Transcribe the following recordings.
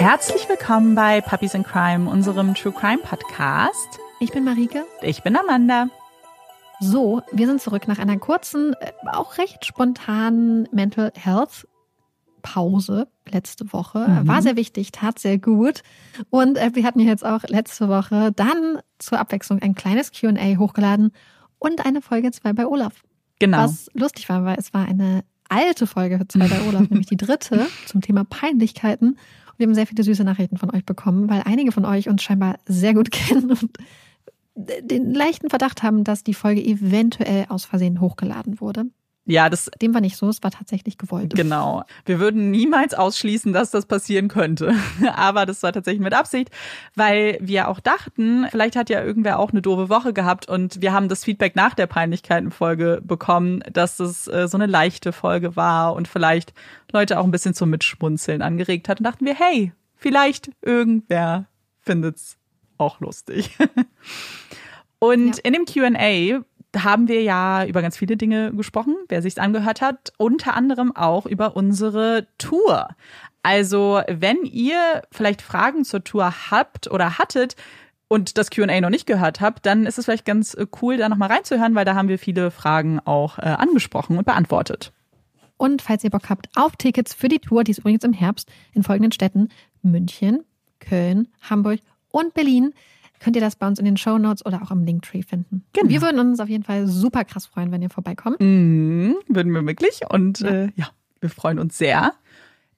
Herzlich willkommen bei Puppies in Crime, unserem True Crime Podcast. Ich bin Marike. Ich bin Amanda. So, wir sind zurück nach einer kurzen, äh, auch recht spontanen Mental Health Pause letzte Woche. Mhm. War sehr wichtig, tat sehr gut. Und äh, wir hatten jetzt auch letzte Woche dann zur Abwechslung ein kleines QA hochgeladen und eine Folge 2 bei Olaf. Genau. Was lustig war, weil es war eine alte Folge 2 bei Olaf, nämlich die dritte zum Thema Peinlichkeiten. Wir haben sehr viele süße Nachrichten von euch bekommen, weil einige von euch uns scheinbar sehr gut kennen und den leichten Verdacht haben, dass die Folge eventuell aus Versehen hochgeladen wurde. Ja, das. Dem war nicht so, es war tatsächlich gewollt. Genau. Wir würden niemals ausschließen, dass das passieren könnte. Aber das war tatsächlich mit Absicht, weil wir auch dachten, vielleicht hat ja irgendwer auch eine doofe Woche gehabt und wir haben das Feedback nach der Peinlichkeiten-Folge bekommen, dass es äh, so eine leichte Folge war und vielleicht Leute auch ein bisschen zum Mitschmunzeln angeregt hat und dachten wir, hey, vielleicht irgendwer findet's auch lustig. Und ja. in dem QA haben wir ja über ganz viele Dinge gesprochen, wer sich's angehört hat, unter anderem auch über unsere Tour. Also, wenn ihr vielleicht Fragen zur Tour habt oder hattet, und das QA noch nicht gehört habt, dann ist es vielleicht ganz äh, cool, da nochmal reinzuhören, weil da haben wir viele Fragen auch äh, angesprochen und beantwortet. Und falls ihr Bock habt auf Tickets für die Tour, die ist übrigens im Herbst in folgenden Städten: München, Köln, Hamburg und Berlin könnt ihr das bei uns in den Show Notes oder auch im Linktree finden. Genau. Wir würden uns auf jeden Fall super krass freuen, wenn ihr vorbeikommt. Mhm, würden wir wirklich. Und ja. Äh, ja, wir freuen uns sehr.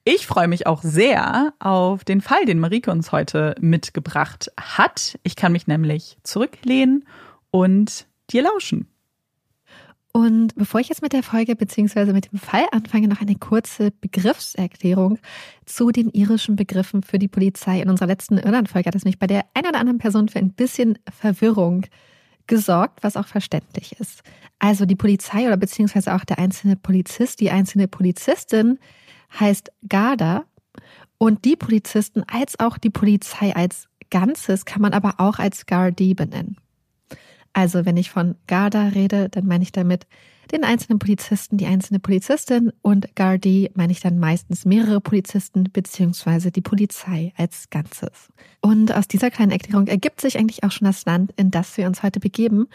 Ich freue mich auch sehr auf den Fall, den Marike uns heute mitgebracht hat. Ich kann mich nämlich zurücklehnen und dir lauschen. Und bevor ich jetzt mit der Folge bzw. mit dem Fall anfange, noch eine kurze Begriffserklärung zu den irischen Begriffen für die Polizei. In unserer letzten Irland-Folge hat es mich bei der einen oder anderen Person für ein bisschen Verwirrung gesorgt, was auch verständlich ist. Also die Polizei oder beziehungsweise auch der einzelne Polizist, die einzelne Polizistin heißt Garda und die Polizisten als auch die Polizei als Ganzes kann man aber auch als Gardaí benennen. Also wenn ich von Garda rede, dann meine ich damit den einzelnen Polizisten, die einzelne Polizistin und Gardi meine ich dann meistens mehrere Polizisten beziehungsweise die Polizei als Ganzes. Und aus dieser kleinen Erklärung ergibt sich eigentlich auch schon das Land, in das wir uns heute begeben,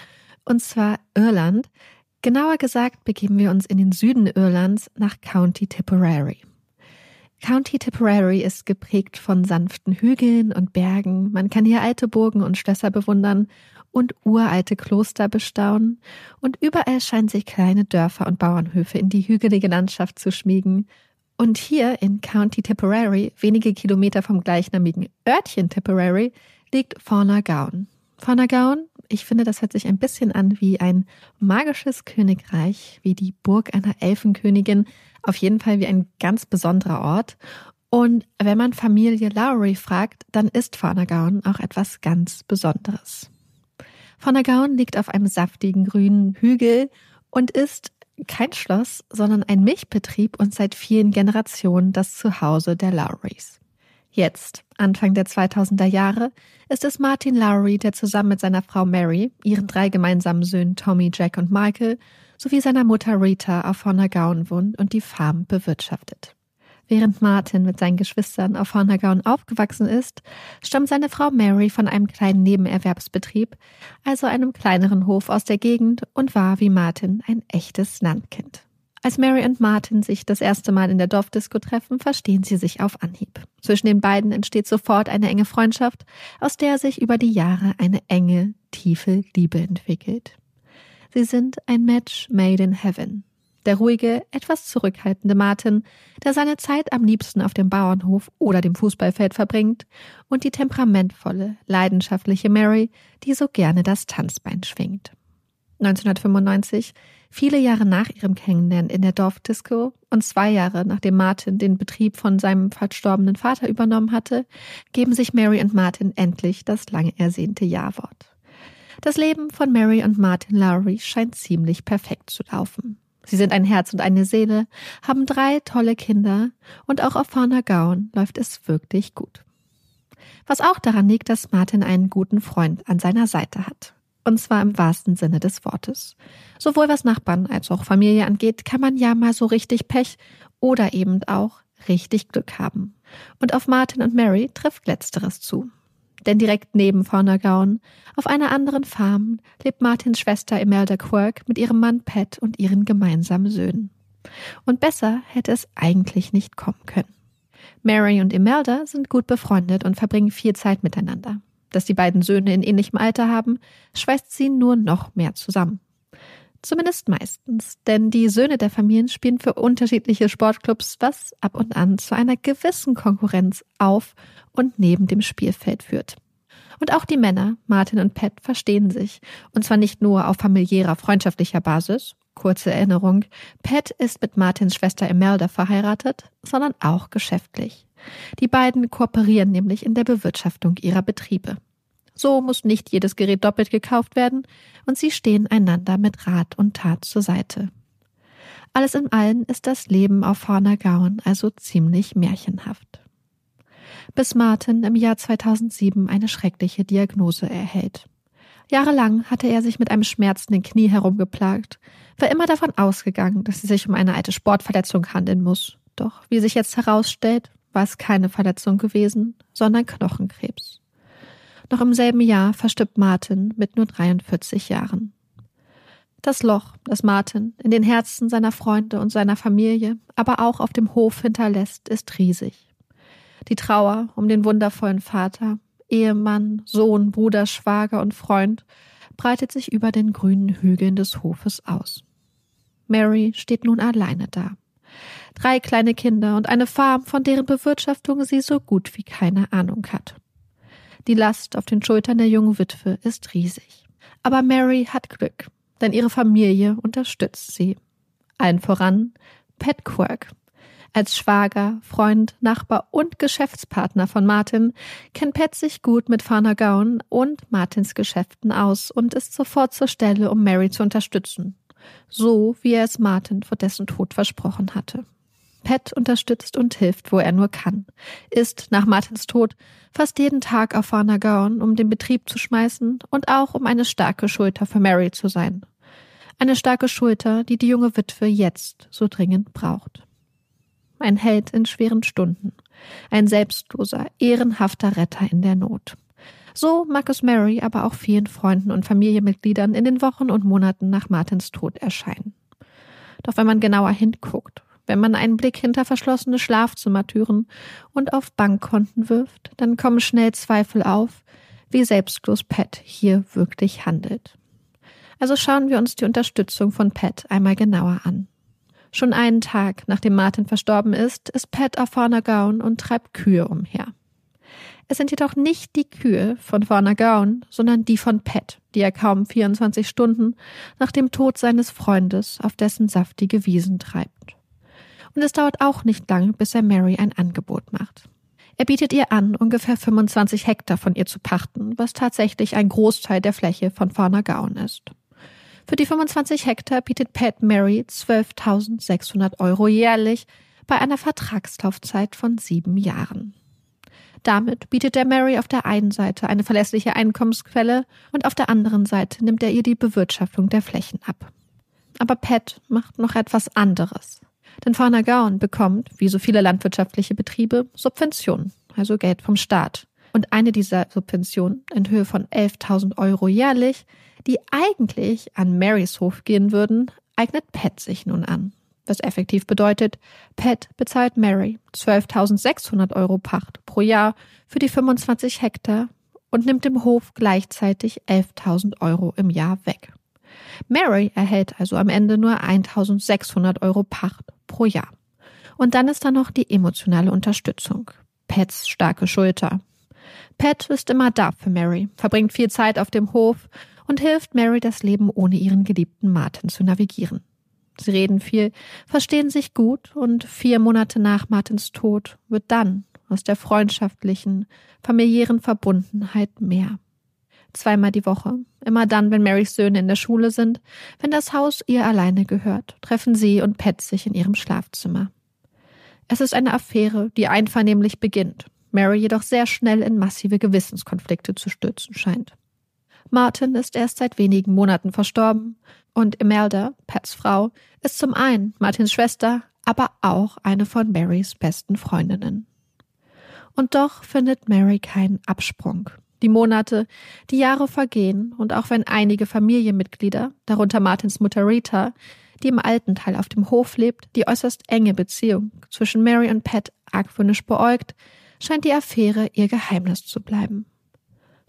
und zwar Irland. Genauer gesagt begeben wir uns in den Süden Irlands nach County Tipperary. County Tipperary ist geprägt von sanften Hügeln und Bergen. Man kann hier alte Burgen und Schlösser bewundern und uralte Kloster bestaunen, und überall scheinen sich kleine Dörfer und Bauernhöfe in die hügelige Landschaft zu schmiegen. Und hier in County Tipperary, wenige Kilometer vom gleichnamigen Örtchen Tipperary, liegt Fornagaun. Fornagaun, ich finde, das hört sich ein bisschen an wie ein magisches Königreich, wie die Burg einer Elfenkönigin, auf jeden Fall wie ein ganz besonderer Ort. Und wenn man Familie Lowry fragt, dann ist Fornagaun auch etwas ganz Besonderes. Vonnergaun liegt auf einem saftigen grünen Hügel und ist kein Schloss, sondern ein Milchbetrieb und seit vielen Generationen das Zuhause der Lowrys. Jetzt, Anfang der 2000er Jahre, ist es Martin Lowry, der zusammen mit seiner Frau Mary, ihren drei gemeinsamen Söhnen Tommy, Jack und Michael sowie seiner Mutter Rita auf Vonnergaun wohnt und die Farm bewirtschaftet. Während Martin mit seinen Geschwistern auf Hornagaun aufgewachsen ist, stammt seine Frau Mary von einem kleinen Nebenerwerbsbetrieb, also einem kleineren Hof aus der Gegend und war wie Martin ein echtes Landkind. Als Mary und Martin sich das erste Mal in der Dorfdisco treffen, verstehen sie sich auf Anhieb. Zwischen den beiden entsteht sofort eine enge Freundschaft, aus der sich über die Jahre eine enge, tiefe Liebe entwickelt. Sie sind ein Match made in heaven. Der ruhige, etwas zurückhaltende Martin, der seine Zeit am liebsten auf dem Bauernhof oder dem Fußballfeld verbringt, und die temperamentvolle, leidenschaftliche Mary, die so gerne das Tanzbein schwingt. 1995, viele Jahre nach ihrem Kennenlernen in der Dorfdisco und zwei Jahre nachdem Martin den Betrieb von seinem verstorbenen Vater übernommen hatte, geben sich Mary und Martin endlich das lange ersehnte Ja-Wort. Das Leben von Mary und Martin Lowry scheint ziemlich perfekt zu laufen. Sie sind ein Herz und eine Seele, haben drei tolle Kinder und auch auf Fauna Gown läuft es wirklich gut. Was auch daran liegt, dass Martin einen guten Freund an seiner Seite hat. Und zwar im wahrsten Sinne des Wortes. Sowohl was Nachbarn als auch Familie angeht, kann man ja mal so richtig Pech oder eben auch richtig Glück haben. Und auf Martin und Mary trifft letzteres zu. Denn direkt neben Faunergaun, auf einer anderen Farm, lebt Martins Schwester Imelda Quirk mit ihrem Mann Pat und ihren gemeinsamen Söhnen. Und besser hätte es eigentlich nicht kommen können. Mary und Imelda sind gut befreundet und verbringen viel Zeit miteinander. Dass die beiden Söhne in ähnlichem Alter haben, schweißt sie nur noch mehr zusammen. Zumindest meistens, denn die Söhne der Familien spielen für unterschiedliche Sportclubs, was ab und an zu einer gewissen Konkurrenz auf und neben dem Spielfeld führt. Und auch die Männer, Martin und Pat, verstehen sich. Und zwar nicht nur auf familiärer, freundschaftlicher Basis. Kurze Erinnerung. Pat ist mit Martins Schwester Imelda verheiratet, sondern auch geschäftlich. Die beiden kooperieren nämlich in der Bewirtschaftung ihrer Betriebe. So muss nicht jedes Gerät doppelt gekauft werden und sie stehen einander mit Rat und Tat zur Seite. Alles in allem ist das Leben auf Gauen also ziemlich märchenhaft. Bis Martin im Jahr 2007 eine schreckliche Diagnose erhält. Jahrelang hatte er sich mit einem schmerzenden Knie herumgeplagt, war immer davon ausgegangen, dass es sich um eine alte Sportverletzung handeln muss. Doch wie sich jetzt herausstellt, war es keine Verletzung gewesen, sondern Knochenkrebs. Noch im selben Jahr verstirbt Martin mit nur 43 Jahren. Das Loch, das Martin in den Herzen seiner Freunde und seiner Familie, aber auch auf dem Hof hinterlässt, ist riesig. Die Trauer um den wundervollen Vater, Ehemann, Sohn, Bruder, Schwager und Freund breitet sich über den grünen Hügeln des Hofes aus. Mary steht nun alleine da. Drei kleine Kinder und eine Farm, von deren Bewirtschaftung sie so gut wie keine Ahnung hat. Die Last auf den Schultern der jungen Witwe ist riesig. Aber Mary hat Glück, denn ihre Familie unterstützt sie. Allen voran Pat Quirk. Als Schwager, Freund, Nachbar und Geschäftspartner von Martin kennt Pat sich gut mit Fana Gown und Martins Geschäften aus und ist sofort zur Stelle, um Mary zu unterstützen. So wie er es Martin vor dessen Tod versprochen hatte. Pat unterstützt und hilft, wo er nur kann, ist nach Martins Tod fast jeden Tag auf Varnagaon, um den Betrieb zu schmeißen und auch um eine starke Schulter für Mary zu sein. Eine starke Schulter, die die junge Witwe jetzt so dringend braucht. Ein Held in schweren Stunden, ein selbstloser, ehrenhafter Retter in der Not. So mag es Mary aber auch vielen Freunden und Familienmitgliedern in den Wochen und Monaten nach Martins Tod erscheinen. Doch wenn man genauer hinguckt, wenn man einen Blick hinter verschlossene Schlafzimmertüren und auf Bankkonten wirft, dann kommen schnell Zweifel auf, wie selbstlos Pat hier wirklich handelt. Also schauen wir uns die Unterstützung von Pat einmal genauer an. Schon einen Tag nachdem Martin verstorben ist, ist Pat auf Gown und treibt Kühe umher. Es sind jedoch nicht die Kühe von Gown, sondern die von Pat, die er kaum 24 Stunden nach dem Tod seines Freundes auf dessen saftige Wiesen treibt und es dauert auch nicht lang, bis er Mary ein Angebot macht. Er bietet ihr an, ungefähr 25 Hektar von ihr zu pachten, was tatsächlich ein Großteil der Fläche von Gown ist. Für die 25 Hektar bietet Pat Mary 12.600 Euro jährlich bei einer Vertragslaufzeit von sieben Jahren. Damit bietet er Mary auf der einen Seite eine verlässliche Einkommensquelle und auf der anderen Seite nimmt er ihr die Bewirtschaftung der Flächen ab. Aber Pat macht noch etwas anderes. Denn Farnagaon bekommt, wie so viele landwirtschaftliche Betriebe, Subventionen, also Geld vom Staat. Und eine dieser Subventionen in Höhe von 11.000 Euro jährlich, die eigentlich an Marys Hof gehen würden, eignet Pat sich nun an. Was effektiv bedeutet, Pat bezahlt Mary 12.600 Euro Pacht pro Jahr für die 25 Hektar und nimmt dem Hof gleichzeitig 11.000 Euro im Jahr weg. Mary erhält also am Ende nur 1600 Euro Pacht pro Jahr. Und dann ist da noch die emotionale Unterstützung. Pets starke Schulter. Pat ist immer da für Mary, verbringt viel Zeit auf dem Hof und hilft Mary, das Leben ohne ihren geliebten Martin zu navigieren. Sie reden viel, verstehen sich gut und vier Monate nach Martins Tod wird dann aus der freundschaftlichen, familiären Verbundenheit mehr. Zweimal die Woche, immer dann, wenn Marys Söhne in der Schule sind, wenn das Haus ihr alleine gehört, treffen sie und Pat sich in ihrem Schlafzimmer. Es ist eine Affäre, die einvernehmlich beginnt, Mary jedoch sehr schnell in massive Gewissenskonflikte zu stürzen scheint. Martin ist erst seit wenigen Monaten verstorben und Imelda, Pats Frau, ist zum einen Martins Schwester, aber auch eine von Marys besten Freundinnen. Und doch findet Mary keinen Absprung. Die Monate, die Jahre vergehen und auch wenn einige Familienmitglieder, darunter Martins Mutter Rita, die im alten Teil auf dem Hof lebt, die äußerst enge Beziehung zwischen Mary und Pat argwöhnisch beäugt, scheint die Affäre ihr Geheimnis zu bleiben.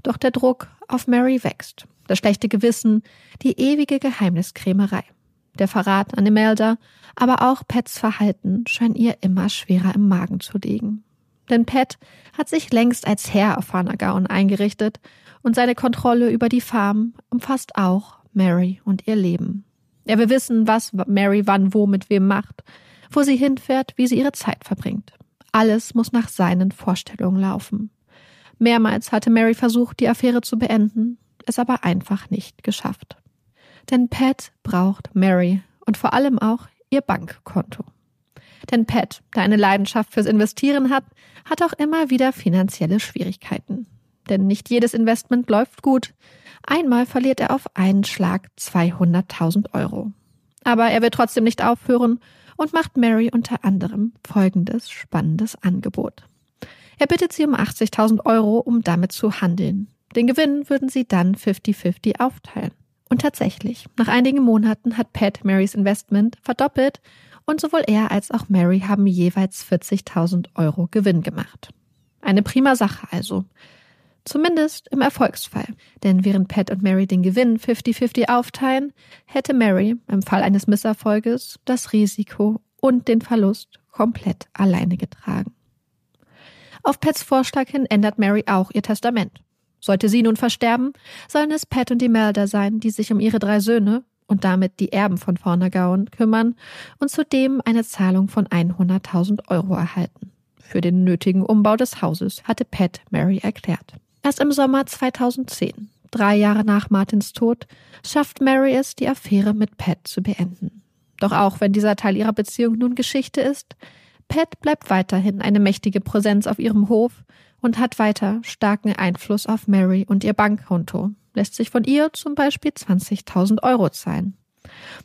Doch der Druck auf Mary wächst. Das schlechte Gewissen, die ewige Geheimniskrämerei. Der Verrat an Imelda, aber auch Pets Verhalten scheint ihr immer schwerer im Magen zu liegen. Denn Pat hat sich längst als Herr auf Fanagaon eingerichtet und seine Kontrolle über die Farm umfasst auch Mary und ihr Leben. Er will wissen, was Mary wann wo mit wem macht, wo sie hinfährt, wie sie ihre Zeit verbringt. Alles muss nach seinen Vorstellungen laufen. Mehrmals hatte Mary versucht, die Affäre zu beenden, es aber einfach nicht geschafft. Denn Pat braucht Mary und vor allem auch ihr Bankkonto. Denn Pat, der eine Leidenschaft fürs Investieren hat, hat auch immer wieder finanzielle Schwierigkeiten. Denn nicht jedes Investment läuft gut. Einmal verliert er auf einen Schlag 200.000 Euro. Aber er will trotzdem nicht aufhören und macht Mary unter anderem folgendes spannendes Angebot. Er bittet sie um 80.000 Euro, um damit zu handeln. Den Gewinn würden sie dann 50-50 aufteilen. Und tatsächlich, nach einigen Monaten hat Pat Marys Investment verdoppelt und sowohl er als auch Mary haben jeweils 40.000 Euro Gewinn gemacht. Eine prima Sache also. Zumindest im Erfolgsfall. Denn während Pat und Mary den Gewinn 50-50 aufteilen, hätte Mary im Fall eines Misserfolges das Risiko und den Verlust komplett alleine getragen. Auf Pats Vorschlag hin ändert Mary auch ihr Testament. Sollte sie nun versterben, sollen es Pat und Imelda sein, die sich um ihre drei Söhne und damit die Erben von Vornergauen kümmern und zudem eine Zahlung von 100.000 Euro erhalten. Für den nötigen Umbau des Hauses hatte Pat Mary erklärt. Erst im Sommer 2010, drei Jahre nach Martins Tod, schafft Mary es, die Affäre mit Pat zu beenden. Doch auch wenn dieser Teil ihrer Beziehung nun Geschichte ist, Pat bleibt weiterhin eine mächtige Präsenz auf ihrem Hof und hat weiter starken Einfluss auf Mary und ihr Bankkonto, lässt sich von ihr zum Beispiel 20.000 Euro zahlen.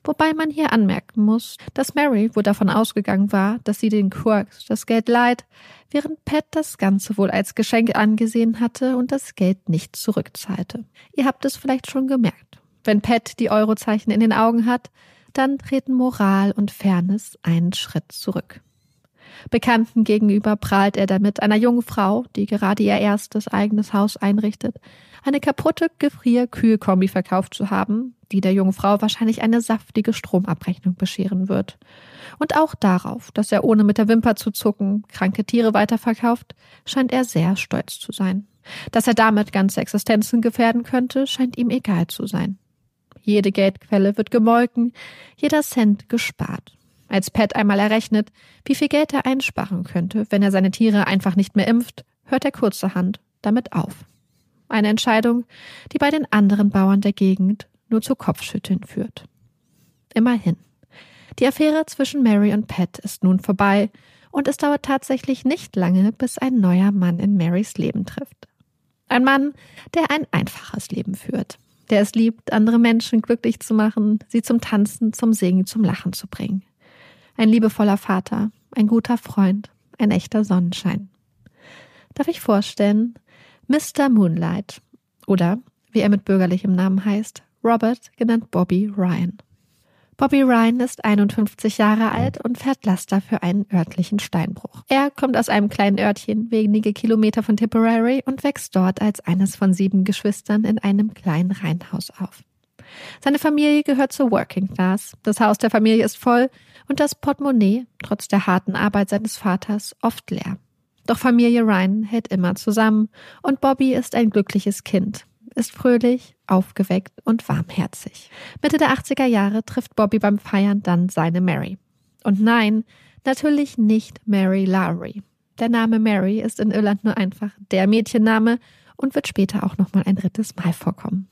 Wobei man hier anmerken muss, dass Mary wohl davon ausgegangen war, dass sie den Quirks das Geld leiht, während Pat das Ganze wohl als Geschenk angesehen hatte und das Geld nicht zurückzahlte. Ihr habt es vielleicht schon gemerkt. Wenn Pat die Eurozeichen in den Augen hat, dann treten Moral und Fairness einen Schritt zurück. Bekannten gegenüber prahlt er damit, einer jungen Frau, die gerade ihr erstes eigenes Haus einrichtet, eine kaputte Gefrier-Kühlkombi verkauft zu haben, die der jungen Frau wahrscheinlich eine saftige Stromabrechnung bescheren wird. Und auch darauf, dass er ohne mit der Wimper zu zucken kranke Tiere weiterverkauft, scheint er sehr stolz zu sein. Dass er damit ganze Existenzen gefährden könnte, scheint ihm egal zu sein. Jede Geldquelle wird gemolken, jeder Cent gespart. Als Pat einmal errechnet, wie viel Geld er einsparen könnte, wenn er seine Tiere einfach nicht mehr impft, hört er kurzerhand damit auf. Eine Entscheidung, die bei den anderen Bauern der Gegend nur zu Kopfschütteln führt. Immerhin. Die Affäre zwischen Mary und Pat ist nun vorbei und es dauert tatsächlich nicht lange, bis ein neuer Mann in Marys Leben trifft. Ein Mann, der ein einfaches Leben führt, der es liebt, andere Menschen glücklich zu machen, sie zum Tanzen, zum Singen, zum Lachen zu bringen. Ein liebevoller Vater, ein guter Freund, ein echter Sonnenschein. Darf ich vorstellen, Mr. Moonlight oder, wie er mit bürgerlichem Namen heißt, Robert, genannt Bobby Ryan. Bobby Ryan ist 51 Jahre alt und fährt Laster für einen örtlichen Steinbruch. Er kommt aus einem kleinen Örtchen wenige Kilometer von Tipperary und wächst dort als eines von sieben Geschwistern in einem kleinen Reihenhaus auf. Seine Familie gehört zur Working Class. Das Haus der Familie ist voll und das Portemonnaie, trotz der harten Arbeit seines Vaters, oft leer. Doch Familie Ryan hält immer zusammen und Bobby ist ein glückliches Kind, ist fröhlich, aufgeweckt und warmherzig. Mitte der 80er Jahre trifft Bobby beim Feiern dann seine Mary. Und nein, natürlich nicht Mary Lowry. Der Name Mary ist in Irland nur einfach der Mädchenname und wird später auch nochmal ein drittes Mal vorkommen.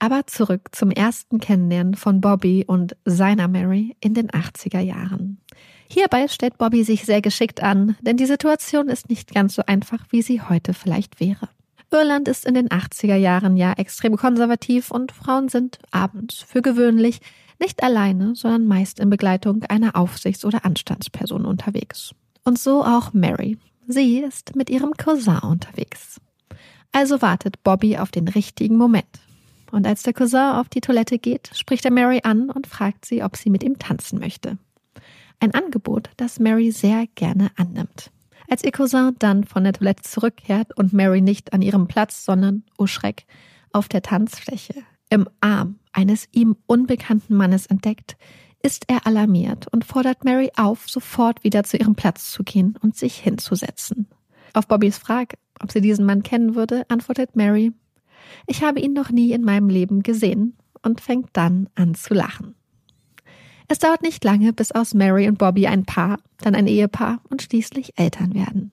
Aber zurück zum ersten Kennenlernen von Bobby und seiner Mary in den 80er Jahren. Hierbei stellt Bobby sich sehr geschickt an, denn die Situation ist nicht ganz so einfach, wie sie heute vielleicht wäre. Irland ist in den 80er Jahren ja extrem konservativ und Frauen sind abends für gewöhnlich nicht alleine, sondern meist in Begleitung einer Aufsichts- oder Anstandsperson unterwegs. Und so auch Mary. Sie ist mit ihrem Cousin unterwegs. Also wartet Bobby auf den richtigen Moment. Und als der Cousin auf die Toilette geht, spricht er Mary an und fragt sie, ob sie mit ihm tanzen möchte. Ein Angebot, das Mary sehr gerne annimmt. Als ihr Cousin dann von der Toilette zurückkehrt und Mary nicht an ihrem Platz, sondern, oh Schreck, auf der Tanzfläche, im Arm eines ihm unbekannten Mannes entdeckt, ist er alarmiert und fordert Mary auf, sofort wieder zu ihrem Platz zu gehen und sich hinzusetzen. Auf Bobbys Frage, ob sie diesen Mann kennen würde, antwortet Mary, ich habe ihn noch nie in meinem Leben gesehen und fängt dann an zu lachen. Es dauert nicht lange, bis aus Mary und Bobby ein Paar, dann ein Ehepaar und schließlich Eltern werden.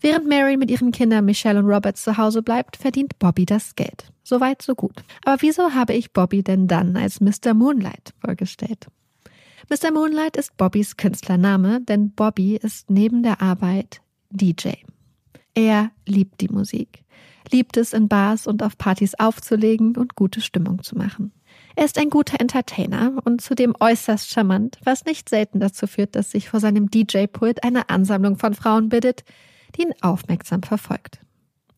Während Mary mit ihren Kindern Michelle und Robert zu Hause bleibt, verdient Bobby das Geld. Soweit, so gut. Aber wieso habe ich Bobby denn dann als Mr. Moonlight vorgestellt? Mr. Moonlight ist Bobbys Künstlername, denn Bobby ist neben der Arbeit DJ. Er liebt die Musik, liebt es in Bars und auf Partys aufzulegen und gute Stimmung zu machen. Er ist ein guter Entertainer und zudem äußerst charmant, was nicht selten dazu führt, dass sich vor seinem DJ-Pult eine Ansammlung von Frauen bittet, die ihn aufmerksam verfolgt.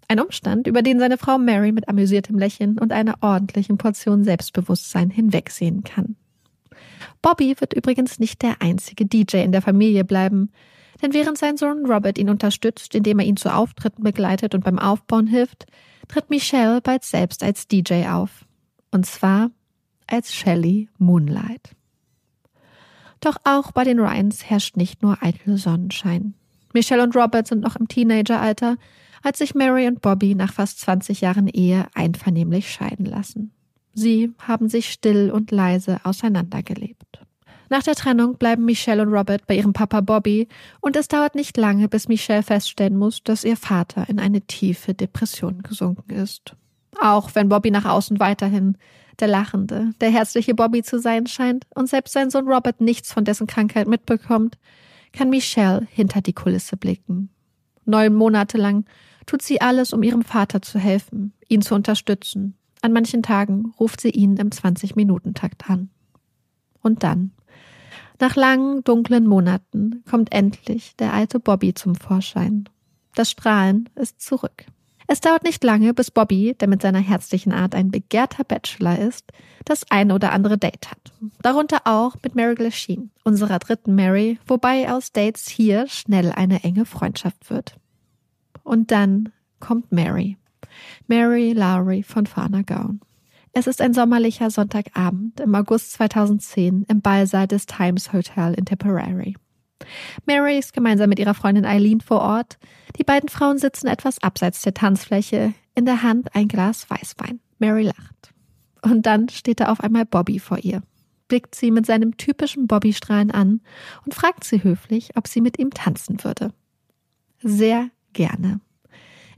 Ein Umstand, über den seine Frau Mary mit amüsiertem Lächeln und einer ordentlichen Portion Selbstbewusstsein hinwegsehen kann. Bobby wird übrigens nicht der einzige DJ in der Familie bleiben. Denn während sein Sohn Robert ihn unterstützt, indem er ihn zu Auftritten begleitet und beim Aufbauen hilft, tritt Michelle bald selbst als DJ auf. Und zwar als Shelley Moonlight. Doch auch bei den Ryans herrscht nicht nur eitel Sonnenschein. Michelle und Robert sind noch im Teenageralter, als sich Mary und Bobby nach fast 20 Jahren Ehe einvernehmlich scheiden lassen. Sie haben sich still und leise auseinandergelebt. Nach der Trennung bleiben Michelle und Robert bei ihrem Papa Bobby und es dauert nicht lange, bis Michelle feststellen muss, dass ihr Vater in eine tiefe Depression gesunken ist. Auch wenn Bobby nach außen weiterhin der lachende, der herzliche Bobby zu sein scheint und selbst sein Sohn Robert nichts von dessen Krankheit mitbekommt, kann Michelle hinter die Kulisse blicken. Neun Monate lang tut sie alles, um ihrem Vater zu helfen, ihn zu unterstützen. An manchen Tagen ruft sie ihn im 20-Minuten-Takt an. Und dann nach langen, dunklen Monaten kommt endlich der alte Bobby zum Vorschein. Das Strahlen ist zurück. Es dauert nicht lange, bis Bobby, der mit seiner herzlichen Art ein begehrter Bachelor ist, das eine oder andere Date hat. Darunter auch mit Mary Glasheen, unserer dritten Mary, wobei aus Dates hier schnell eine enge Freundschaft wird. Und dann kommt Mary. Mary Lowry von Farna Gown. Es ist ein sommerlicher Sonntagabend im August 2010 im Ballsaal des Times Hotel in Tipperary. Mary ist gemeinsam mit ihrer Freundin Eileen vor Ort. Die beiden Frauen sitzen etwas abseits der Tanzfläche, in der Hand ein Glas Weißwein. Mary lacht. Und dann steht da auf einmal Bobby vor ihr, blickt sie mit seinem typischen Bobby-Strahlen an und fragt sie höflich, ob sie mit ihm tanzen würde. Sehr gerne.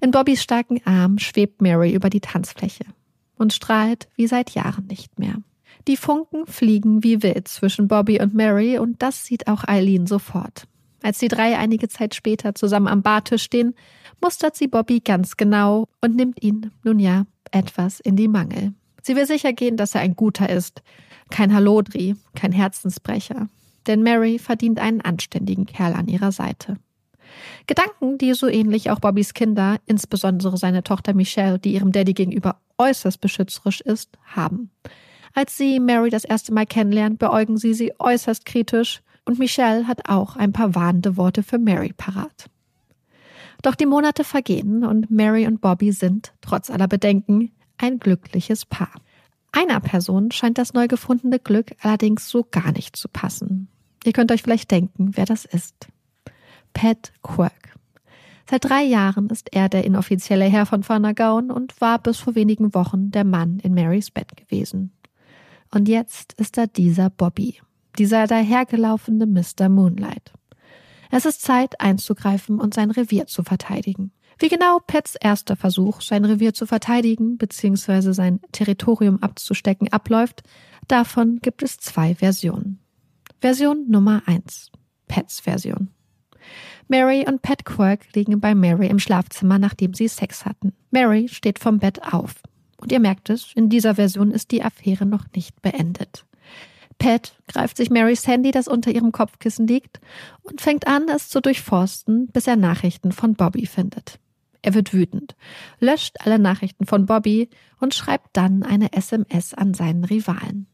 In Bobbys starken Arm schwebt Mary über die Tanzfläche und strahlt wie seit Jahren nicht mehr. Die Funken fliegen wie wild zwischen Bobby und Mary und das sieht auch Eileen sofort. Als die drei einige Zeit später zusammen am Bartisch stehen, mustert sie Bobby ganz genau und nimmt ihn, nun ja, etwas in die Mangel. Sie will sicher gehen, dass er ein guter ist, kein Hallodri, kein Herzensbrecher. Denn Mary verdient einen anständigen Kerl an ihrer Seite. Gedanken, die so ähnlich auch Bobbys Kinder, insbesondere seine Tochter Michelle, die ihrem Daddy gegenüber äußerst beschützerisch ist, haben. Als sie Mary das erste Mal kennenlernt, beäugen sie sie äußerst kritisch und Michelle hat auch ein paar warnende Worte für Mary parat. Doch die Monate vergehen und Mary und Bobby sind, trotz aller Bedenken, ein glückliches Paar. Einer Person scheint das neu gefundene Glück allerdings so gar nicht zu passen. Ihr könnt euch vielleicht denken, wer das ist. Pat Quirk. Seit drei Jahren ist er der inoffizielle Herr von Fanagaun und war bis vor wenigen Wochen der Mann in Marys Bett gewesen. Und jetzt ist er dieser Bobby, dieser dahergelaufene Mr. Moonlight. Es ist Zeit, einzugreifen und sein Revier zu verteidigen. Wie genau Pets erster Versuch, sein Revier zu verteidigen bzw. sein Territorium abzustecken, abläuft, davon gibt es zwei Versionen. Version Nummer eins: Pets Version. Mary und Pat Quirk liegen bei Mary im Schlafzimmer, nachdem sie Sex hatten. Mary steht vom Bett auf. Und ihr merkt es, in dieser Version ist die Affäre noch nicht beendet. Pat greift sich Marys Handy, das unter ihrem Kopfkissen liegt, und fängt an, es zu durchforsten, bis er Nachrichten von Bobby findet. Er wird wütend, löscht alle Nachrichten von Bobby und schreibt dann eine SMS an seinen Rivalen.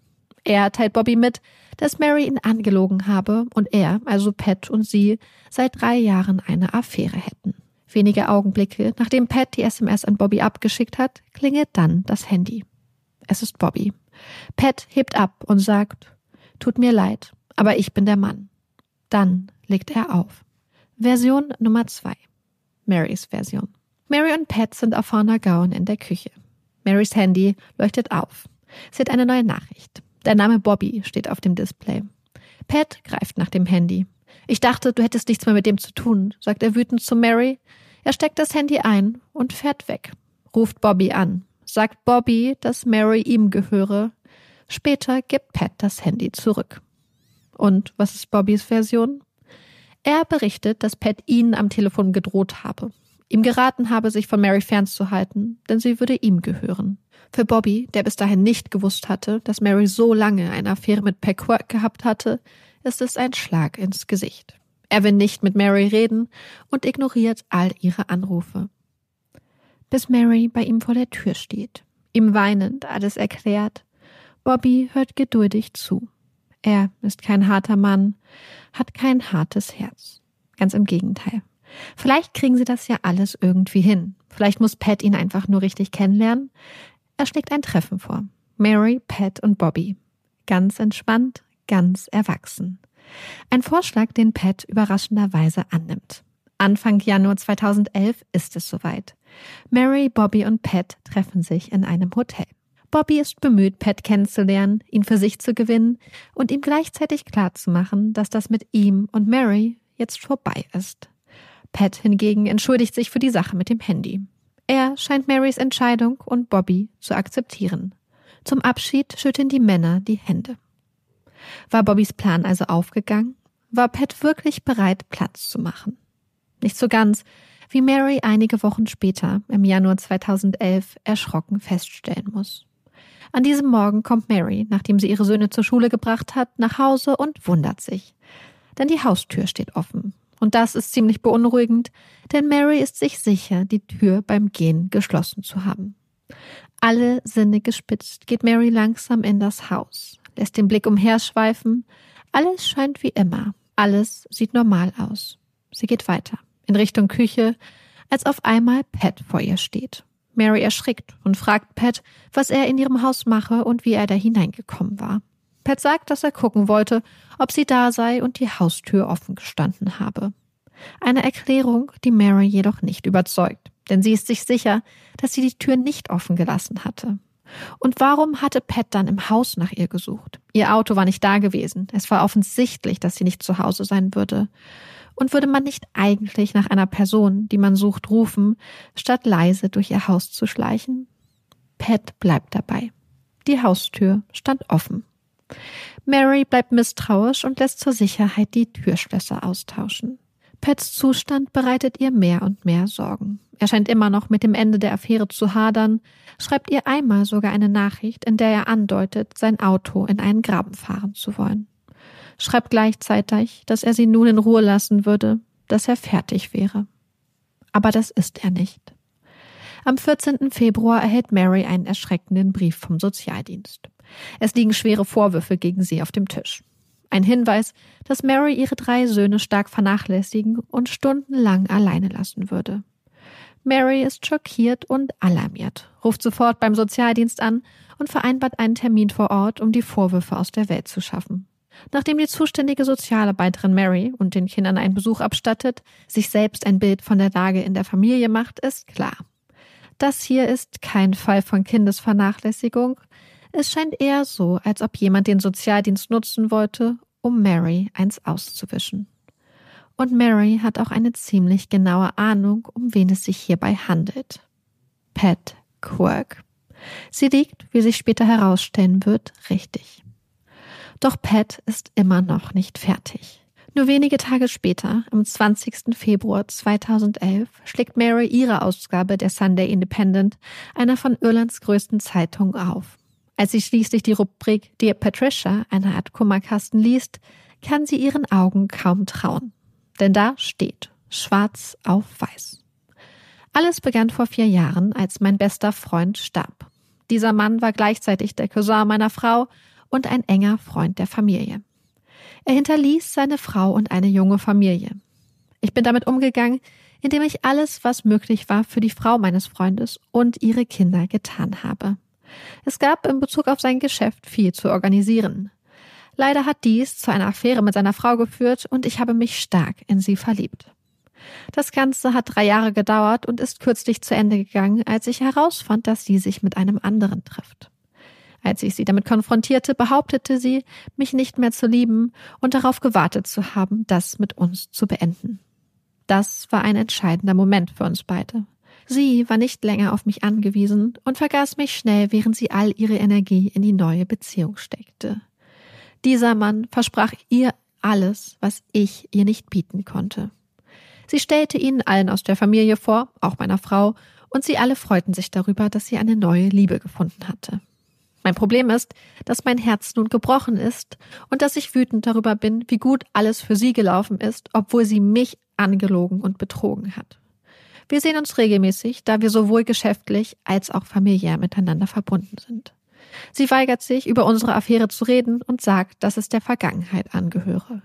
Er teilt Bobby mit, dass Mary ihn angelogen habe und er, also Pat und sie, seit drei Jahren eine Affäre hätten. Wenige Augenblicke, nachdem Pat die SMS an Bobby abgeschickt hat, klingelt dann das Handy. Es ist Bobby. Pat hebt ab und sagt, tut mir leid, aber ich bin der Mann. Dann legt er auf. Version Nummer zwei. Marys Version. Mary und Pat sind auf Fauna Gowan in der Küche. Marys Handy leuchtet auf. Sie hat eine neue Nachricht. Der Name Bobby steht auf dem Display. Pat greift nach dem Handy. Ich dachte, du hättest nichts mehr mit dem zu tun, sagt er wütend zu Mary. Er steckt das Handy ein und fährt weg. Ruft Bobby an. Sagt Bobby, dass Mary ihm gehöre. Später gibt Pat das Handy zurück. Und was ist Bobbys Version? Er berichtet, dass Pat ihn am Telefon gedroht habe. Ihm geraten habe, sich von Mary fernzuhalten, denn sie würde ihm gehören. Für Bobby, der bis dahin nicht gewusst hatte, dass Mary so lange eine Affäre mit Peckwork gehabt hatte, ist es ein Schlag ins Gesicht. Er will nicht mit Mary reden und ignoriert all ihre Anrufe. Bis Mary bei ihm vor der Tür steht, ihm weinend alles erklärt. Bobby hört geduldig zu. Er ist kein harter Mann, hat kein hartes Herz. Ganz im Gegenteil. Vielleicht kriegen sie das ja alles irgendwie hin. Vielleicht muss Pat ihn einfach nur richtig kennenlernen. Er schlägt ein Treffen vor. Mary, Pat und Bobby. Ganz entspannt, ganz erwachsen. Ein Vorschlag, den Pat überraschenderweise annimmt. Anfang Januar 2011 ist es soweit. Mary, Bobby und Pat treffen sich in einem Hotel. Bobby ist bemüht, Pat kennenzulernen, ihn für sich zu gewinnen und ihm gleichzeitig klarzumachen, dass das mit ihm und Mary jetzt vorbei ist. Pat hingegen entschuldigt sich für die Sache mit dem Handy. Er scheint Marys Entscheidung und Bobby zu akzeptieren. Zum Abschied schütteln die Männer die Hände. War Bobbys Plan also aufgegangen? War Pat wirklich bereit, Platz zu machen? Nicht so ganz, wie Mary einige Wochen später, im Januar 2011, erschrocken feststellen muss. An diesem Morgen kommt Mary, nachdem sie ihre Söhne zur Schule gebracht hat, nach Hause und wundert sich. Denn die Haustür steht offen und das ist ziemlich beunruhigend, denn Mary ist sich sicher, die Tür beim Gehen geschlossen zu haben. Alle Sinne gespitzt geht Mary langsam in das Haus, lässt den Blick umherschweifen. Alles scheint wie immer. Alles sieht normal aus. Sie geht weiter, in Richtung Küche, als auf einmal Pat vor ihr steht. Mary erschrickt und fragt Pat, was er in ihrem Haus mache und wie er da hineingekommen war. Pat sagt, dass er gucken wollte, ob sie da sei und die Haustür offen gestanden habe. Eine Erklärung, die Mary jedoch nicht überzeugt, denn sie ist sich sicher, dass sie die Tür nicht offen gelassen hatte. Und warum hatte Pat dann im Haus nach ihr gesucht? Ihr Auto war nicht da gewesen. Es war offensichtlich, dass sie nicht zu Hause sein würde. Und würde man nicht eigentlich nach einer Person, die man sucht, rufen, statt leise durch ihr Haus zu schleichen? Pat bleibt dabei. Die Haustür stand offen. Mary bleibt misstrauisch und lässt zur Sicherheit die Türschlösser austauschen. Pets Zustand bereitet ihr mehr und mehr Sorgen. Er scheint immer noch mit dem Ende der Affäre zu hadern, schreibt ihr einmal sogar eine Nachricht, in der er andeutet, sein Auto in einen Graben fahren zu wollen. Schreibt gleichzeitig, dass er sie nun in Ruhe lassen würde, dass er fertig wäre. Aber das ist er nicht. Am 14. Februar erhält Mary einen erschreckenden Brief vom Sozialdienst. Es liegen schwere Vorwürfe gegen sie auf dem Tisch. Ein Hinweis, dass Mary ihre drei Söhne stark vernachlässigen und stundenlang alleine lassen würde. Mary ist schockiert und alarmiert, ruft sofort beim Sozialdienst an und vereinbart einen Termin vor Ort, um die Vorwürfe aus der Welt zu schaffen. Nachdem die zuständige Sozialarbeiterin Mary und den Kindern einen Besuch abstattet, sich selbst ein Bild von der Lage in der Familie macht, ist klar. Das hier ist kein Fall von Kindesvernachlässigung. Es scheint eher so, als ob jemand den Sozialdienst nutzen wollte, um Mary eins auszuwischen. Und Mary hat auch eine ziemlich genaue Ahnung, um wen es sich hierbei handelt. Pat Quirk. Sie liegt, wie sich später herausstellen wird, richtig. Doch Pat ist immer noch nicht fertig. Nur wenige Tage später, am 20. Februar 2011, schlägt Mary ihre Ausgabe der Sunday Independent, einer von Irlands größten Zeitungen, auf. Als sie schließlich die Rubrik Dear Patricia, eine Art Kummerkasten, liest, kann sie ihren Augen kaum trauen. Denn da steht, schwarz auf weiß. Alles begann vor vier Jahren, als mein bester Freund starb. Dieser Mann war gleichzeitig der Cousin meiner Frau und ein enger Freund der Familie. Er hinterließ seine Frau und eine junge Familie. Ich bin damit umgegangen, indem ich alles, was möglich war, für die Frau meines Freundes und ihre Kinder getan habe. Es gab in Bezug auf sein Geschäft viel zu organisieren. Leider hat dies zu einer Affäre mit seiner Frau geführt und ich habe mich stark in sie verliebt. Das Ganze hat drei Jahre gedauert und ist kürzlich zu Ende gegangen, als ich herausfand, dass sie sich mit einem anderen trifft. Als ich sie damit konfrontierte, behauptete sie, mich nicht mehr zu lieben und darauf gewartet zu haben, das mit uns zu beenden. Das war ein entscheidender Moment für uns beide. Sie war nicht länger auf mich angewiesen und vergaß mich schnell, während sie all ihre Energie in die neue Beziehung steckte. Dieser Mann versprach ihr alles, was ich ihr nicht bieten konnte. Sie stellte ihnen allen aus der Familie vor, auch meiner Frau, und sie alle freuten sich darüber, dass sie eine neue Liebe gefunden hatte. Mein Problem ist, dass mein Herz nun gebrochen ist und dass ich wütend darüber bin, wie gut alles für sie gelaufen ist, obwohl sie mich angelogen und betrogen hat. Wir sehen uns regelmäßig, da wir sowohl geschäftlich als auch familiär miteinander verbunden sind. Sie weigert sich, über unsere Affäre zu reden und sagt, dass es der Vergangenheit angehöre.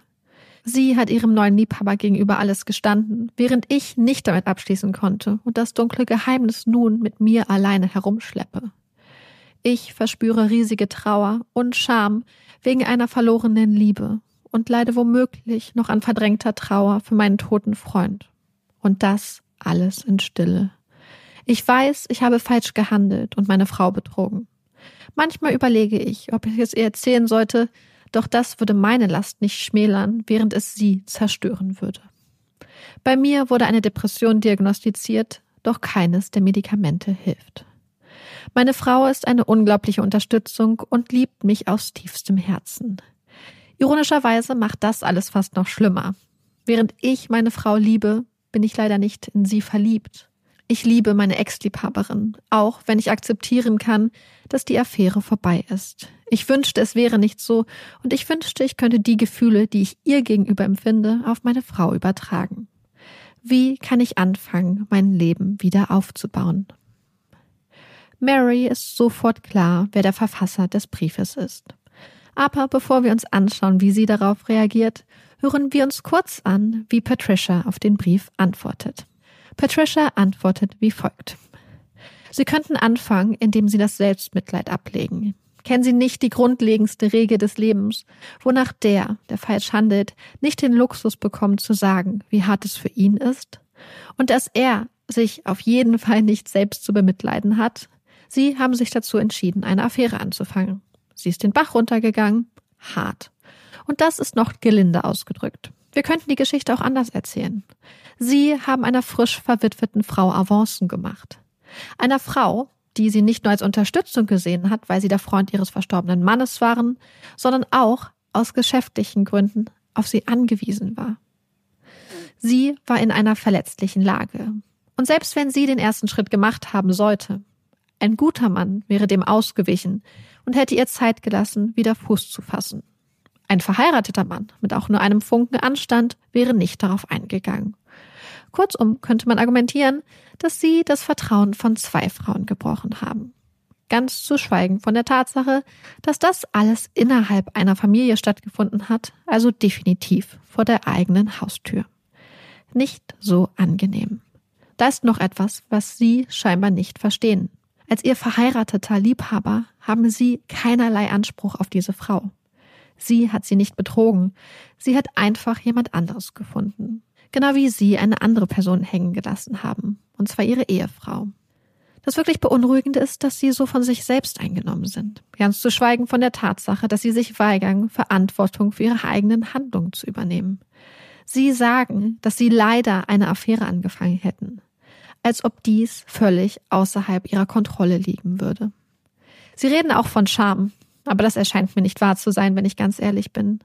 Sie hat ihrem neuen Liebhaber gegenüber alles gestanden, während ich nicht damit abschließen konnte und das dunkle Geheimnis nun mit mir alleine herumschleppe. Ich verspüre riesige Trauer und Scham wegen einer verlorenen Liebe und leide womöglich noch an verdrängter Trauer für meinen toten Freund. Und das alles in Stille. Ich weiß, ich habe falsch gehandelt und meine Frau betrogen. Manchmal überlege ich, ob ich es ihr erzählen sollte, doch das würde meine Last nicht schmälern, während es sie zerstören würde. Bei mir wurde eine Depression diagnostiziert, doch keines der Medikamente hilft. Meine Frau ist eine unglaubliche Unterstützung und liebt mich aus tiefstem Herzen. Ironischerweise macht das alles fast noch schlimmer. Während ich meine Frau liebe, bin ich leider nicht in sie verliebt. Ich liebe meine Ex-Liebhaberin, auch wenn ich akzeptieren kann, dass die Affäre vorbei ist. Ich wünschte, es wäre nicht so, und ich wünschte, ich könnte die Gefühle, die ich ihr gegenüber empfinde, auf meine Frau übertragen. Wie kann ich anfangen, mein Leben wieder aufzubauen? Mary ist sofort klar, wer der Verfasser des Briefes ist. Aber bevor wir uns anschauen, wie sie darauf reagiert, hören wir uns kurz an, wie Patricia auf den Brief antwortet. Patricia antwortet wie folgt. Sie könnten anfangen, indem Sie das Selbstmitleid ablegen. Kennen Sie nicht die grundlegendste Regel des Lebens, wonach der, der falsch handelt, nicht den Luxus bekommt zu sagen, wie hart es für ihn ist? Und dass er sich auf jeden Fall nicht selbst zu bemitleiden hat? Sie haben sich dazu entschieden, eine Affäre anzufangen. Sie ist den Bach runtergegangen. Hart. Und das ist noch gelinde ausgedrückt. Wir könnten die Geschichte auch anders erzählen. Sie haben einer frisch verwitweten Frau Avancen gemacht. Einer Frau, die sie nicht nur als Unterstützung gesehen hat, weil sie der Freund ihres verstorbenen Mannes waren, sondern auch aus geschäftlichen Gründen auf sie angewiesen war. Sie war in einer verletzlichen Lage. Und selbst wenn sie den ersten Schritt gemacht haben sollte, ein guter Mann wäre dem ausgewichen und hätte ihr Zeit gelassen, wieder Fuß zu fassen. Ein verheirateter Mann mit auch nur einem Funken Anstand wäre nicht darauf eingegangen. Kurzum könnte man argumentieren, dass sie das Vertrauen von zwei Frauen gebrochen haben. Ganz zu schweigen von der Tatsache, dass das alles innerhalb einer Familie stattgefunden hat, also definitiv vor der eigenen Haustür. Nicht so angenehm. Da ist noch etwas, was Sie scheinbar nicht verstehen. Als Ihr verheirateter Liebhaber haben Sie keinerlei Anspruch auf diese Frau. Sie hat Sie nicht betrogen. Sie hat einfach jemand anderes gefunden. Genau wie Sie eine andere Person hängen gelassen haben. Und zwar Ihre Ehefrau. Das wirklich Beunruhigende ist, dass sie so von sich selbst eingenommen sind. Ganz zu schweigen von der Tatsache, dass sie sich weigern, Verantwortung für ihre eigenen Handlungen zu übernehmen. Sie sagen, dass sie leider eine Affäre angefangen hätten, als ob dies völlig außerhalb ihrer Kontrolle liegen würde. Sie reden auch von Scham, aber das erscheint mir nicht wahr zu sein, wenn ich ganz ehrlich bin.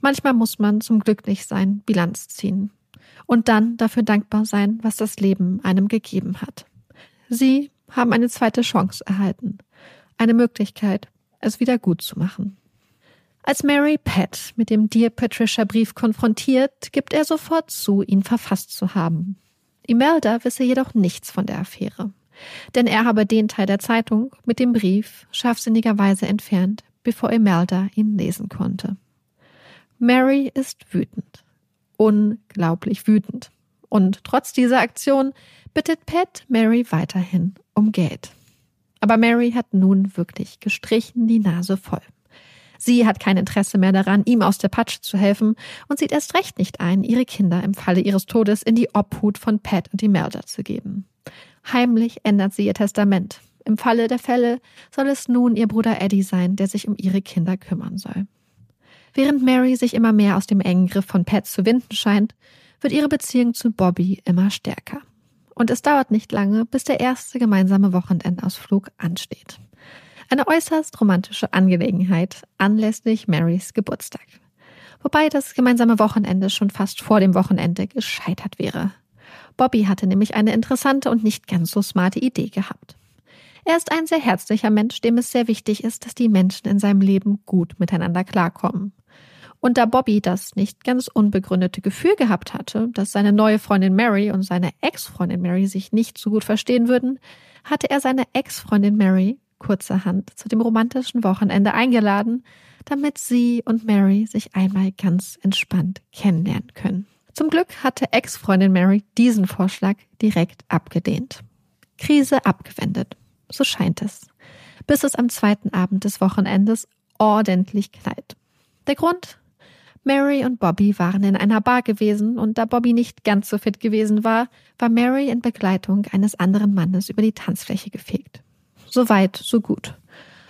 Manchmal muss man zum Glücklichsein Bilanz ziehen und dann dafür dankbar sein, was das Leben einem gegeben hat. Sie haben eine zweite Chance erhalten, eine Möglichkeit, es wieder gut zu machen. Als Mary Pat mit dem Dear Patricia Brief konfrontiert, gibt er sofort zu, ihn verfasst zu haben. Imelda wisse jedoch nichts von der Affäre, denn er habe den Teil der Zeitung mit dem Brief scharfsinnigerweise entfernt, bevor Imelda ihn lesen konnte. Mary ist wütend. Unglaublich wütend. Und trotz dieser Aktion bittet Pat Mary weiterhin um Geld. Aber Mary hat nun wirklich gestrichen die Nase voll. Sie hat kein Interesse mehr daran, ihm aus der Patsche zu helfen und sieht erst recht nicht ein, ihre Kinder im Falle ihres Todes in die Obhut von Pat und Imelda zu geben. Heimlich ändert sie ihr Testament. Im Falle der Fälle soll es nun ihr Bruder Eddie sein, der sich um ihre Kinder kümmern soll. Während Mary sich immer mehr aus dem engen Griff von Pat zu winden scheint, wird ihre Beziehung zu Bobby immer stärker. Und es dauert nicht lange, bis der erste gemeinsame Wochenendausflug ansteht. Eine äußerst romantische Angelegenheit anlässlich Marys Geburtstag. Wobei das gemeinsame Wochenende schon fast vor dem Wochenende gescheitert wäre. Bobby hatte nämlich eine interessante und nicht ganz so smarte Idee gehabt. Er ist ein sehr herzlicher Mensch, dem es sehr wichtig ist, dass die Menschen in seinem Leben gut miteinander klarkommen. Und da Bobby das nicht ganz unbegründete Gefühl gehabt hatte, dass seine neue Freundin Mary und seine Ex-Freundin Mary sich nicht so gut verstehen würden, hatte er seine Ex-Freundin Mary kurzerhand zu dem romantischen Wochenende eingeladen, damit sie und Mary sich einmal ganz entspannt kennenlernen können. Zum Glück hatte Ex-Freundin Mary diesen Vorschlag direkt abgelehnt. Krise abgewendet, so scheint es. Bis es am zweiten Abend des Wochenendes ordentlich knallt. Der Grund? Mary und Bobby waren in einer Bar gewesen und da Bobby nicht ganz so fit gewesen war, war Mary in Begleitung eines anderen Mannes über die Tanzfläche gefegt. So weit, so gut.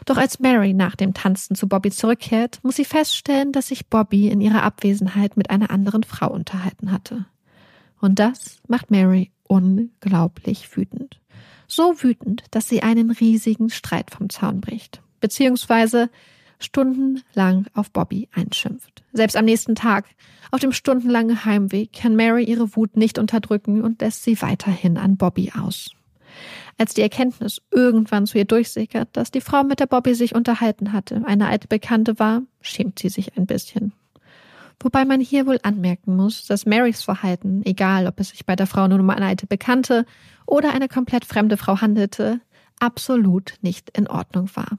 Doch als Mary nach dem Tanzen zu Bobby zurückkehrt, muss sie feststellen, dass sich Bobby in ihrer Abwesenheit mit einer anderen Frau unterhalten hatte. Und das macht Mary unglaublich wütend. So wütend, dass sie einen riesigen Streit vom Zaun bricht. Beziehungsweise stundenlang auf Bobby einschimpft. Selbst am nächsten Tag, auf dem stundenlangen Heimweg, kann Mary ihre Wut nicht unterdrücken und lässt sie weiterhin an Bobby aus. Als die Erkenntnis irgendwann zu ihr durchsickert, dass die Frau, mit der Bobby sich unterhalten hatte, eine alte Bekannte war, schämt sie sich ein bisschen. Wobei man hier wohl anmerken muss, dass Marys Verhalten, egal ob es sich bei der Frau nur um eine alte Bekannte oder eine komplett fremde Frau handelte, absolut nicht in Ordnung war.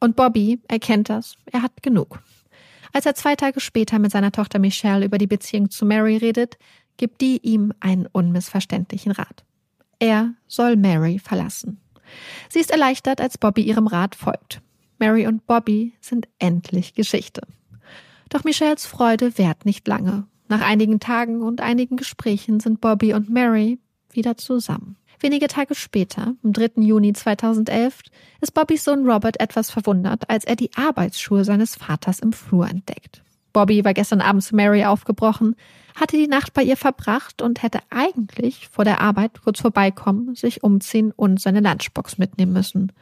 Und Bobby erkennt das, er hat genug. Als er zwei Tage später mit seiner Tochter Michelle über die Beziehung zu Mary redet, gibt die ihm einen unmissverständlichen Rat. Er soll Mary verlassen. Sie ist erleichtert, als Bobby ihrem Rat folgt. Mary und Bobby sind endlich Geschichte. Doch Michelles Freude währt nicht lange. Nach einigen Tagen und einigen Gesprächen sind Bobby und Mary wieder zusammen. Wenige Tage später, am 3. Juni 2011, ist Bobbys Sohn Robert etwas verwundert, als er die Arbeitsschuhe seines Vaters im Flur entdeckt. Bobby war gestern Abend zu Mary aufgebrochen, hatte die Nacht bei ihr verbracht und hätte eigentlich vor der Arbeit kurz vorbeikommen, sich umziehen und seine Lunchbox mitnehmen müssen.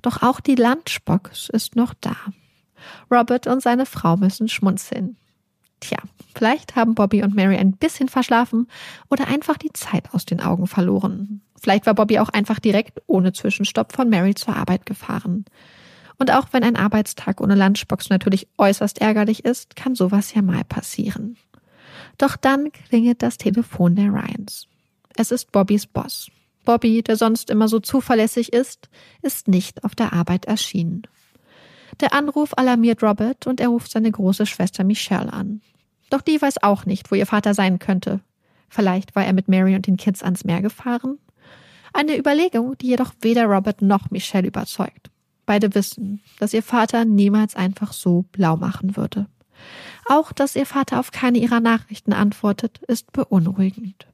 Doch auch die Lunchbox ist noch da. Robert und seine Frau müssen schmunzeln. Tja, vielleicht haben Bobby und Mary ein bisschen verschlafen oder einfach die Zeit aus den Augen verloren. Vielleicht war Bobby auch einfach direkt ohne Zwischenstopp von Mary zur Arbeit gefahren. Und auch wenn ein Arbeitstag ohne Lunchbox natürlich äußerst ärgerlich ist, kann sowas ja mal passieren. Doch dann klingelt das Telefon der Ryans. Es ist Bobbys Boss. Bobby, der sonst immer so zuverlässig ist, ist nicht auf der Arbeit erschienen. Der Anruf alarmiert Robert und er ruft seine große Schwester Michelle an. Doch die weiß auch nicht, wo ihr Vater sein könnte. Vielleicht war er mit Mary und den Kids ans Meer gefahren? Eine Überlegung, die jedoch weder Robert noch Michelle überzeugt. Beide wissen, dass ihr Vater niemals einfach so blau machen würde. Auch, dass ihr Vater auf keine ihrer Nachrichten antwortet, ist beunruhigend.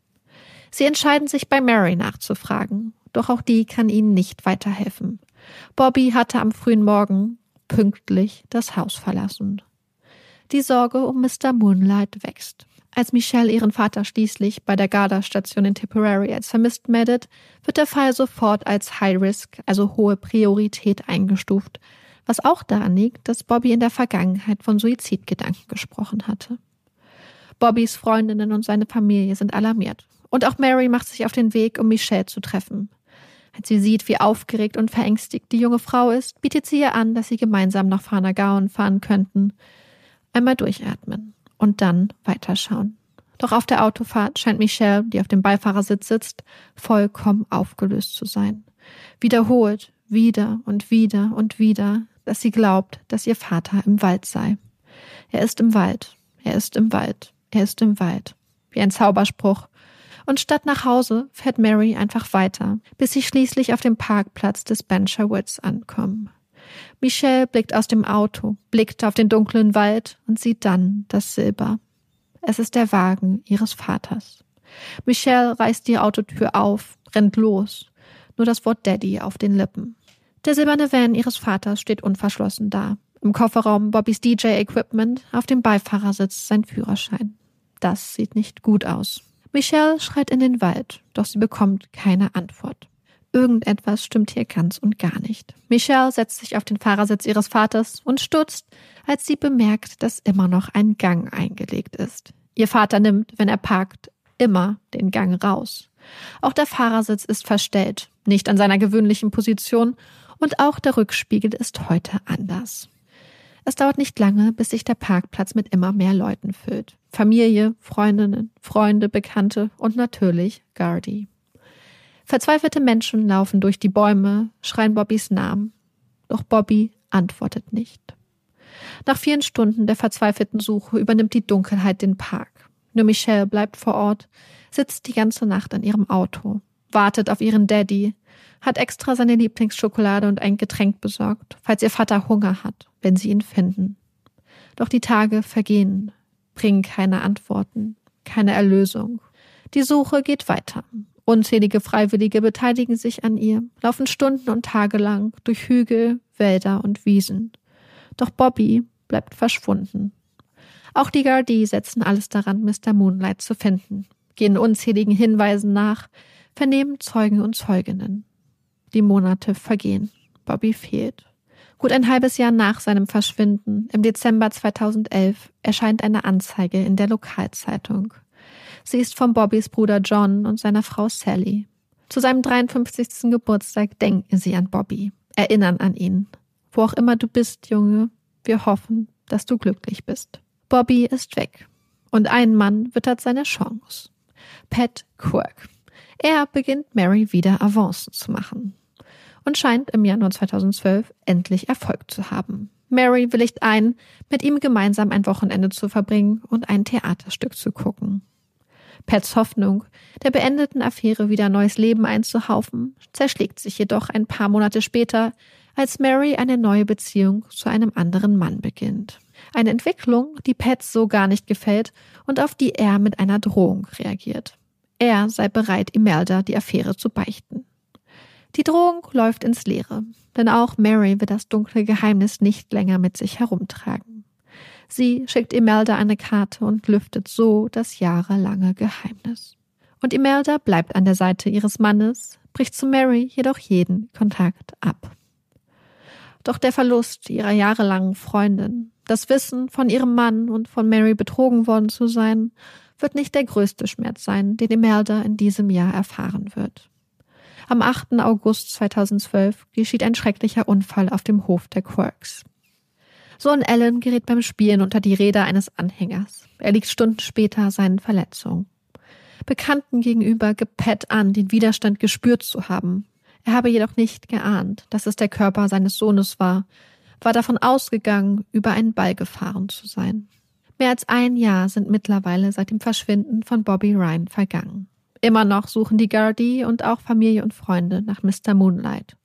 Sie entscheiden sich bei Mary nachzufragen, doch auch die kann ihnen nicht weiterhelfen. Bobby hatte am frühen Morgen pünktlich das Haus verlassen. Die Sorge um Mr. Moonlight wächst. Als Michelle ihren Vater schließlich bei der Garda-Station in Tipperary als vermisst meldet, wird der Fall sofort als High Risk, also hohe Priorität eingestuft, was auch daran liegt, dass Bobby in der Vergangenheit von Suizidgedanken gesprochen hatte. Bobbys Freundinnen und seine Familie sind alarmiert. Und auch Mary macht sich auf den Weg, um Michelle zu treffen. Als sie sieht, wie aufgeregt und verängstigt die junge Frau ist, bietet sie ihr an, dass sie gemeinsam nach Fanagaon fahren könnten. Einmal durchatmen und dann weiterschauen. Doch auf der Autofahrt scheint Michelle, die auf dem Beifahrersitz sitzt, vollkommen aufgelöst zu sein. Wiederholt, wieder und wieder und wieder, dass sie glaubt, dass ihr Vater im Wald sei. Er ist im Wald, er ist im Wald, er ist im Wald. Wie ein Zauberspruch, und statt nach Hause fährt Mary einfach weiter, bis sie schließlich auf dem Parkplatz des Bencher Woods ankommen. Michelle blickt aus dem Auto, blickt auf den dunklen Wald und sieht dann das Silber. Es ist der Wagen ihres Vaters. Michelle reißt die Autotür auf, rennt los, nur das Wort Daddy auf den Lippen. Der silberne Van ihres Vaters steht unverschlossen da. Im Kofferraum Bobbys DJ-Equipment, auf dem Beifahrersitz sein Führerschein. Das sieht nicht gut aus. Michelle schreit in den Wald, doch sie bekommt keine Antwort. Irgendetwas stimmt hier ganz und gar nicht. Michelle setzt sich auf den Fahrersitz ihres Vaters und stutzt, als sie bemerkt, dass immer noch ein Gang eingelegt ist. Ihr Vater nimmt, wenn er parkt, immer den Gang raus. Auch der Fahrersitz ist verstellt, nicht an seiner gewöhnlichen Position, und auch der Rückspiegel ist heute anders. Es dauert nicht lange, bis sich der Parkplatz mit immer mehr Leuten füllt. Familie, Freundinnen, Freunde, Bekannte und natürlich Gardy. Verzweifelte Menschen laufen durch die Bäume, schreien Bobbys Namen. Doch Bobby antwortet nicht. Nach vielen Stunden der verzweifelten Suche übernimmt die Dunkelheit den Park. Nur Michelle bleibt vor Ort, sitzt die ganze Nacht an ihrem Auto, wartet auf ihren Daddy, hat extra seine Lieblingsschokolade und ein Getränk besorgt, falls ihr Vater Hunger hat, wenn sie ihn finden. Doch die Tage vergehen, bringen keine Antworten, keine Erlösung. Die Suche geht weiter. Unzählige Freiwillige beteiligen sich an ihr, laufen Stunden und Tage lang durch Hügel, Wälder und Wiesen. Doch Bobby bleibt verschwunden. Auch die Gardie setzen alles daran, Mr. Moonlight zu finden, gehen unzähligen Hinweisen nach, vernehmen Zeugen und Zeuginnen. Die Monate vergehen. Bobby fehlt. Gut ein halbes Jahr nach seinem Verschwinden, im Dezember 2011, erscheint eine Anzeige in der Lokalzeitung. Sie ist von Bobbys Bruder John und seiner Frau Sally. Zu seinem 53. Geburtstag denken sie an Bobby, erinnern an ihn. Wo auch immer du bist, Junge, wir hoffen, dass du glücklich bist. Bobby ist weg. Und ein Mann wittert seine Chance. Pat Quirk. Er beginnt Mary wieder Avancen zu machen und scheint im Januar 2012 endlich Erfolg zu haben. Mary willigt ein, mit ihm gemeinsam ein Wochenende zu verbringen und ein Theaterstück zu gucken. Pets Hoffnung, der beendeten Affäre wieder neues Leben einzuhaufen, zerschlägt sich jedoch ein paar Monate später, als Mary eine neue Beziehung zu einem anderen Mann beginnt. Eine Entwicklung, die Pets so gar nicht gefällt und auf die er mit einer Drohung reagiert. Er sei bereit, Imelda die Affäre zu beichten. Die Drohung läuft ins Leere, denn auch Mary wird das dunkle Geheimnis nicht länger mit sich herumtragen. Sie schickt Imelda eine Karte und lüftet so das jahrelange Geheimnis. Und Imelda bleibt an der Seite ihres Mannes, bricht zu Mary jedoch jeden Kontakt ab. Doch der Verlust ihrer jahrelangen Freundin, das Wissen von ihrem Mann und von Mary betrogen worden zu sein, wird nicht der größte Schmerz sein, den Imelda in diesem Jahr erfahren wird. Am 8. August 2012 geschieht ein schrecklicher Unfall auf dem Hof der Quirks. Sohn Alan gerät beim Spielen unter die Räder eines Anhängers. Er liegt Stunden später seinen Verletzungen. Bekannten gegenüber gibt Pat an, den Widerstand gespürt zu haben. Er habe jedoch nicht geahnt, dass es der Körper seines Sohnes war, war davon ausgegangen, über einen Ball gefahren zu sein. Mehr als ein Jahr sind mittlerweile seit dem Verschwinden von Bobby Ryan vergangen. Immer noch suchen die Gardaí und auch Familie und Freunde nach Mr. Moonlight.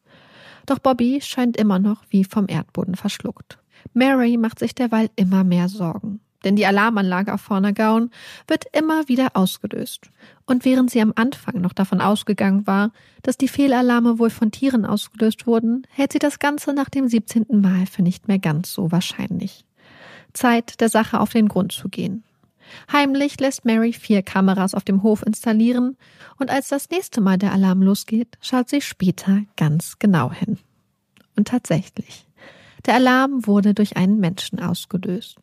Doch Bobby scheint immer noch wie vom Erdboden verschluckt. Mary macht sich derweil immer mehr Sorgen. Denn die Alarmanlage auf Fornergaun wird immer wieder ausgelöst. Und während sie am Anfang noch davon ausgegangen war, dass die Fehlalarme wohl von Tieren ausgelöst wurden, hält sie das Ganze nach dem 17. Mal für nicht mehr ganz so wahrscheinlich. Zeit, der Sache auf den Grund zu gehen. Heimlich lässt Mary vier Kameras auf dem Hof installieren und als das nächste Mal der Alarm losgeht, schaut sie später ganz genau hin. Und tatsächlich. Der Alarm wurde durch einen Menschen ausgelöst.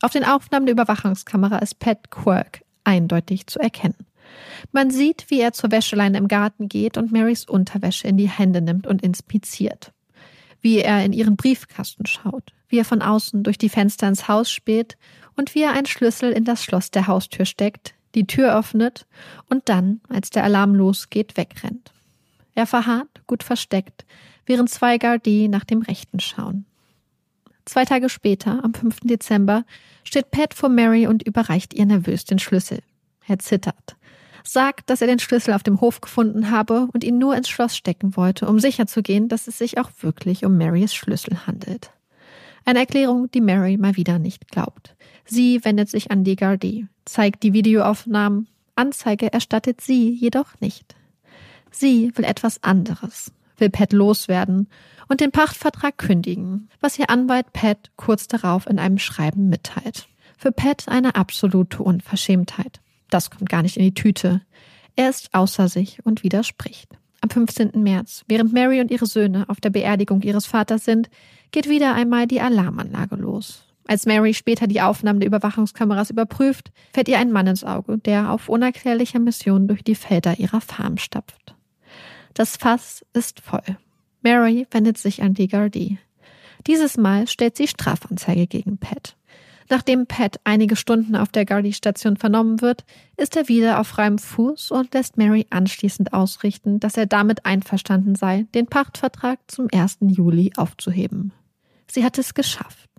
Auf den Aufnahmen der Überwachungskamera ist Pat Quirk eindeutig zu erkennen. Man sieht, wie er zur Wäscheleine im Garten geht und Marys Unterwäsche in die Hände nimmt und inspiziert. Wie er in ihren Briefkasten schaut, wie er von außen durch die Fenster ins Haus späht und wie er einen Schlüssel in das Schloss der Haustür steckt, die Tür öffnet und dann, als der Alarm losgeht, wegrennt. Er verharrt, gut versteckt, während zwei Gardie nach dem Rechten schauen. Zwei Tage später, am 5. Dezember, steht Pat vor Mary und überreicht ihr nervös den Schlüssel. Er zittert, sagt, dass er den Schlüssel auf dem Hof gefunden habe und ihn nur ins Schloss stecken wollte, um sicherzugehen, dass es sich auch wirklich um Marys Schlüssel handelt. Eine Erklärung, die Mary mal wieder nicht glaubt. Sie wendet sich an die Gardie, zeigt die Videoaufnahmen, Anzeige erstattet sie jedoch nicht. Sie will etwas anderes, will Pat loswerden und den Pachtvertrag kündigen, was ihr Anwalt Pat kurz darauf in einem Schreiben mitteilt. Für Pat eine absolute Unverschämtheit. Das kommt gar nicht in die Tüte. Er ist außer sich und widerspricht. Am 15. März, während Mary und ihre Söhne auf der Beerdigung ihres Vaters sind, geht wieder einmal die Alarmanlage los. Als Mary später die Aufnahmen der Überwachungskameras überprüft, fällt ihr ein Mann ins Auge, der auf unerklärlicher Mission durch die Felder ihrer Farm stapft. Das Fass ist voll. Mary wendet sich an die Gardie. Dieses Mal stellt sie Strafanzeige gegen Pat. Nachdem Pat einige Stunden auf der Gardie-Station vernommen wird, ist er wieder auf freiem Fuß und lässt Mary anschließend ausrichten, dass er damit einverstanden sei, den Pachtvertrag zum 1. Juli aufzuheben. Sie hat es geschafft.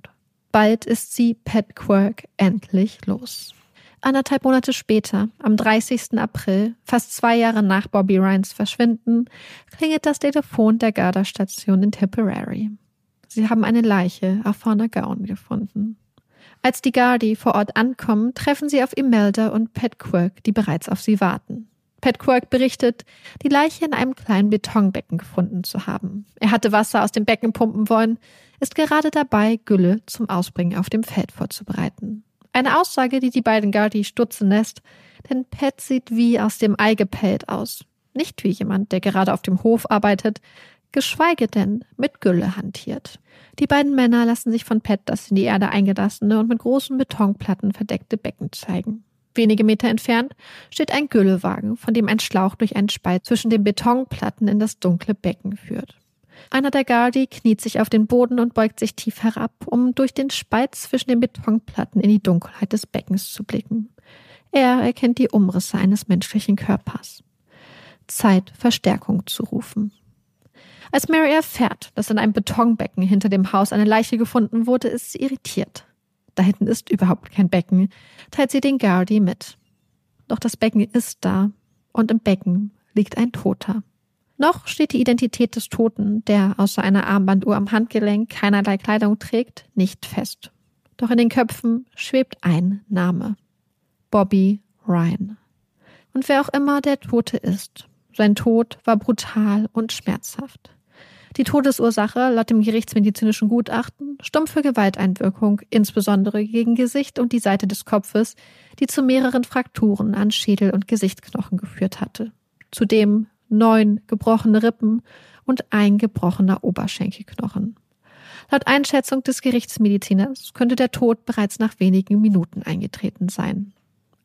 Bald ist sie Pat Quirk endlich los. Anderthalb Monate später, am 30. April, fast zwei Jahre nach Bobby Ryans Verschwinden, klingelt das Telefon der Garda-Station in Tipperary. Sie haben eine Leiche auf Fauna Gown gefunden. Als die Gardi vor Ort ankommen, treffen sie auf Imelda und Pat Quirk, die bereits auf sie warten. Pat Quirk berichtet, die Leiche in einem kleinen Betonbecken gefunden zu haben. Er hatte Wasser aus dem Becken pumpen wollen, ist gerade dabei, Gülle zum Ausbringen auf dem Feld vorzubereiten. Eine Aussage, die die beiden Gardi stutzen lässt, denn Pat sieht wie aus dem Ei gepellt aus. Nicht wie jemand, der gerade auf dem Hof arbeitet, geschweige denn mit Gülle hantiert. Die beiden Männer lassen sich von Pat das in die Erde eingelassene und mit großen Betonplatten verdeckte Becken zeigen. Wenige Meter entfernt steht ein Güllewagen, von dem ein Schlauch durch einen Spalt zwischen den Betonplatten in das dunkle Becken führt. Einer der Gardi kniet sich auf den Boden und beugt sich tief herab, um durch den Spalt zwischen den Betonplatten in die Dunkelheit des Beckens zu blicken. Er erkennt die Umrisse eines menschlichen Körpers. Zeit, Verstärkung zu rufen. Als Mary erfährt, dass in einem Betonbecken hinter dem Haus eine Leiche gefunden wurde, ist sie irritiert. Da hinten ist überhaupt kein Becken, teilt sie den Gardi mit. Doch das Becken ist da, und im Becken liegt ein Toter. Noch steht die Identität des Toten, der außer einer Armbanduhr am Handgelenk keinerlei Kleidung trägt, nicht fest. Doch in den Köpfen schwebt ein Name. Bobby Ryan. Und wer auch immer der Tote ist, sein Tod war brutal und schmerzhaft. Die Todesursache laut dem gerichtsmedizinischen Gutachten stumpfe Gewalteinwirkung, insbesondere gegen Gesicht und die Seite des Kopfes, die zu mehreren Frakturen an Schädel und Gesichtsknochen geführt hatte. Zudem neun gebrochene Rippen und ein gebrochener Oberschenkelknochen. Laut Einschätzung des Gerichtsmediziners könnte der Tod bereits nach wenigen Minuten eingetreten sein.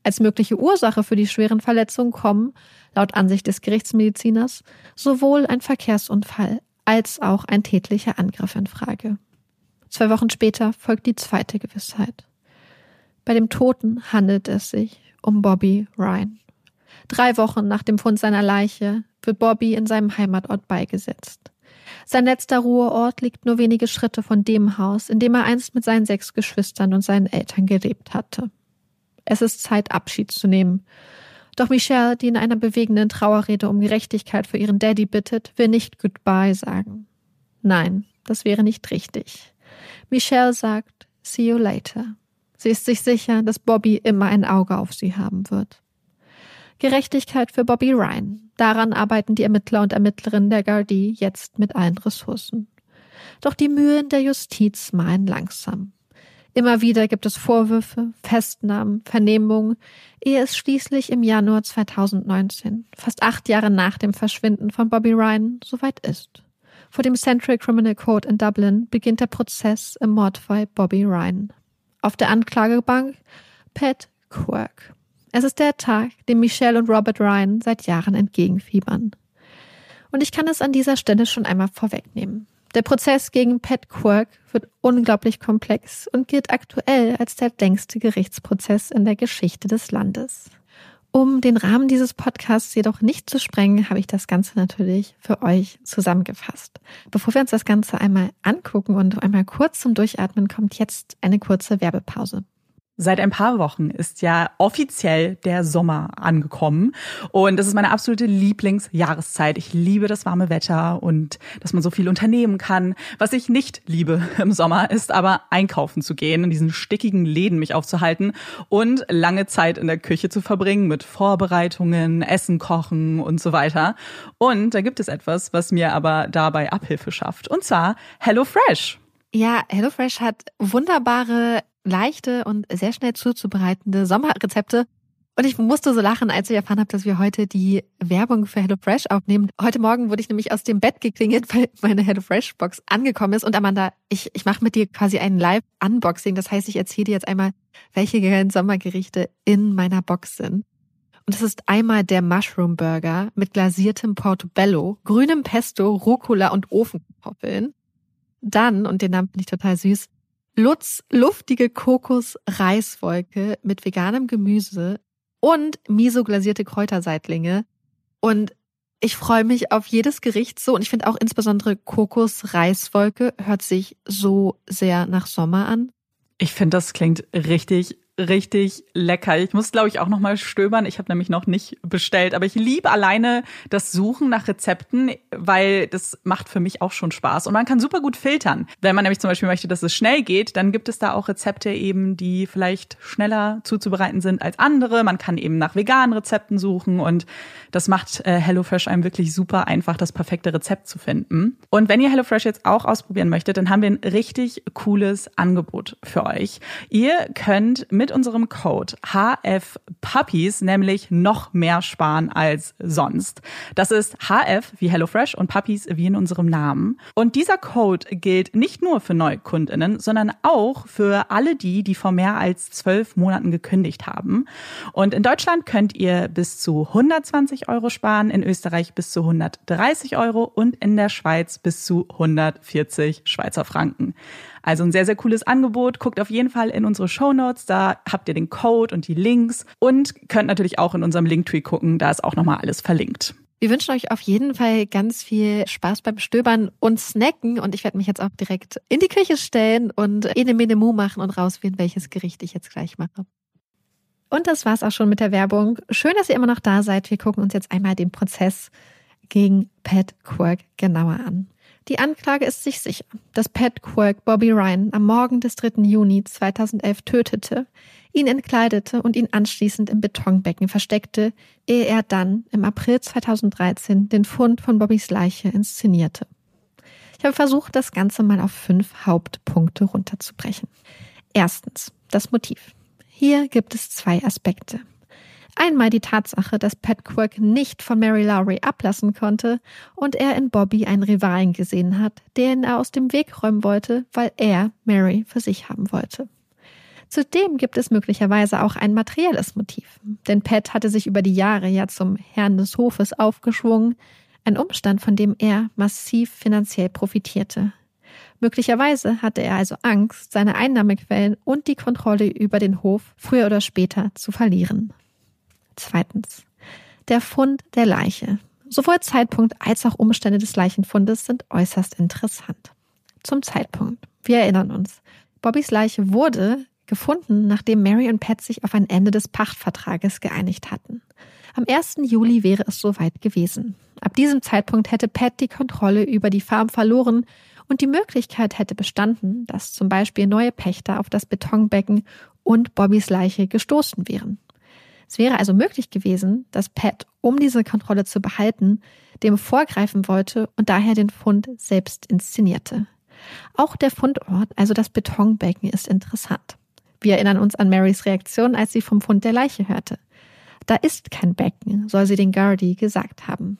Als mögliche Ursache für die schweren Verletzungen kommen, laut Ansicht des Gerichtsmediziners, sowohl ein Verkehrsunfall als auch ein tätlicher Angriff in Frage. Zwei Wochen später folgt die zweite Gewissheit. Bei dem Toten handelt es sich um Bobby Ryan. Drei Wochen nach dem Fund seiner Leiche wird Bobby in seinem Heimatort beigesetzt. Sein letzter Ruheort liegt nur wenige Schritte von dem Haus, in dem er einst mit seinen sechs Geschwistern und seinen Eltern gelebt hatte. Es ist Zeit, Abschied zu nehmen. Doch Michelle, die in einer bewegenden Trauerrede um Gerechtigkeit für ihren Daddy bittet, will nicht Goodbye sagen. Nein, das wäre nicht richtig. Michelle sagt, see you later. Sie ist sich sicher, dass Bobby immer ein Auge auf sie haben wird. Gerechtigkeit für Bobby Ryan. Daran arbeiten die Ermittler und Ermittlerinnen der Gardie jetzt mit allen Ressourcen. Doch die Mühen der Justiz malen langsam. Immer wieder gibt es Vorwürfe, Festnahmen, Vernehmungen, ehe es schließlich im Januar 2019, fast acht Jahre nach dem Verschwinden von Bobby Ryan, soweit ist. Vor dem Central Criminal Court in Dublin beginnt der Prozess im Mordfall Bobby Ryan. Auf der Anklagebank Pat Quirk. Es ist der Tag, dem Michelle und Robert Ryan seit Jahren entgegenfiebern. Und ich kann es an dieser Stelle schon einmal vorwegnehmen. Der Prozess gegen Pat Quirk wird unglaublich komplex und gilt aktuell als der längste Gerichtsprozess in der Geschichte des Landes. Um den Rahmen dieses Podcasts jedoch nicht zu sprengen, habe ich das Ganze natürlich für euch zusammengefasst. Bevor wir uns das Ganze einmal angucken und einmal kurz zum Durchatmen, kommt jetzt eine kurze Werbepause. Seit ein paar Wochen ist ja offiziell der Sommer angekommen und das ist meine absolute Lieblingsjahreszeit. Ich liebe das warme Wetter und dass man so viel unternehmen kann. Was ich nicht liebe im Sommer ist aber einkaufen zu gehen, in diesen stickigen Läden mich aufzuhalten und lange Zeit in der Küche zu verbringen mit Vorbereitungen, Essen kochen und so weiter. Und da gibt es etwas, was mir aber dabei Abhilfe schafft und zwar HelloFresh. Ja, HelloFresh hat wunderbare leichte und sehr schnell zuzubereitende Sommerrezepte. Und ich musste so lachen, als ich erfahren habe, dass wir heute die Werbung für HelloFresh aufnehmen. Heute Morgen wurde ich nämlich aus dem Bett geklingelt, weil meine HelloFresh-Box angekommen ist. Und Amanda, ich, ich mache mit dir quasi ein Live-Unboxing. Das heißt, ich erzähle dir jetzt einmal, welche Sommergerichte in meiner Box sind. Und das ist einmal der Mushroom Burger mit glasiertem Portobello, grünem Pesto, Rucola und Ofenkartoffeln. Dann, und den Namen finde ich total süß, Lutz luftige Kokos-Reiswolke mit veganem Gemüse und miso glasierte Kräuterseitlinge. Und ich freue mich auf jedes Gericht so. Und ich finde auch insbesondere Kokos-Reiswolke hört sich so sehr nach Sommer an. Ich finde, das klingt richtig richtig lecker. Ich muss, glaube ich, auch noch mal stöbern. Ich habe nämlich noch nicht bestellt, aber ich liebe alleine das Suchen nach Rezepten, weil das macht für mich auch schon Spaß. Und man kann super gut filtern. Wenn man nämlich zum Beispiel möchte, dass es schnell geht, dann gibt es da auch Rezepte eben, die vielleicht schneller zuzubereiten sind als andere. Man kann eben nach veganen Rezepten suchen und das macht äh, HelloFresh einem wirklich super einfach, das perfekte Rezept zu finden. Und wenn ihr HelloFresh jetzt auch ausprobieren möchtet, dann haben wir ein richtig cooles Angebot für euch. Ihr könnt mit mit unserem Code HF Puppies nämlich noch mehr sparen als sonst. Das ist HF wie HelloFresh und Puppies wie in unserem Namen. Und dieser Code gilt nicht nur für Neukundinnen, sondern auch für alle die, die vor mehr als zwölf Monaten gekündigt haben. Und in Deutschland könnt ihr bis zu 120 Euro sparen, in Österreich bis zu 130 Euro und in der Schweiz bis zu 140 Schweizer Franken. Also ein sehr, sehr cooles Angebot. Guckt auf jeden Fall in unsere Show Notes. Da habt ihr den Code und die Links und könnt natürlich auch in unserem Linktree gucken. Da ist auch nochmal alles verlinkt. Wir wünschen euch auf jeden Fall ganz viel Spaß beim Stöbern und Snacken. Und ich werde mich jetzt auch direkt in die Küche stellen und eine Mene Mu machen und rausfinden, welches Gericht ich jetzt gleich mache. Und das war's auch schon mit der Werbung. Schön, dass ihr immer noch da seid. Wir gucken uns jetzt einmal den Prozess gegen Pat Quirk genauer an. Die Anklage ist sich sicher, dass Pat Quirk Bobby Ryan am Morgen des 3. Juni 2011 tötete, ihn entkleidete und ihn anschließend im Betonbecken versteckte, ehe er dann im April 2013 den Fund von Bobbys Leiche inszenierte. Ich habe versucht, das Ganze mal auf fünf Hauptpunkte runterzubrechen. Erstens, das Motiv. Hier gibt es zwei Aspekte. Einmal die Tatsache, dass Pat Quirk nicht von Mary Lowry ablassen konnte und er in Bobby einen Rivalen gesehen hat, den er aus dem Weg räumen wollte, weil er Mary für sich haben wollte. Zudem gibt es möglicherweise auch ein materielles Motiv, denn Pat hatte sich über die Jahre ja zum Herrn des Hofes aufgeschwungen, ein Umstand, von dem er massiv finanziell profitierte. Möglicherweise hatte er also Angst, seine Einnahmequellen und die Kontrolle über den Hof früher oder später zu verlieren. Zweitens. Der Fund der Leiche. Sowohl Zeitpunkt als auch Umstände des Leichenfundes sind äußerst interessant. Zum Zeitpunkt. Wir erinnern uns. Bobbys Leiche wurde gefunden, nachdem Mary und Pat sich auf ein Ende des Pachtvertrages geeinigt hatten. Am 1. Juli wäre es soweit gewesen. Ab diesem Zeitpunkt hätte Pat die Kontrolle über die Farm verloren und die Möglichkeit hätte bestanden, dass zum Beispiel neue Pächter auf das Betonbecken und Bobbys Leiche gestoßen wären. Es wäre also möglich gewesen, dass Pat, um diese Kontrolle zu behalten, dem vorgreifen wollte und daher den Fund selbst inszenierte. Auch der Fundort, also das Betonbecken, ist interessant. Wir erinnern uns an Marys Reaktion, als sie vom Fund der Leiche hörte. Da ist kein Becken, soll sie den Gardy gesagt haben.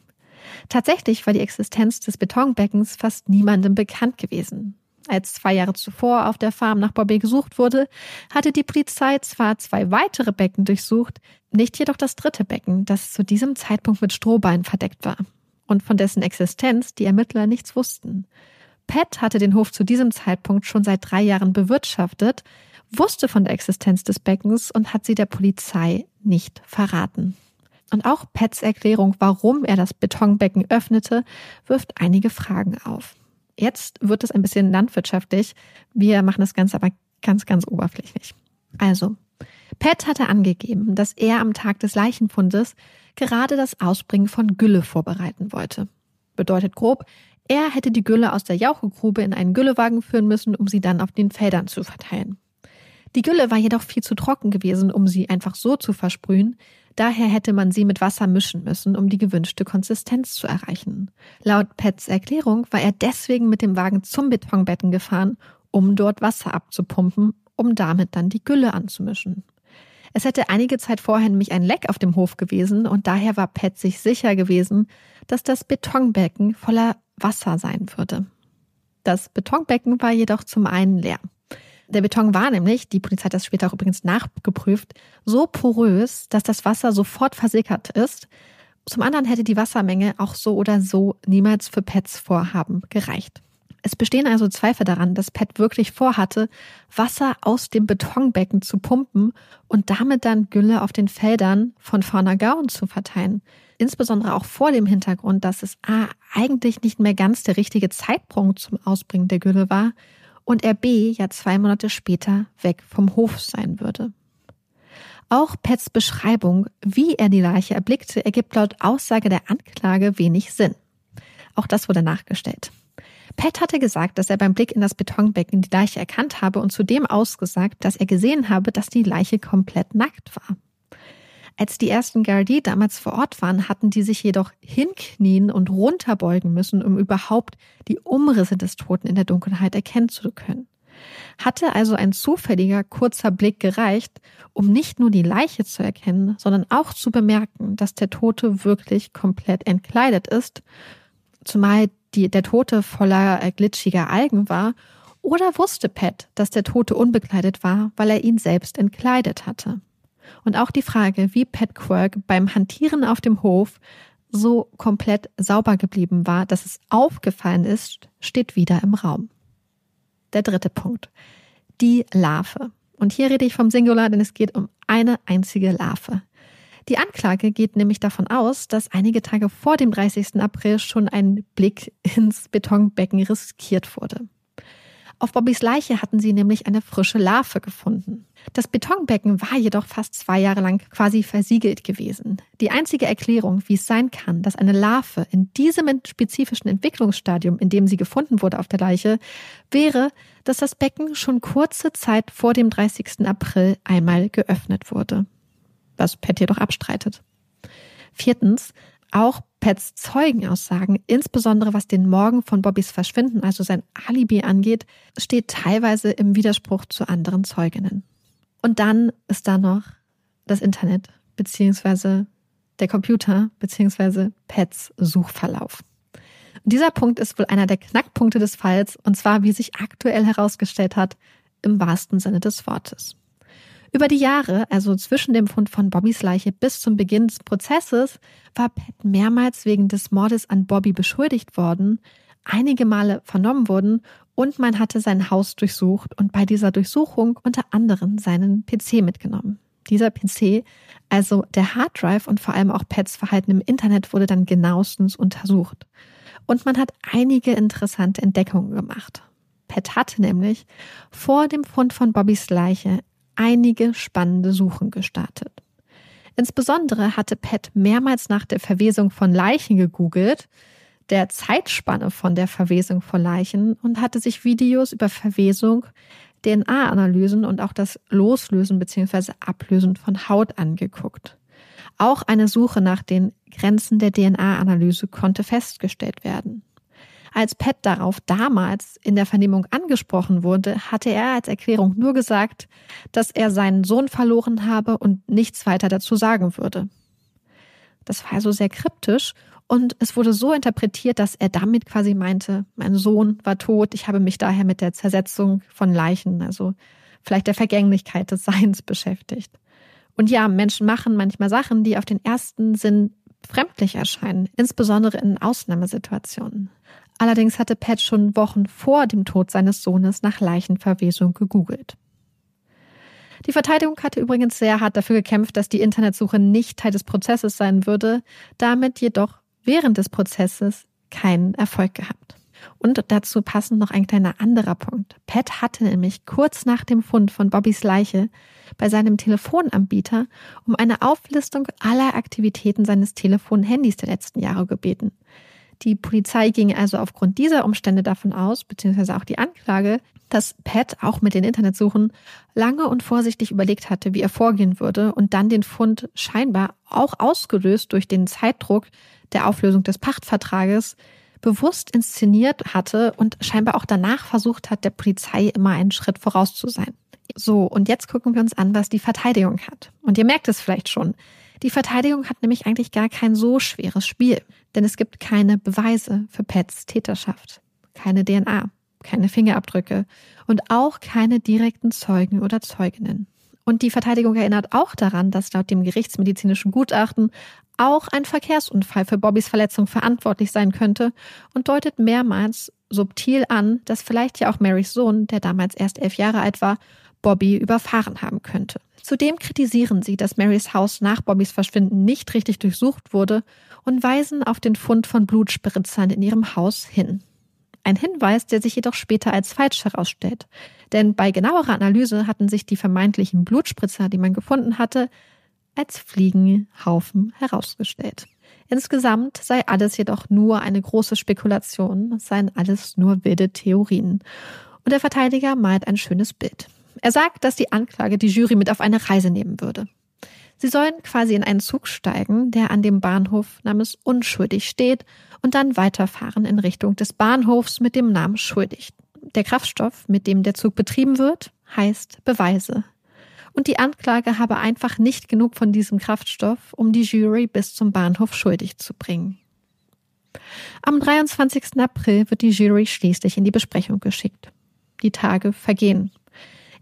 Tatsächlich war die Existenz des Betonbeckens fast niemandem bekannt gewesen. Als zwei Jahre zuvor auf der Farm nach Bobby gesucht wurde, hatte die Polizei zwar zwei weitere Becken durchsucht, nicht jedoch das dritte Becken, das zu diesem Zeitpunkt mit Strohbeinen verdeckt war und von dessen Existenz die Ermittler nichts wussten. Pat hatte den Hof zu diesem Zeitpunkt schon seit drei Jahren bewirtschaftet, wusste von der Existenz des Beckens und hat sie der Polizei nicht verraten. Und auch Pats Erklärung, warum er das Betonbecken öffnete, wirft einige Fragen auf. Jetzt wird es ein bisschen landwirtschaftlich. Wir machen das Ganze aber ganz, ganz oberflächlich. Also, Pat hatte angegeben, dass er am Tag des Leichenfundes gerade das Ausbringen von Gülle vorbereiten wollte. Bedeutet grob, er hätte die Gülle aus der Jauchegrube in einen Güllewagen führen müssen, um sie dann auf den Feldern zu verteilen. Die Gülle war jedoch viel zu trocken gewesen, um sie einfach so zu versprühen. Daher hätte man sie mit Wasser mischen müssen, um die gewünschte Konsistenz zu erreichen. Laut Pets Erklärung war er deswegen mit dem Wagen zum Betonbetten gefahren, um dort Wasser abzupumpen, um damit dann die Gülle anzumischen. Es hätte einige Zeit vorher nämlich ein Leck auf dem Hof gewesen und daher war Pet sich sicher gewesen, dass das Betonbecken voller Wasser sein würde. Das Betonbecken war jedoch zum einen leer. Der Beton war nämlich, die Polizei hat das später auch übrigens nachgeprüft, so porös, dass das Wasser sofort versickert ist. Zum anderen hätte die Wassermenge auch so oder so niemals für Pets Vorhaben gereicht. Es bestehen also Zweifel daran, dass Pat wirklich vorhatte, Wasser aus dem Betonbecken zu pumpen und damit dann Gülle auf den Feldern von Farnagaun zu verteilen. Insbesondere auch vor dem Hintergrund, dass es A, eigentlich nicht mehr ganz der richtige Zeitpunkt zum Ausbringen der Gülle war und er B ja zwei Monate später weg vom Hof sein würde. Auch Pets Beschreibung, wie er die Leiche erblickte, ergibt laut Aussage der Anklage wenig Sinn. Auch das wurde nachgestellt. Pat hatte gesagt, dass er beim Blick in das Betonbecken die Leiche erkannt habe und zudem ausgesagt, dass er gesehen habe, dass die Leiche komplett nackt war. Als die ersten Gardi damals vor Ort waren, hatten die sich jedoch hinknien und runterbeugen müssen, um überhaupt die Umrisse des Toten in der Dunkelheit erkennen zu können. Hatte also ein zufälliger kurzer Blick gereicht, um nicht nur die Leiche zu erkennen, sondern auch zu bemerken, dass der Tote wirklich komplett entkleidet ist, zumal die, der Tote voller äh, glitschiger Algen war, oder wusste Pat, dass der Tote unbekleidet war, weil er ihn selbst entkleidet hatte? Und auch die Frage, wie Pat Quirk beim Hantieren auf dem Hof so komplett sauber geblieben war, dass es aufgefallen ist, steht wieder im Raum. Der dritte Punkt. Die Larve. Und hier rede ich vom Singular, denn es geht um eine einzige Larve. Die Anklage geht nämlich davon aus, dass einige Tage vor dem 30. April schon ein Blick ins Betonbecken riskiert wurde. Auf Bobbys Leiche hatten sie nämlich eine frische Larve gefunden. Das Betonbecken war jedoch fast zwei Jahre lang quasi versiegelt gewesen. Die einzige Erklärung, wie es sein kann, dass eine Larve in diesem spezifischen Entwicklungsstadium, in dem sie gefunden wurde auf der Leiche, wäre, dass das Becken schon kurze Zeit vor dem 30. April einmal geöffnet wurde. Was Pat jedoch abstreitet. Viertens, auch Pets Zeugenaussagen, insbesondere was den Morgen von Bobbys Verschwinden, also sein Alibi angeht, steht teilweise im Widerspruch zu anderen Zeuginnen. Und dann ist da noch das Internet, beziehungsweise der Computer, beziehungsweise Pets Suchverlauf. Und dieser Punkt ist wohl einer der Knackpunkte des Falls, und zwar, wie sich aktuell herausgestellt hat, im wahrsten Sinne des Wortes. Über die Jahre, also zwischen dem Fund von Bobbys Leiche bis zum Beginn des Prozesses, war Pat mehrmals wegen des Mordes an Bobby beschuldigt worden, einige Male vernommen wurden und man hatte sein Haus durchsucht und bei dieser Durchsuchung unter anderem seinen PC mitgenommen. Dieser PC, also der Harddrive und vor allem auch Pets Verhalten im Internet wurde dann genauestens untersucht. Und man hat einige interessante Entdeckungen gemacht. Pat hatte nämlich vor dem Fund von Bobbys Leiche einige spannende Suchen gestartet. Insbesondere hatte Pat mehrmals nach der Verwesung von Leichen gegoogelt, der Zeitspanne von der Verwesung von Leichen und hatte sich Videos über Verwesung, DNA-Analysen und auch das Loslösen bzw. Ablösen von Haut angeguckt. Auch eine Suche nach den Grenzen der DNA-Analyse konnte festgestellt werden. Als Pat darauf damals in der Vernehmung angesprochen wurde, hatte er als Erklärung nur gesagt, dass er seinen Sohn verloren habe und nichts weiter dazu sagen würde. Das war also sehr kryptisch und es wurde so interpretiert, dass er damit quasi meinte, mein Sohn war tot, ich habe mich daher mit der Zersetzung von Leichen, also vielleicht der Vergänglichkeit des Seins beschäftigt. Und ja, Menschen machen manchmal Sachen, die auf den ersten Sinn fremdlich erscheinen, insbesondere in Ausnahmesituationen. Allerdings hatte Pat schon Wochen vor dem Tod seines Sohnes nach Leichenverwesung gegoogelt. Die Verteidigung hatte übrigens sehr hart dafür gekämpft, dass die Internetsuche nicht Teil des Prozesses sein würde, damit jedoch während des Prozesses keinen Erfolg gehabt. Und dazu passend noch ein kleiner anderer Punkt. Pat hatte nämlich kurz nach dem Fund von Bobbys Leiche bei seinem Telefonanbieter um eine Auflistung aller Aktivitäten seines Telefon-Handys der letzten Jahre gebeten. Die Polizei ging also aufgrund dieser Umstände davon aus, beziehungsweise auch die Anklage, dass Pat auch mit den Internetsuchen lange und vorsichtig überlegt hatte, wie er vorgehen würde und dann den Fund scheinbar auch ausgelöst durch den Zeitdruck der Auflösung des Pachtvertrages bewusst inszeniert hatte und scheinbar auch danach versucht hat, der Polizei immer einen Schritt voraus zu sein. So, und jetzt gucken wir uns an, was die Verteidigung hat. Und ihr merkt es vielleicht schon. Die Verteidigung hat nämlich eigentlich gar kein so schweres Spiel, denn es gibt keine Beweise für Pets Täterschaft, keine DNA, keine Fingerabdrücke und auch keine direkten Zeugen oder Zeuginnen. Und die Verteidigung erinnert auch daran, dass laut dem gerichtsmedizinischen Gutachten auch ein Verkehrsunfall für Bobbys Verletzung verantwortlich sein könnte und deutet mehrmals subtil an, dass vielleicht ja auch Marys Sohn, der damals erst elf Jahre alt war, Bobby überfahren haben könnte. Zudem kritisieren sie, dass Marys Haus nach Bobbys Verschwinden nicht richtig durchsucht wurde und weisen auf den Fund von Blutspritzern in ihrem Haus hin. Ein Hinweis, der sich jedoch später als falsch herausstellt. Denn bei genauerer Analyse hatten sich die vermeintlichen Blutspritzer, die man gefunden hatte, als Fliegenhaufen herausgestellt. Insgesamt sei alles jedoch nur eine große Spekulation, seien alles nur wilde Theorien. Und der Verteidiger malt ein schönes Bild. Er sagt, dass die Anklage die Jury mit auf eine Reise nehmen würde. Sie sollen quasi in einen Zug steigen, der an dem Bahnhof namens Unschuldig steht und dann weiterfahren in Richtung des Bahnhofs mit dem Namen Schuldig. Der Kraftstoff, mit dem der Zug betrieben wird, heißt Beweise. Und die Anklage habe einfach nicht genug von diesem Kraftstoff, um die Jury bis zum Bahnhof schuldig zu bringen. Am 23. April wird die Jury schließlich in die Besprechung geschickt. Die Tage vergehen.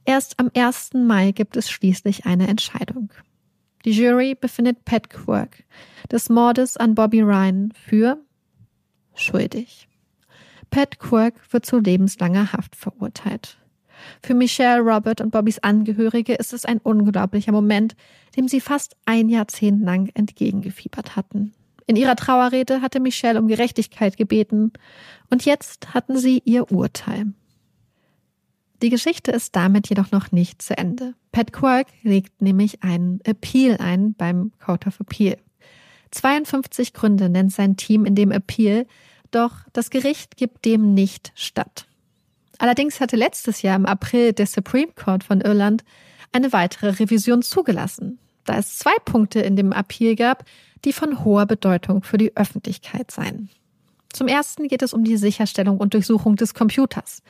Erst am 1. Mai gibt es schließlich eine Entscheidung. Die Jury befindet Pat Quirk des Mordes an Bobby Ryan für schuldig. Pat Quirk wird zu lebenslanger Haft verurteilt. Für Michelle, Robert und Bobbys Angehörige ist es ein unglaublicher Moment, dem sie fast ein Jahrzehnt lang entgegengefiebert hatten. In ihrer Trauerrede hatte Michelle um Gerechtigkeit gebeten und jetzt hatten sie ihr Urteil. Die Geschichte ist damit jedoch noch nicht zu Ende. Pat Quirk legt nämlich einen Appeal ein beim Court of Appeal. 52 Gründe nennt sein Team in dem Appeal, doch das Gericht gibt dem nicht statt. Allerdings hatte letztes Jahr im April der Supreme Court von Irland eine weitere Revision zugelassen, da es zwei Punkte in dem Appeal gab, die von hoher Bedeutung für die Öffentlichkeit seien. Zum ersten geht es um die Sicherstellung und Durchsuchung des Computers.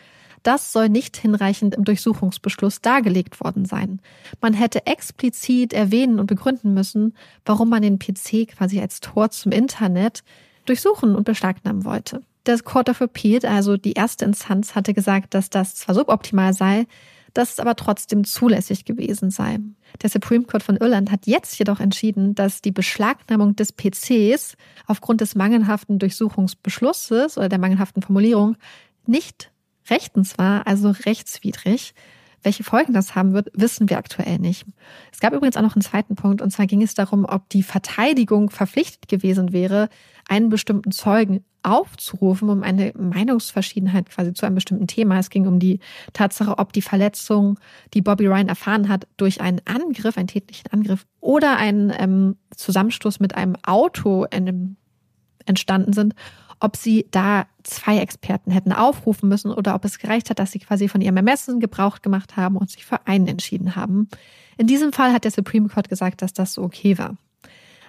Das soll nicht hinreichend im Durchsuchungsbeschluss dargelegt worden sein. Man hätte explizit erwähnen und begründen müssen, warum man den PC quasi als Tor zum Internet durchsuchen und beschlagnahmen wollte. Das Court of Appeal, also die erste Instanz, hatte gesagt, dass das zwar suboptimal sei, dass es aber trotzdem zulässig gewesen sei. Der Supreme Court von Irland hat jetzt jedoch entschieden, dass die Beschlagnahmung des PCs aufgrund des mangelhaften Durchsuchungsbeschlusses oder der mangelhaften Formulierung nicht rechtens war, also rechtswidrig, welche Folgen das haben wird, wissen wir aktuell nicht. Es gab übrigens auch noch einen zweiten Punkt, und zwar ging es darum, ob die Verteidigung verpflichtet gewesen wäre, einen bestimmten Zeugen aufzurufen, um eine Meinungsverschiedenheit quasi zu einem bestimmten Thema. Es ging um die Tatsache, ob die Verletzung, die Bobby Ryan erfahren hat, durch einen Angriff, einen tätlichen Angriff oder einen ähm, Zusammenstoß mit einem Auto entstanden sind, ob sie da zwei Experten hätten aufrufen müssen oder ob es gereicht hat, dass sie quasi von ihrem Ermessen Gebrauch gemacht haben und sich für einen entschieden haben. In diesem Fall hat der Supreme Court gesagt, dass das so okay war.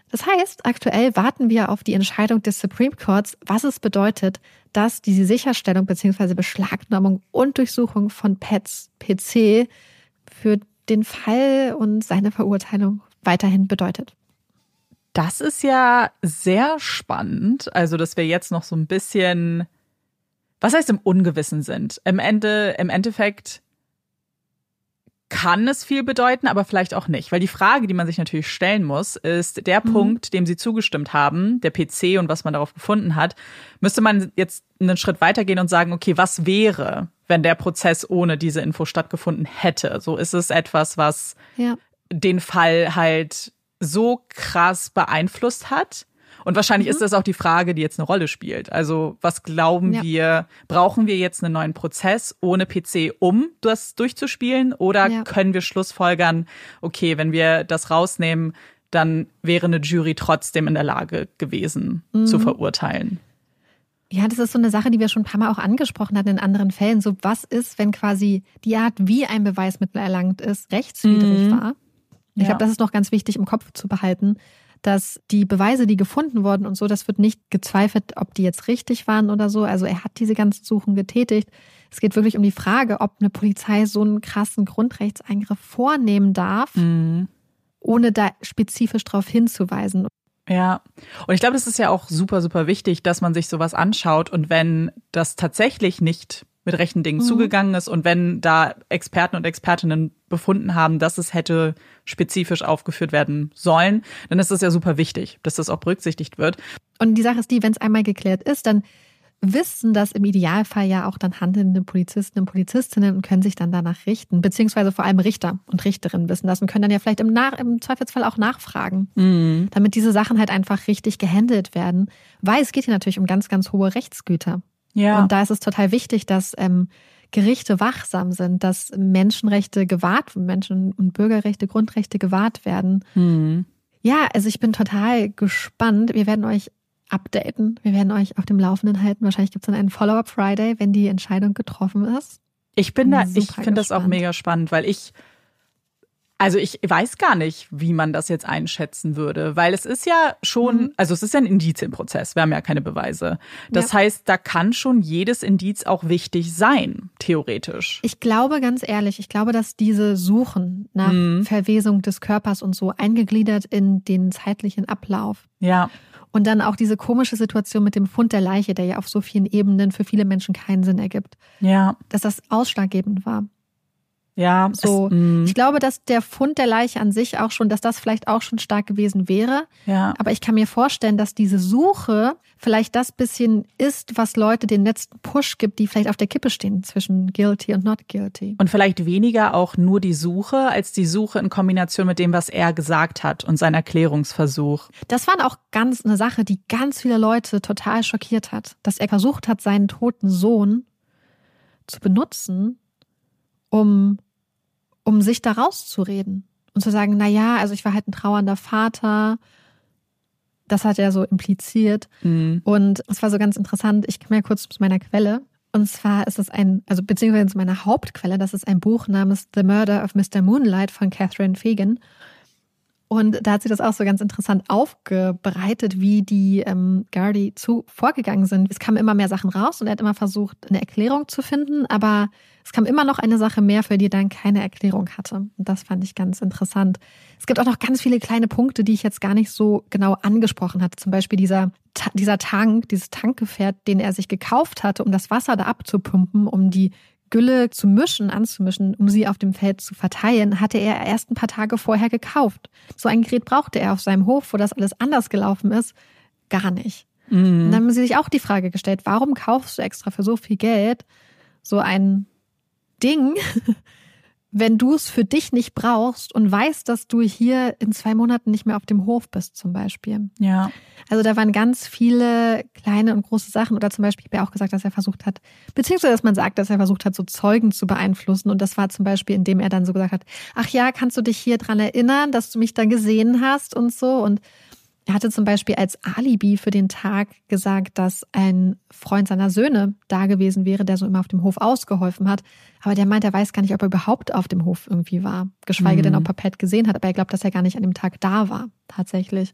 Das heißt, aktuell warten wir auf die Entscheidung des Supreme Courts, was es bedeutet, dass diese Sicherstellung bzw. Beschlagnahmung und Durchsuchung von Pets PC für den Fall und seine Verurteilung weiterhin bedeutet. Das ist ja sehr spannend. Also, dass wir jetzt noch so ein bisschen, was heißt im Ungewissen sind. Im Ende, im Endeffekt kann es viel bedeuten, aber vielleicht auch nicht. Weil die Frage, die man sich natürlich stellen muss, ist der mhm. Punkt, dem Sie zugestimmt haben, der PC und was man darauf gefunden hat, müsste man jetzt einen Schritt weitergehen und sagen, okay, was wäre, wenn der Prozess ohne diese Info stattgefunden hätte? So ist es etwas, was ja. den Fall halt so krass beeinflusst hat, und wahrscheinlich mhm. ist das auch die Frage, die jetzt eine Rolle spielt. Also was glauben ja. wir, brauchen wir jetzt einen neuen Prozess ohne PC, um das durchzuspielen? Oder ja. können wir Schlussfolgern, okay, wenn wir das rausnehmen, dann wäre eine Jury trotzdem in der Lage gewesen mhm. zu verurteilen? Ja, das ist so eine Sache, die wir schon ein paar Mal auch angesprochen hatten in anderen Fällen. So, was ist, wenn quasi die Art, wie ein Beweismittel erlangt ist, rechtswidrig mhm. war? Ich ja. glaube, das ist noch ganz wichtig im Kopf zu behalten, dass die Beweise, die gefunden wurden und so, das wird nicht gezweifelt, ob die jetzt richtig waren oder so. Also er hat diese ganzen Suchen getätigt. Es geht wirklich um die Frage, ob eine Polizei so einen krassen Grundrechtseingriff vornehmen darf, mhm. ohne da spezifisch darauf hinzuweisen. Ja, und ich glaube, das ist ja auch super, super wichtig, dass man sich sowas anschaut und wenn das tatsächlich nicht mit rechten Dingen mhm. zugegangen ist und wenn da Experten und Expertinnen befunden haben, dass es hätte spezifisch aufgeführt werden sollen, dann ist es ja super wichtig, dass das auch berücksichtigt wird. Und die Sache ist die, wenn es einmal geklärt ist, dann wissen das im Idealfall ja auch dann handelnde Polizisten und Polizistinnen und können sich dann danach richten, beziehungsweise vor allem Richter und Richterinnen wissen das und können dann ja vielleicht im, Nach im Zweifelsfall auch nachfragen, mhm. damit diese Sachen halt einfach richtig gehandelt werden, weil es geht hier natürlich um ganz, ganz hohe Rechtsgüter. Ja. Und da ist es total wichtig, dass ähm, Gerichte wachsam sind, dass Menschenrechte gewahrt, Menschen- und Bürgerrechte, Grundrechte gewahrt werden. Mhm. Ja, also ich bin total gespannt. Wir werden euch updaten. Wir werden euch auf dem Laufenden halten. Wahrscheinlich gibt es dann einen Follow-up Friday, wenn die Entscheidung getroffen ist. Ich bin da, ich finde das auch mega spannend, weil ich also ich weiß gar nicht, wie man das jetzt einschätzen würde, weil es ist ja schon, mhm. also es ist ja ein Indizienprozess, wir haben ja keine Beweise. Das ja. heißt, da kann schon jedes Indiz auch wichtig sein, theoretisch. Ich glaube ganz ehrlich, ich glaube, dass diese Suchen nach mhm. Verwesung des Körpers und so eingegliedert in den zeitlichen Ablauf. Ja. Und dann auch diese komische Situation mit dem Fund der Leiche, der ja auf so vielen Ebenen für viele Menschen keinen Sinn ergibt. Ja. Dass das ausschlaggebend war. Ja, so. Es, mm. ich glaube, dass der Fund der Leiche an sich auch schon, dass das vielleicht auch schon stark gewesen wäre. Ja. Aber ich kann mir vorstellen, dass diese Suche vielleicht das bisschen ist, was Leute den letzten Push gibt, die vielleicht auf der Kippe stehen zwischen guilty und not guilty. Und vielleicht weniger auch nur die Suche als die Suche in Kombination mit dem, was er gesagt hat und sein Erklärungsversuch. Das war auch ganz eine Sache, die ganz viele Leute total schockiert hat, dass er versucht hat, seinen toten Sohn zu benutzen, um um sich da rauszureden und zu sagen, na ja, also ich war halt ein trauernder Vater. Das hat er so impliziert. Mhm. Und es war so ganz interessant. Ich komme ja kurz zu meiner Quelle. Und zwar ist es ein, also beziehungsweise zu meiner Hauptquelle, das ist ein Buch namens The Murder of Mr. Moonlight von Catherine Fagan. Und da hat sie das auch so ganz interessant aufgebreitet, wie die ähm, Gardy zu vorgegangen sind. Es kamen immer mehr Sachen raus und er hat immer versucht, eine Erklärung zu finden, aber es kam immer noch eine Sache mehr, für die er dann keine Erklärung hatte. Und das fand ich ganz interessant. Es gibt auch noch ganz viele kleine Punkte, die ich jetzt gar nicht so genau angesprochen hatte. Zum Beispiel dieser, dieser Tank, dieses Tankgefährt, den er sich gekauft hatte, um das Wasser da abzupumpen, um die Gülle zu mischen, anzumischen, um sie auf dem Feld zu verteilen, hatte er erst ein paar Tage vorher gekauft. So ein Gerät brauchte er auf seinem Hof, wo das alles anders gelaufen ist, gar nicht. Mhm. Und dann haben sie sich auch die Frage gestellt, warum kaufst du extra für so viel Geld so ein Ding, wenn du es für dich nicht brauchst und weißt, dass du hier in zwei Monaten nicht mehr auf dem Hof bist, zum Beispiel. Ja. Also da waren ganz viele kleine und große Sachen. Oder zum Beispiel, ich habe ja auch gesagt, dass er versucht hat, beziehungsweise dass man sagt, dass er versucht hat, so Zeugen zu beeinflussen. Und das war zum Beispiel, indem er dann so gesagt hat, ach ja, kannst du dich hier dran erinnern, dass du mich da gesehen hast und so. Und er hatte zum Beispiel als Alibi für den Tag gesagt, dass ein Freund seiner Söhne da gewesen wäre, der so immer auf dem Hof ausgeholfen hat. Aber der meint, er weiß gar nicht, ob er überhaupt auf dem Hof irgendwie war. Geschweige mhm. denn, ob er Pat gesehen hat. Aber er glaubt, dass er gar nicht an dem Tag da war, tatsächlich.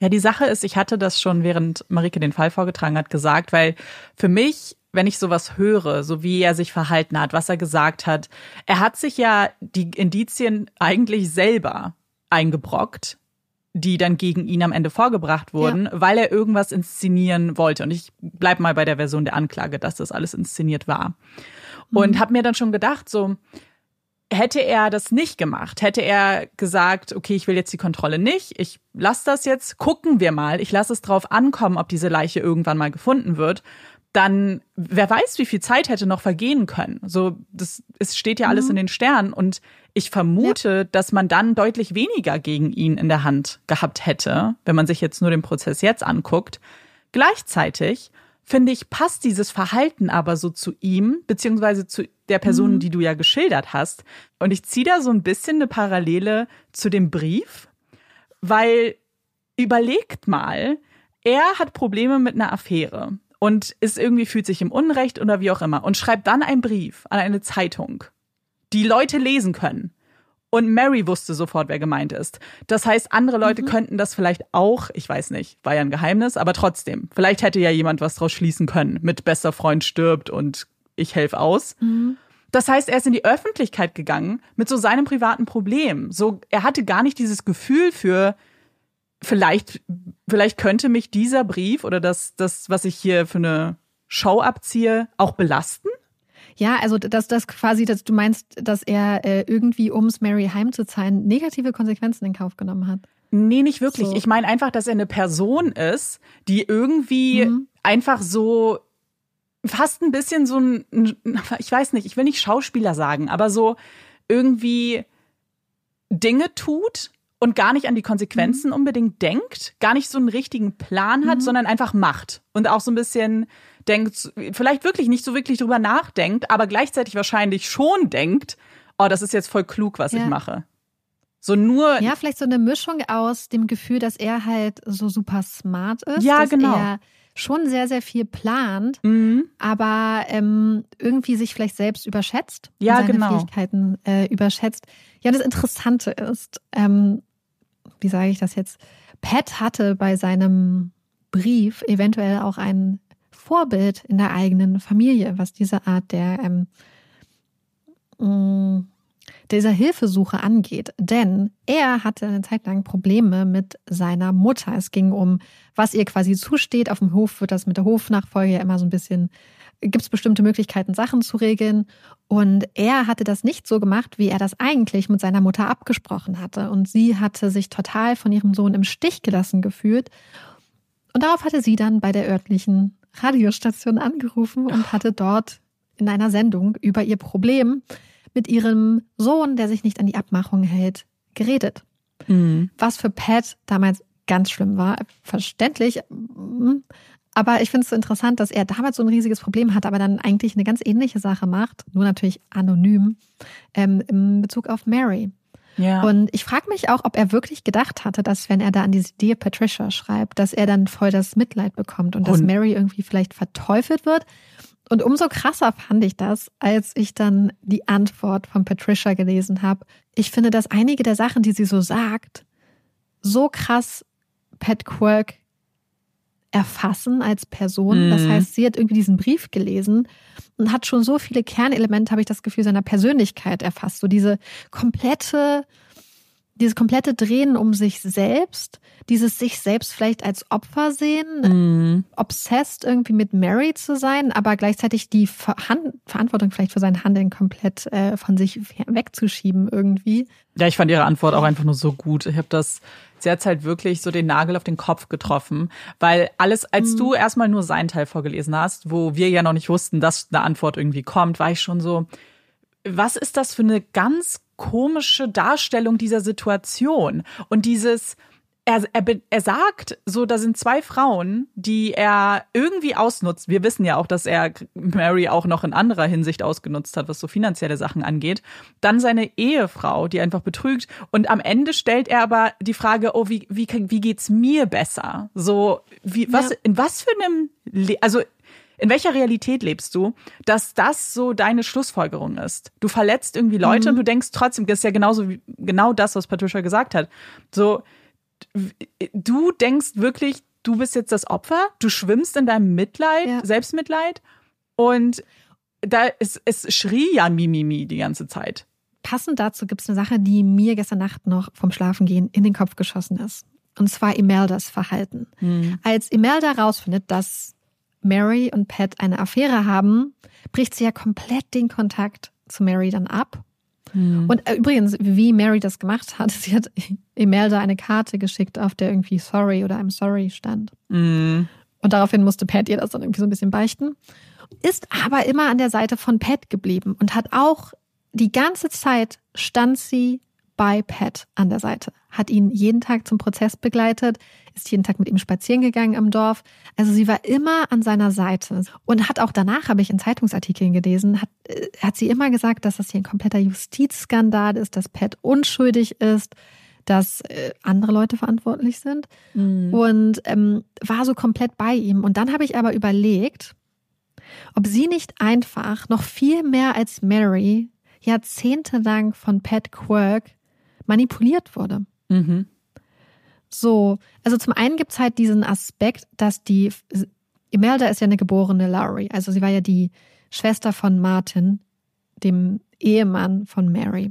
Ja, die Sache ist, ich hatte das schon, während Marike den Fall vorgetragen hat, gesagt, weil für mich wenn ich sowas höre, so wie er sich verhalten hat, was er gesagt hat, er hat sich ja die Indizien eigentlich selber eingebrockt die dann gegen ihn am Ende vorgebracht wurden, ja. weil er irgendwas inszenieren wollte. Und ich bleib mal bei der Version der Anklage, dass das alles inszeniert war. Mhm. Und habe mir dann schon gedacht, so hätte er das nicht gemacht, hätte er gesagt, okay, ich will jetzt die Kontrolle nicht, ich lasse das jetzt, gucken wir mal, ich lasse es drauf ankommen, ob diese Leiche irgendwann mal gefunden wird, dann wer weiß, wie viel Zeit hätte noch vergehen können. So, das es steht ja alles mhm. in den Sternen und ich vermute, ja. dass man dann deutlich weniger gegen ihn in der Hand gehabt hätte, wenn man sich jetzt nur den Prozess jetzt anguckt. Gleichzeitig finde ich, passt dieses Verhalten aber so zu ihm, beziehungsweise zu der Person, mhm. die du ja geschildert hast. Und ich ziehe da so ein bisschen eine Parallele zu dem Brief, weil überlegt mal, er hat Probleme mit einer Affäre und ist irgendwie fühlt sich im Unrecht oder wie auch immer und schreibt dann einen Brief an eine Zeitung die Leute lesen können. Und Mary wusste sofort, wer gemeint ist. Das heißt, andere Leute mhm. könnten das vielleicht auch, ich weiß nicht, war ja ein Geheimnis, aber trotzdem. Vielleicht hätte ja jemand was draus schließen können. Mit bester Freund stirbt und ich helfe aus. Mhm. Das heißt, er ist in die Öffentlichkeit gegangen mit so seinem privaten Problem. So, er hatte gar nicht dieses Gefühl für, vielleicht, vielleicht könnte mich dieser Brief oder das, das, was ich hier für eine Show abziehe, auch belasten. Ja, also dass das quasi, dass du meinst, dass er äh, irgendwie, um es Mary heimzuzahlen, negative Konsequenzen in Kauf genommen hat. Nee, nicht wirklich. So. Ich meine einfach, dass er eine Person ist, die irgendwie mhm. einfach so fast ein bisschen so ein, ich weiß nicht, ich will nicht Schauspieler sagen, aber so irgendwie Dinge tut und gar nicht an die Konsequenzen mhm. unbedingt denkt, gar nicht so einen richtigen Plan hat, mhm. sondern einfach macht und auch so ein bisschen denkt, vielleicht wirklich nicht so wirklich drüber nachdenkt, aber gleichzeitig wahrscheinlich schon denkt, oh, das ist jetzt voll klug, was ja. ich mache. So nur. Ja, vielleicht so eine Mischung aus dem Gefühl, dass er halt so super smart ist. Ja, dass genau. Er schon sehr, sehr viel plant, mhm. aber ähm, irgendwie sich vielleicht selbst überschätzt. Ja, seine genau. Fähigkeiten äh, überschätzt. Ja, das Interessante ist, ähm, wie sage ich das jetzt? Pat hatte bei seinem Brief eventuell auch einen Vorbild in der eigenen Familie, was diese Art der ähm, mm, dieser Hilfesuche angeht. Denn er hatte eine Zeit lang Probleme mit seiner Mutter. Es ging um, was ihr quasi zusteht. Auf dem Hof wird das mit der Hofnachfolge ja immer so ein bisschen, gibt es bestimmte Möglichkeiten, Sachen zu regeln. Und er hatte das nicht so gemacht, wie er das eigentlich mit seiner Mutter abgesprochen hatte. Und sie hatte sich total von ihrem Sohn im Stich gelassen gefühlt. Und darauf hatte sie dann bei der örtlichen Radiostation angerufen und hatte dort in einer Sendung über ihr Problem mit ihrem Sohn, der sich nicht an die Abmachung hält, geredet. Mhm. Was für Pat damals ganz schlimm war. Verständlich. Aber ich finde es so interessant, dass er damals so ein riesiges Problem hat, aber dann eigentlich eine ganz ähnliche Sache macht, nur natürlich anonym, ähm, in Bezug auf Mary. Ja. Und ich frage mich auch, ob er wirklich gedacht hatte, dass wenn er da an diese Dear Patricia schreibt, dass er dann voll das Mitleid bekommt und, und dass Mary irgendwie vielleicht verteufelt wird. Und umso krasser fand ich das, als ich dann die Antwort von Patricia gelesen habe. Ich finde, dass einige der Sachen, die sie so sagt, so krass Pat Quirk erfassen als Person. Mhm. Das heißt, sie hat irgendwie diesen Brief gelesen und hat schon so viele Kernelemente, habe ich das Gefühl, seiner Persönlichkeit erfasst. So diese komplette, dieses komplette Drehen um sich selbst, dieses sich selbst vielleicht als Opfer sehen, mhm. obsessed irgendwie mit Mary zu sein, aber gleichzeitig die Ver Verantwortung vielleicht für sein Handeln komplett äh, von sich wegzuschieben irgendwie. Ja, ich fand ihre Antwort auch einfach nur so gut. Ich habe das sie hat halt wirklich so den Nagel auf den Kopf getroffen, weil alles, als mhm. du erstmal nur seinen Teil vorgelesen hast, wo wir ja noch nicht wussten, dass eine Antwort irgendwie kommt, war ich schon so, was ist das für eine ganz komische Darstellung dieser Situation? Und dieses, er, er, er sagt, so, da sind zwei Frauen, die er irgendwie ausnutzt. Wir wissen ja auch, dass er Mary auch noch in anderer Hinsicht ausgenutzt hat, was so finanzielle Sachen angeht. Dann seine Ehefrau, die einfach betrügt. Und am Ende stellt er aber die Frage, oh, wie, wie, wie geht's mir besser? So, wie, was, ja. in was für einem, Le also, in welcher Realität lebst du, dass das so deine Schlussfolgerung ist? Du verletzt irgendwie Leute mhm. und du denkst trotzdem, das ist ja genauso wie, genau das, was Patricia gesagt hat. So, du denkst wirklich, du bist jetzt das Opfer, du schwimmst in deinem Mitleid, ja. Selbstmitleid und da ist, es schrie ja Mimimi die ganze Zeit. Passend dazu gibt es eine Sache, die mir gestern Nacht noch vom Schlafengehen in den Kopf geschossen ist. Und zwar Imeldas Verhalten. Hm. Als Imelda rausfindet, dass Mary und Pat eine Affäre haben, bricht sie ja komplett den Kontakt zu Mary dann ab Mhm. Und äh, übrigens, wie Mary das gemacht hat, sie hat Imelda eine Karte geschickt, auf der irgendwie sorry oder I'm sorry stand. Mhm. Und daraufhin musste Pat ihr das dann irgendwie so ein bisschen beichten. Ist aber immer an der Seite von Pat geblieben und hat auch die ganze Zeit stand sie bei Pat an der Seite, hat ihn jeden Tag zum Prozess begleitet, ist jeden Tag mit ihm spazieren gegangen im Dorf. Also sie war immer an seiner Seite und hat auch danach, habe ich in Zeitungsartikeln gelesen, hat, äh, hat sie immer gesagt, dass das hier ein kompletter Justizskandal ist, dass Pat unschuldig ist, dass äh, andere Leute verantwortlich sind mhm. und ähm, war so komplett bei ihm. Und dann habe ich aber überlegt, ob sie nicht einfach noch viel mehr als Mary jahrzehntelang von Pat Quirk manipuliert wurde. Mhm. So, also zum einen gibt es halt diesen Aspekt, dass die Imelda ist ja eine geborene Lowry, also sie war ja die Schwester von Martin, dem Ehemann von Mary.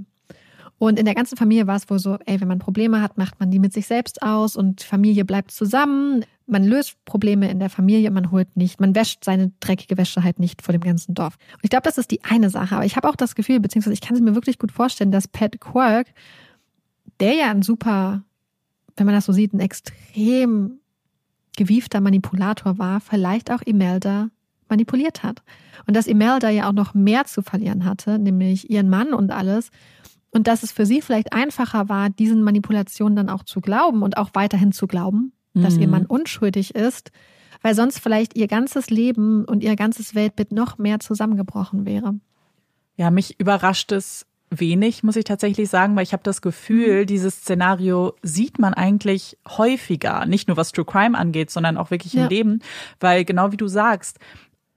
Und in der ganzen Familie war es wohl so, ey, wenn man Probleme hat, macht man die mit sich selbst aus und Familie bleibt zusammen. Man löst Probleme in der Familie, man holt nicht, man wäscht seine dreckige Wäsche halt nicht vor dem ganzen Dorf. Und ich glaube, das ist die eine Sache. Aber ich habe auch das Gefühl, beziehungsweise ich kann es mir wirklich gut vorstellen, dass Pat Quirk, der ja ein super wenn man das so sieht, ein extrem gewiefter Manipulator war, vielleicht auch Imelda manipuliert hat. Und dass Imelda ja auch noch mehr zu verlieren hatte, nämlich ihren Mann und alles. Und dass es für sie vielleicht einfacher war, diesen Manipulationen dann auch zu glauben und auch weiterhin zu glauben, dass ihr mhm. Mann unschuldig ist, weil sonst vielleicht ihr ganzes Leben und ihr ganzes Weltbild noch mehr zusammengebrochen wäre. Ja, mich überrascht es wenig, muss ich tatsächlich sagen, weil ich habe das Gefühl, mhm. dieses Szenario sieht man eigentlich häufiger, nicht nur was True Crime angeht, sondern auch wirklich ja. im Leben, weil genau wie du sagst,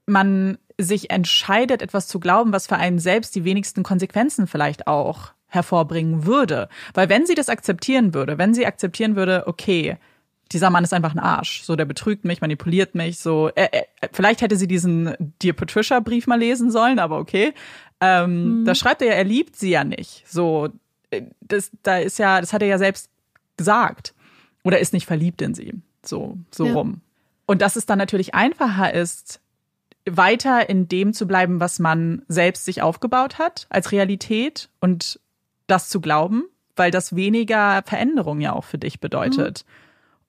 man sich entscheidet, etwas zu glauben, was für einen selbst die wenigsten Konsequenzen vielleicht auch hervorbringen würde. Weil wenn sie das akzeptieren würde, wenn sie akzeptieren würde, okay, dieser Mann ist einfach ein Arsch. So, der betrügt mich, manipuliert mich. So, äh, äh, vielleicht hätte sie diesen Dear Patricia Brief mal lesen sollen, aber okay. Ähm, mhm. Da schreibt er ja, er liebt sie ja nicht. So, äh, das, da ist ja, das hat er ja selbst gesagt. Oder ist nicht verliebt in sie. So, so ja. rum. Und dass es dann natürlich einfacher ist, weiter in dem zu bleiben, was man selbst sich aufgebaut hat, als Realität und das zu glauben, weil das weniger Veränderung ja auch für dich bedeutet. Mhm.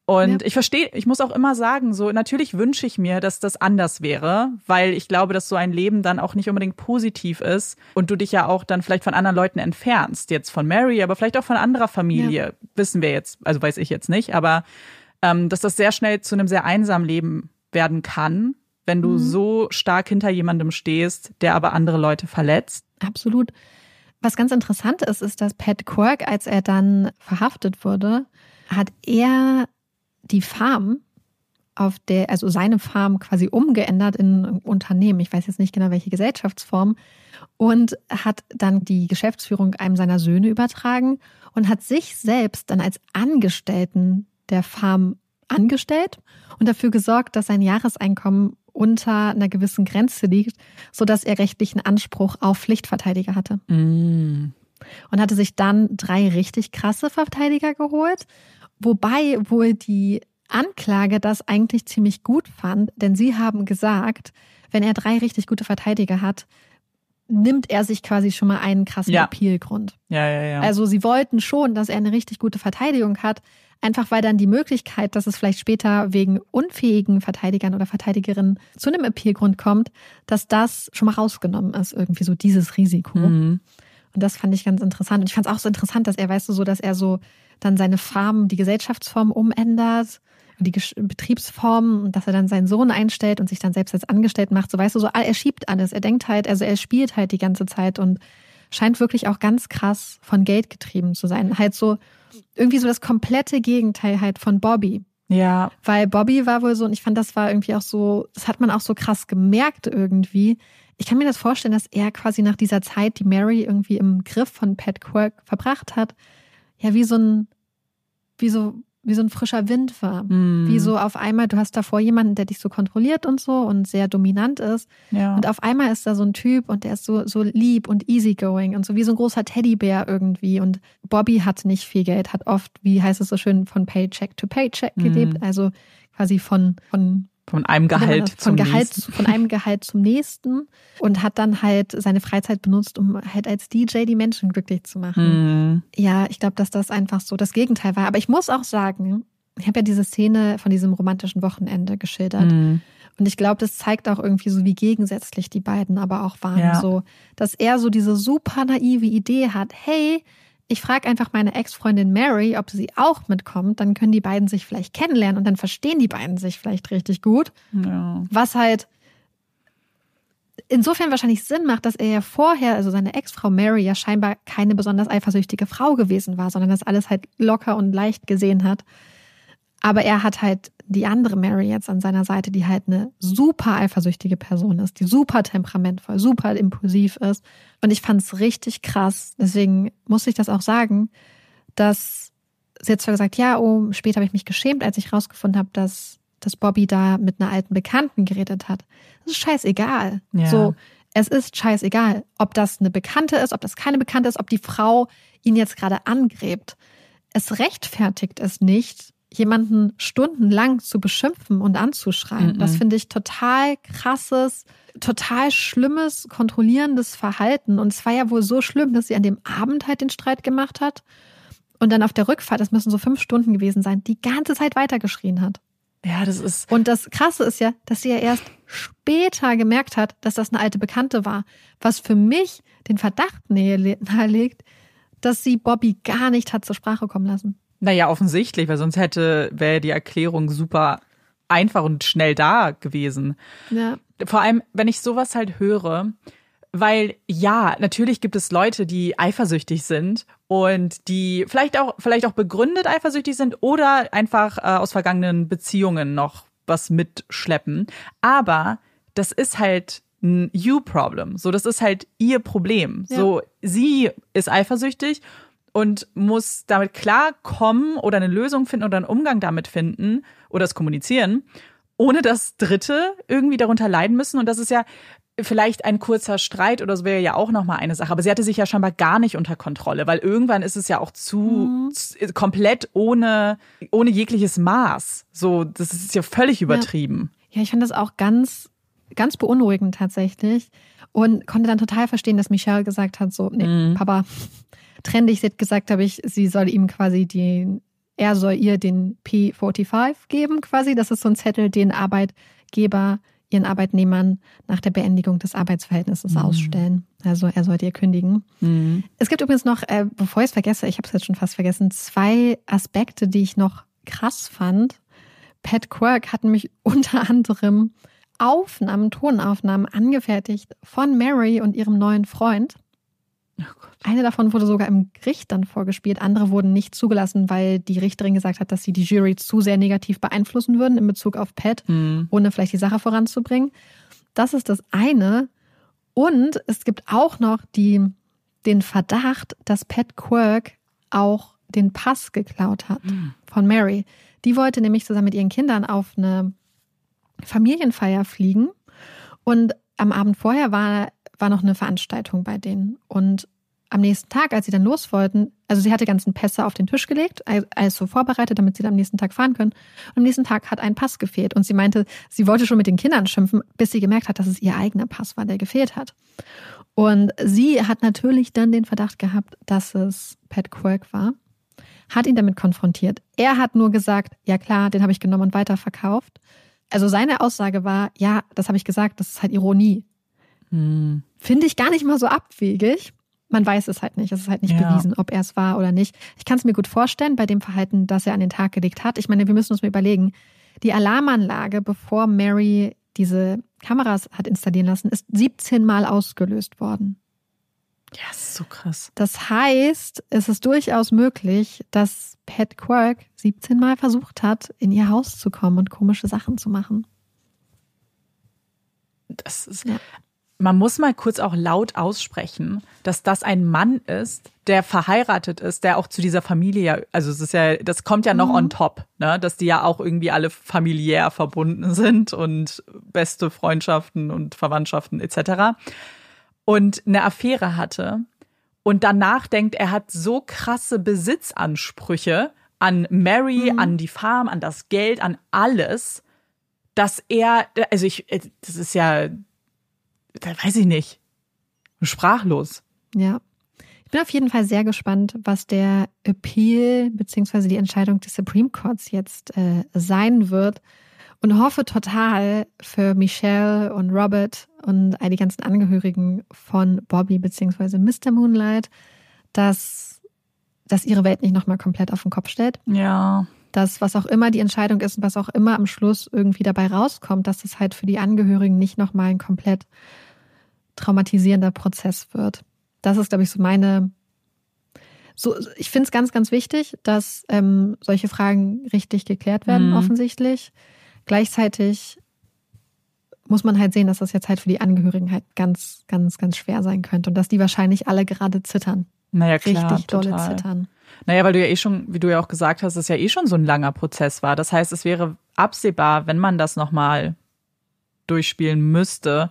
Und ja. ich verstehe, ich muss auch immer sagen, so natürlich wünsche ich mir, dass das anders wäre, weil ich glaube, dass so ein Leben dann auch nicht unbedingt positiv ist und du dich ja auch dann vielleicht von anderen Leuten entfernst, jetzt von Mary, aber vielleicht auch von anderer Familie, ja. wissen wir jetzt, also weiß ich jetzt nicht, aber ähm, dass das sehr schnell zu einem sehr einsamen Leben werden kann, wenn du mhm. so stark hinter jemandem stehst, der aber andere Leute verletzt. Absolut. Was ganz interessant ist, ist, dass Pat Quirk, als er dann verhaftet wurde, hat er die Farm, auf der, also seine Farm quasi umgeändert in ein Unternehmen. Ich weiß jetzt nicht genau, welche Gesellschaftsform. Und hat dann die Geschäftsführung einem seiner Söhne übertragen und hat sich selbst dann als Angestellten der Farm angestellt und dafür gesorgt, dass sein Jahreseinkommen unter einer gewissen Grenze liegt, sodass er rechtlichen Anspruch auf Pflichtverteidiger hatte. Mm. Und hatte sich dann drei richtig krasse Verteidiger geholt Wobei wohl die Anklage das eigentlich ziemlich gut fand, denn sie haben gesagt, wenn er drei richtig gute Verteidiger hat, nimmt er sich quasi schon mal einen krassen ja. Appealgrund. Ja, ja, ja. Also sie wollten schon, dass er eine richtig gute Verteidigung hat, Einfach weil dann die Möglichkeit, dass es vielleicht später wegen unfähigen Verteidigern oder Verteidigerinnen zu einem Appealgrund kommt, dass das schon mal rausgenommen ist, irgendwie so dieses Risiko. Mhm. Und das fand ich ganz interessant. Und ich fand es auch so interessant, dass er, weißt du, so, dass er so dann seine Farm, die Gesellschaftsform umändert, die Betriebsform und dass er dann seinen Sohn einstellt und sich dann selbst als Angestellt macht. So weißt du, so er schiebt alles. Er denkt halt, also er spielt halt die ganze Zeit und scheint wirklich auch ganz krass von Geld getrieben zu sein. Halt so irgendwie so das komplette Gegenteil halt von Bobby. Ja. Weil Bobby war wohl so, und ich fand, das war irgendwie auch so, das hat man auch so krass gemerkt irgendwie. Ich kann mir das vorstellen, dass er quasi nach dieser Zeit, die Mary irgendwie im Griff von Pat Quirk verbracht hat, ja, wie so ein, wie so wie so ein frischer Wind war. Mm. Wie so auf einmal, du hast davor jemanden, der dich so kontrolliert und so und sehr dominant ist. Ja. Und auf einmal ist da so ein Typ und der ist so, so lieb und easygoing und so wie so ein großer Teddybär irgendwie. Und Bobby hat nicht viel Geld, hat oft, wie heißt es so schön, von Paycheck to Paycheck mm. gelebt. Also quasi von, von von einem Gehalt von zum Gehalt, nächsten. Von einem Gehalt zum nächsten und hat dann halt seine Freizeit benutzt, um halt als DJ die Menschen glücklich zu machen. Mhm. Ja, ich glaube, dass das einfach so das Gegenteil war. Aber ich muss auch sagen, ich habe ja diese Szene von diesem romantischen Wochenende geschildert. Mhm. Und ich glaube, das zeigt auch irgendwie so, wie gegensätzlich die beiden aber auch waren. Ja. So, dass er so diese super naive Idee hat, hey, ich frage einfach meine Ex-Freundin Mary, ob sie auch mitkommt. Dann können die beiden sich vielleicht kennenlernen und dann verstehen die beiden sich vielleicht richtig gut. Ja. Was halt insofern wahrscheinlich Sinn macht, dass er ja vorher, also seine Ex-Frau Mary, ja scheinbar keine besonders eifersüchtige Frau gewesen war, sondern das alles halt locker und leicht gesehen hat. Aber er hat halt die andere Mary jetzt an seiner Seite, die halt eine super eifersüchtige Person ist, die super temperamentvoll, super impulsiv ist. Und ich fand es richtig krass. Deswegen muss ich das auch sagen, dass sie hat zwar gesagt, ja, oh, später habe ich mich geschämt, als ich rausgefunden habe, dass, dass Bobby da mit einer alten Bekannten geredet hat. Das ist scheißegal. Ja. So, es ist scheißegal, ob das eine Bekannte ist, ob das keine Bekannte ist, ob die Frau ihn jetzt gerade angräbt. Es rechtfertigt es nicht, jemanden stundenlang zu beschimpfen und anzuschreien. Mm Das finde ich total krasses, total schlimmes, kontrollierendes Verhalten. Und es war ja wohl so schlimm, dass sie an dem Abend halt den Streit gemacht hat und dann auf der Rückfahrt, das müssen so fünf Stunden gewesen sein, die ganze Zeit weitergeschrien hat. Ja, das ist. Und das Krasse ist ja, dass sie ja erst später gemerkt hat, dass das eine alte Bekannte war. Was für mich den Verdacht nahelegt, dass sie Bobby gar nicht hat zur Sprache kommen lassen. Naja, offensichtlich, weil sonst hätte, wäre die Erklärung super einfach und schnell da gewesen. Ja. Vor allem, wenn ich sowas halt höre, weil ja, natürlich gibt es Leute, die eifersüchtig sind und die vielleicht auch, vielleicht auch begründet eifersüchtig sind oder einfach äh, aus vergangenen Beziehungen noch was mitschleppen. Aber das ist halt ein You-Problem. So, das ist halt ihr Problem. Ja. So, sie ist eifersüchtig und muss damit klarkommen oder eine Lösung finden oder einen Umgang damit finden oder es kommunizieren, ohne dass Dritte irgendwie darunter leiden müssen. Und das ist ja vielleicht ein kurzer Streit oder so wäre ja auch nochmal eine Sache. Aber sie hatte sich ja scheinbar gar nicht unter Kontrolle, weil irgendwann ist es ja auch zu, mhm. zu komplett ohne, ohne jegliches Maß. So, das ist ja völlig übertrieben. Ja, ja ich fand das auch ganz, ganz beunruhigend tatsächlich und konnte dann total verstehen, dass Michelle gesagt hat, so, nee, mhm. Papa, trendig. Sie hat gesagt, habe ich, sie soll ihm quasi den, er soll ihr den P45 geben, quasi. Das ist so ein Zettel, den Arbeitgeber ihren Arbeitnehmern nach der Beendigung des Arbeitsverhältnisses mhm. ausstellen. Also er sollte ihr kündigen. Mhm. Es gibt übrigens noch, äh, bevor ich es vergesse, ich habe es jetzt schon fast vergessen, zwei Aspekte, die ich noch krass fand. Pat Quirk hat nämlich unter anderem Aufnahmen, Tonaufnahmen angefertigt von Mary und ihrem neuen Freund. Oh Eine davon wurde sogar im Gericht dann vorgespielt. Andere wurden nicht zugelassen, weil die Richterin gesagt hat, dass sie die Jury zu sehr negativ beeinflussen würden in Bezug auf Pat, mhm. ohne vielleicht die Sache voranzubringen. Das ist das eine. Und es gibt auch noch die, den Verdacht, dass Pat Quirk auch den Pass geklaut hat mhm. von Mary. Die wollte nämlich zusammen mit ihren Kindern auf eine Familienfeier fliegen. Und am Abend vorher war war noch eine Veranstaltung bei denen. Und am nächsten Tag, als sie dann los wollten, also sie hatte ganzen Pässe auf den Tisch gelegt, alles so vorbereitet, damit sie dann am nächsten Tag fahren können. Und am nächsten Tag hat ein Pass gefehlt. Und sie meinte, sie wollte schon mit den Kindern schimpfen, bis sie gemerkt hat, dass es ihr eigener Pass war, der gefehlt hat. Und sie hat natürlich dann den Verdacht gehabt, dass es Pat Quirk war. hat ihn damit konfrontiert. Er hat nur gesagt, ja klar, den habe ich genommen und weiterverkauft. Also seine Aussage war, ja, das habe ich gesagt, das ist halt Ironie. Hm. Finde ich gar nicht mal so abwegig. Man weiß es halt nicht. Es ist halt nicht ja. bewiesen, ob er es war oder nicht. Ich kann es mir gut vorstellen bei dem Verhalten, das er an den Tag gelegt hat. Ich meine, wir müssen uns mal überlegen. Die Alarmanlage, bevor Mary diese Kameras hat installieren lassen, ist 17 Mal ausgelöst worden. Ja, ist so krass. Das heißt, es ist durchaus möglich, dass Pat Quirk 17 Mal versucht hat, in ihr Haus zu kommen und komische Sachen zu machen. Das ist. Ja. Man muss mal kurz auch laut aussprechen, dass das ein Mann ist, der verheiratet ist, der auch zu dieser Familie also es ist ja, das kommt ja noch mhm. on top, ne, dass die ja auch irgendwie alle familiär verbunden sind und beste Freundschaften und Verwandtschaften etc und eine Affäre hatte und danach denkt, er hat so krasse Besitzansprüche an Mary, mhm. an die Farm, an das Geld, an alles, dass er, also ich, das ist ja, da weiß ich nicht, sprachlos. Ja. Ich bin auf jeden Fall sehr gespannt, was der Appeal beziehungsweise die Entscheidung des Supreme Courts jetzt äh, sein wird und hoffe total für Michelle und Robert und all die ganzen Angehörigen von Bobby beziehungsweise Mr. Moonlight, dass, dass ihre Welt nicht nochmal komplett auf den Kopf stellt. Ja. Dass was auch immer die Entscheidung ist und was auch immer am Schluss irgendwie dabei rauskommt, dass es halt für die Angehörigen nicht nochmal ein komplett traumatisierender Prozess wird. Das ist, glaube ich, so meine so, ich finde es ganz, ganz wichtig, dass ähm, solche Fragen richtig geklärt werden, mhm. offensichtlich. Gleichzeitig muss man halt sehen, dass das jetzt halt für die Angehörigen halt ganz, ganz, ganz schwer sein könnte und dass die wahrscheinlich alle gerade zittern. Naja, klar. Richtig total. dolle zittern. Naja, weil du ja eh schon, wie du ja auch gesagt hast, es ja eh schon so ein langer Prozess war. Das heißt, es wäre absehbar, wenn man das nochmal durchspielen müsste,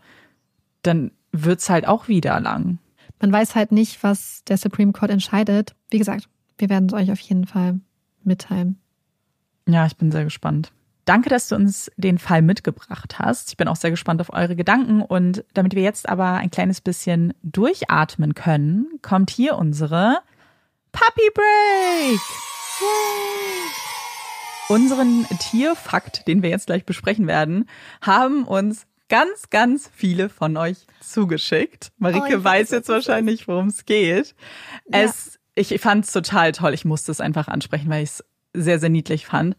dann wird es halt auch wieder lang. Man weiß halt nicht, was der Supreme Court entscheidet. Wie gesagt, wir werden es euch auf jeden Fall mitteilen. Ja, ich bin sehr gespannt. Danke, dass du uns den Fall mitgebracht hast. Ich bin auch sehr gespannt auf eure Gedanken. Und damit wir jetzt aber ein kleines bisschen durchatmen können, kommt hier unsere Puppy Break. Yay. Unseren Tierfakt, den wir jetzt gleich besprechen werden, haben uns ganz, ganz viele von euch zugeschickt. Marike oh, weiß jetzt wahrscheinlich, worum es geht. Ja. Es, ich fand es total toll. Ich musste es einfach ansprechen, weil ich es sehr, sehr niedlich fand.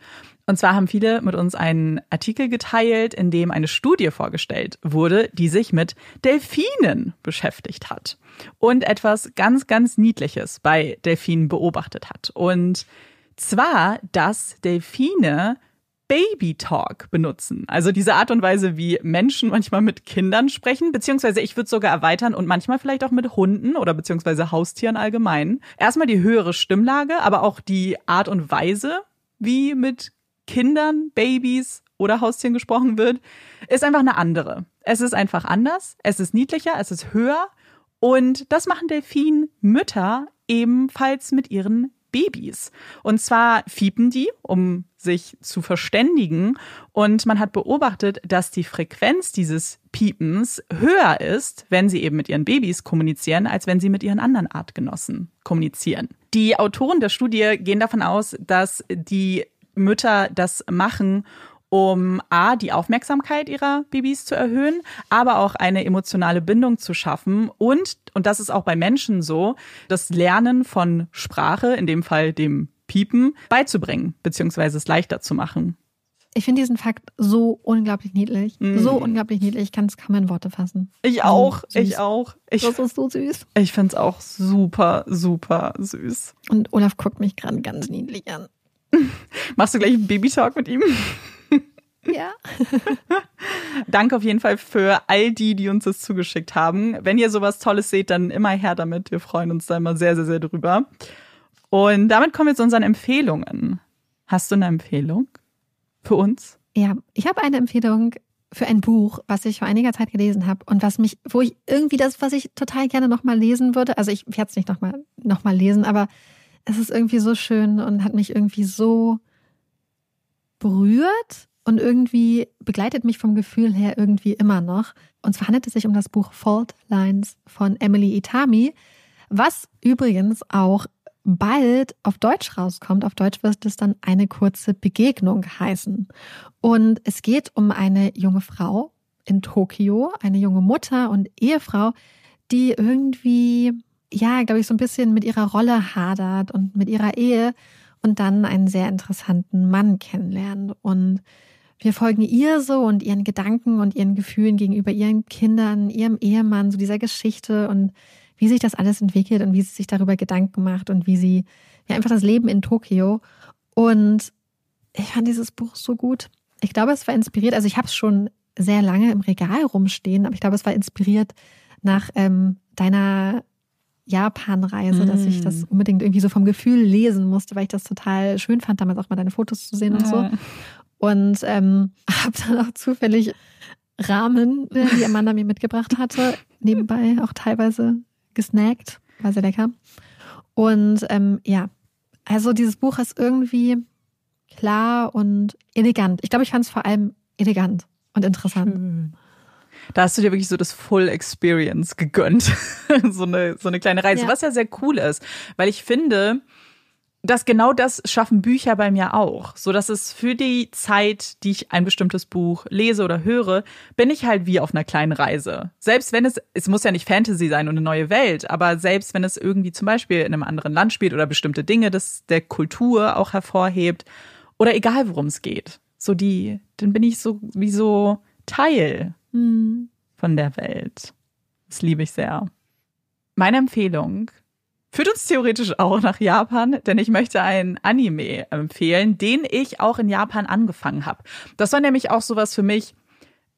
Und zwar haben viele mit uns einen Artikel geteilt, in dem eine Studie vorgestellt wurde, die sich mit Delfinen beschäftigt hat und etwas ganz, ganz Niedliches bei Delfinen beobachtet hat. Und zwar, dass Delfine Baby Talk benutzen. Also diese Art und Weise, wie Menschen manchmal mit Kindern sprechen, beziehungsweise ich würde sogar erweitern und manchmal vielleicht auch mit Hunden oder beziehungsweise Haustieren allgemein. Erstmal die höhere Stimmlage, aber auch die Art und Weise, wie mit Kindern, Babys oder Haustieren gesprochen wird, ist einfach eine andere. Es ist einfach anders, es ist niedlicher, es ist höher und das machen Delfinmütter ebenfalls mit ihren Babys. Und zwar fiepen die, um sich zu verständigen. Und man hat beobachtet, dass die Frequenz dieses Piepens höher ist, wenn sie eben mit ihren Babys kommunizieren, als wenn sie mit ihren anderen Artgenossen kommunizieren. Die Autoren der Studie gehen davon aus, dass die Mütter das machen, um A, die Aufmerksamkeit ihrer Babys zu erhöhen, aber auch eine emotionale Bindung zu schaffen und, und das ist auch bei Menschen so, das Lernen von Sprache, in dem Fall dem Piepen, beizubringen, beziehungsweise es leichter zu machen. Ich finde diesen Fakt so unglaublich niedlich. Mm. So unglaublich niedlich. Ich kann es kaum in Worte fassen. Ich auch. So ich auch. Ich, das ist so süß. Ich finde es auch super, super süß. Und Olaf guckt mich gerade ganz niedlich an. Machst du gleich einen Baby-Talk mit ihm? Ja. Danke auf jeden Fall für all die, die uns das zugeschickt haben. Wenn ihr sowas Tolles seht, dann immer her damit. Wir freuen uns da immer sehr, sehr, sehr drüber. Und damit kommen wir zu unseren Empfehlungen. Hast du eine Empfehlung für uns? Ja, ich habe eine Empfehlung für ein Buch, was ich vor einiger Zeit gelesen habe und was mich, wo ich irgendwie das, was ich total gerne nochmal lesen würde. Also ich werde es nicht nochmal noch mal lesen, aber es ist irgendwie so schön und hat mich irgendwie so berührt und irgendwie begleitet mich vom Gefühl her irgendwie immer noch. Und zwar handelt es sich um das Buch Fault Lines von Emily Itami, was übrigens auch bald auf Deutsch rauskommt. Auf Deutsch wird es dann eine kurze Begegnung heißen. Und es geht um eine junge Frau in Tokio, eine junge Mutter und Ehefrau, die irgendwie, ja, glaube ich, so ein bisschen mit ihrer Rolle hadert und mit ihrer Ehe und dann einen sehr interessanten Mann kennenlernt. Und wir folgen ihr so und ihren Gedanken und ihren Gefühlen gegenüber ihren Kindern, ihrem Ehemann, so dieser Geschichte und wie sich das alles entwickelt und wie sie sich darüber Gedanken macht und wie sie ja einfach das Leben in Tokio. Und ich fand dieses Buch so gut. Ich glaube, es war inspiriert, also ich habe es schon sehr lange im Regal rumstehen, aber ich glaube, es war inspiriert nach ähm, deiner Japan-Reise, dass ich das mm. unbedingt irgendwie so vom Gefühl lesen musste, weil ich das total schön fand, damals auch mal deine Fotos zu sehen und so. Und ähm, habe dann auch zufällig Rahmen, äh, die Amanda mir mitgebracht hatte, nebenbei auch teilweise gesnackt. War sehr lecker. Und ähm, ja, also dieses Buch ist irgendwie klar und elegant. Ich glaube, ich fand es vor allem elegant und interessant. Schön. Da hast du dir wirklich so das Full Experience gegönnt. so, eine, so eine kleine Reise, ja. was ja sehr cool ist. Weil ich finde, dass genau das schaffen Bücher bei mir auch. So dass es für die Zeit, die ich ein bestimmtes Buch lese oder höre, bin ich halt wie auf einer kleinen Reise. Selbst wenn es, es muss ja nicht Fantasy sein und eine neue Welt, aber selbst wenn es irgendwie zum Beispiel in einem anderen Land spielt oder bestimmte Dinge des, der Kultur auch hervorhebt oder egal worum es geht. So die, dann bin ich so wie so Teil mhm. von der Welt. Das liebe ich sehr. Meine Empfehlung führt uns theoretisch auch nach Japan, denn ich möchte ein Anime empfehlen, den ich auch in Japan angefangen habe. Das war nämlich auch sowas für mich.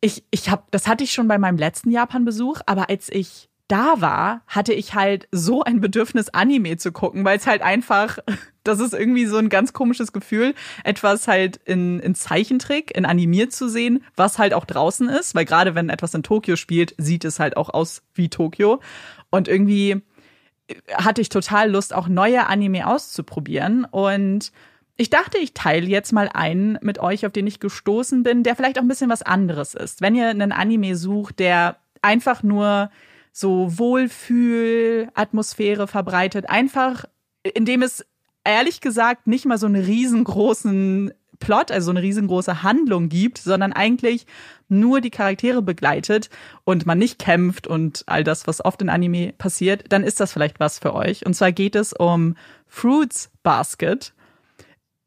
Ich, ich habe, das hatte ich schon bei meinem letzten Japan-Besuch, aber als ich da war, hatte ich halt so ein Bedürfnis, Anime zu gucken, weil es halt einfach, das ist irgendwie so ein ganz komisches Gefühl, etwas halt in, in Zeichentrick, in animiert zu sehen, was halt auch draußen ist, weil gerade wenn etwas in Tokio spielt, sieht es halt auch aus wie Tokio. Und irgendwie hatte ich total Lust, auch neue Anime auszuprobieren. Und ich dachte, ich teile jetzt mal einen mit euch, auf den ich gestoßen bin, der vielleicht auch ein bisschen was anderes ist. Wenn ihr einen Anime sucht, der einfach nur so Wohlfühl-Atmosphäre verbreitet, einfach, indem es ehrlich gesagt nicht mal so einen riesengroßen Plot, also so eine riesengroße Handlung gibt, sondern eigentlich nur die Charaktere begleitet und man nicht kämpft und all das, was oft in Anime passiert, dann ist das vielleicht was für euch. Und zwar geht es um Fruits Basket.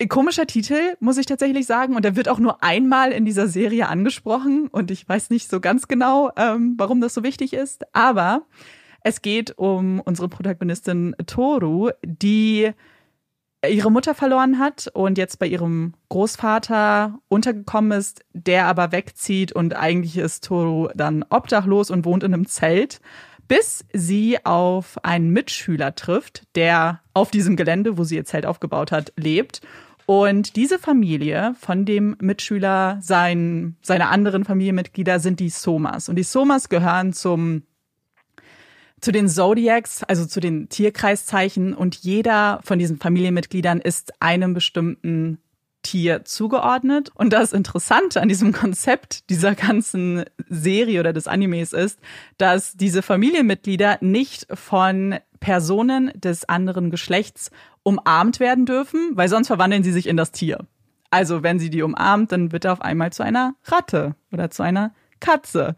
Komischer Titel, muss ich tatsächlich sagen. Und er wird auch nur einmal in dieser Serie angesprochen. Und ich weiß nicht so ganz genau, ähm, warum das so wichtig ist. Aber es geht um unsere Protagonistin Toru, die ihre Mutter verloren hat und jetzt bei ihrem Großvater untergekommen ist, der aber wegzieht und eigentlich ist Toru dann obdachlos und wohnt in einem Zelt, bis sie auf einen Mitschüler trifft, der auf diesem Gelände, wo sie ihr Zelt aufgebaut hat, lebt. Und diese Familie von dem Mitschüler, sein, seine anderen Familienmitglieder sind die Somas. Und die Somas gehören zum zu den Zodiacs, also zu den Tierkreiszeichen und jeder von diesen Familienmitgliedern ist einem bestimmten Tier zugeordnet. Und das Interessante an diesem Konzept dieser ganzen Serie oder des Animes ist, dass diese Familienmitglieder nicht von Personen des anderen Geschlechts umarmt werden dürfen, weil sonst verwandeln sie sich in das Tier. Also wenn sie die umarmt, dann wird er auf einmal zu einer Ratte oder zu einer Katze.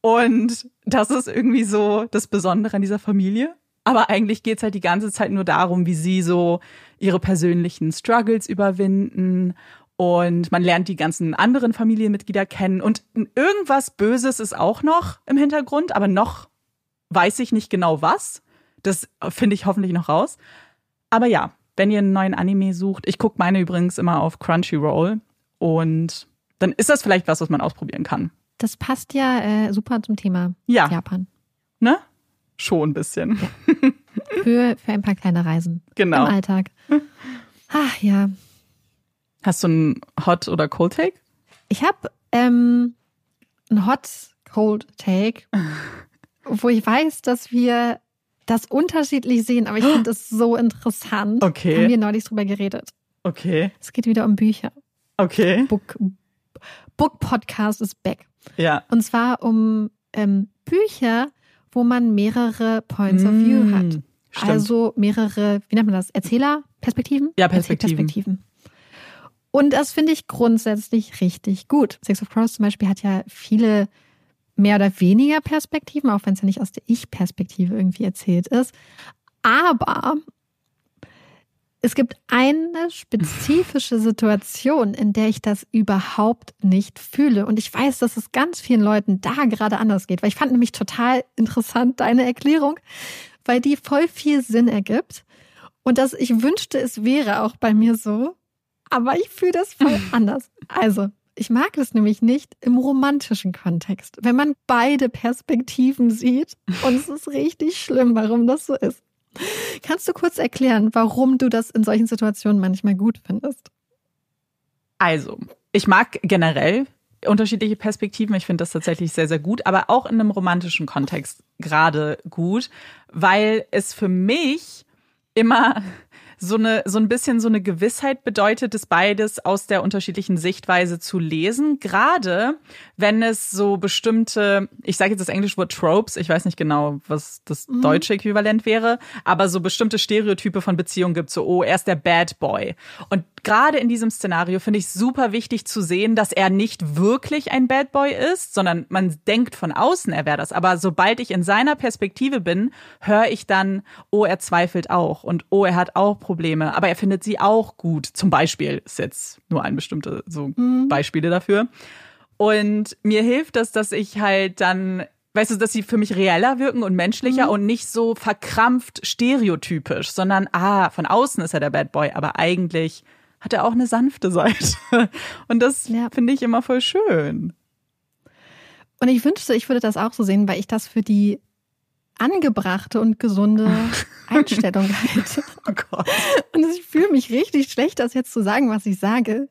Und das ist irgendwie so das Besondere an dieser Familie. Aber eigentlich geht's halt die ganze Zeit nur darum, wie sie so ihre persönlichen Struggles überwinden. Und man lernt die ganzen anderen Familienmitglieder kennen. Und irgendwas Böses ist auch noch im Hintergrund, aber noch weiß ich nicht genau was. Das finde ich hoffentlich noch raus. Aber ja, wenn ihr einen neuen Anime sucht, ich gucke meine übrigens immer auf Crunchyroll. Und dann ist das vielleicht was, was man ausprobieren kann. Das passt ja äh, super zum Thema ja. Japan. Ne? Schon ein bisschen. Ja. Für, für ein paar kleine Reisen. Genau. Im Alltag. Ach ja. Hast du einen Hot oder Cold Take? Ich habe ähm, einen Hot Cold Take, wo ich weiß, dass wir das unterschiedlich sehen, aber ich finde es so interessant. Okay. Haben wir neulich drüber geredet. Okay. Es geht wieder um Bücher. Okay. Book, Book Podcast ist back. Ja. Und zwar um ähm, Bücher, wo man mehrere Points of View mm, hat. Stimmt. Also mehrere, wie nennt man das? Erzählerperspektiven? Ja, Perspektiven. Erzählperspektiven. Und das finde ich grundsätzlich richtig gut. Six of Crows zum Beispiel hat ja viele mehr oder weniger Perspektiven, auch wenn es ja nicht aus der Ich-Perspektive irgendwie erzählt ist. Aber es gibt eine spezifische Situation, in der ich das überhaupt nicht fühle. Und ich weiß, dass es ganz vielen Leuten da gerade anders geht, weil ich fand nämlich total interessant deine Erklärung, weil die voll viel Sinn ergibt. Und dass ich wünschte, es wäre auch bei mir so. Aber ich fühle das voll anders. Also, ich mag es nämlich nicht im romantischen Kontext, wenn man beide Perspektiven sieht. Und es ist richtig schlimm, warum das so ist. Kannst du kurz erklären, warum du das in solchen Situationen manchmal gut findest? Also, ich mag generell unterschiedliche Perspektiven. Ich finde das tatsächlich sehr, sehr gut, aber auch in einem romantischen Kontext gerade gut, weil es für mich immer so eine so ein bisschen so eine Gewissheit bedeutet es beides aus der unterschiedlichen Sichtweise zu lesen, gerade wenn es so bestimmte, ich sage jetzt das englische Wort Tropes, ich weiß nicht genau, was das mhm. deutsche Äquivalent wäre, aber so bestimmte Stereotype von Beziehungen gibt, so oh, er ist der Bad Boy und gerade in diesem Szenario finde ich super wichtig zu sehen, dass er nicht wirklich ein Bad Boy ist, sondern man denkt von außen, er wäre das. Aber sobald ich in seiner Perspektive bin, höre ich dann, oh, er zweifelt auch und oh, er hat auch Probleme, aber er findet sie auch gut. Zum Beispiel ist jetzt nur ein bestimmte so mhm. Beispiele dafür. Und mir hilft das, dass ich halt dann weißt du, dass sie für mich reeller wirken und menschlicher mhm. und nicht so verkrampft stereotypisch, sondern ah, von außen ist er der Bad Boy, aber eigentlich hat er auch eine sanfte Seite. Und das ja. finde ich immer voll schön. Und ich wünschte, ich würde das auch so sehen, weil ich das für die angebrachte und gesunde Einstellung halte. Oh Gott. Und ich fühle mich richtig schlecht, das jetzt zu sagen, was ich sage.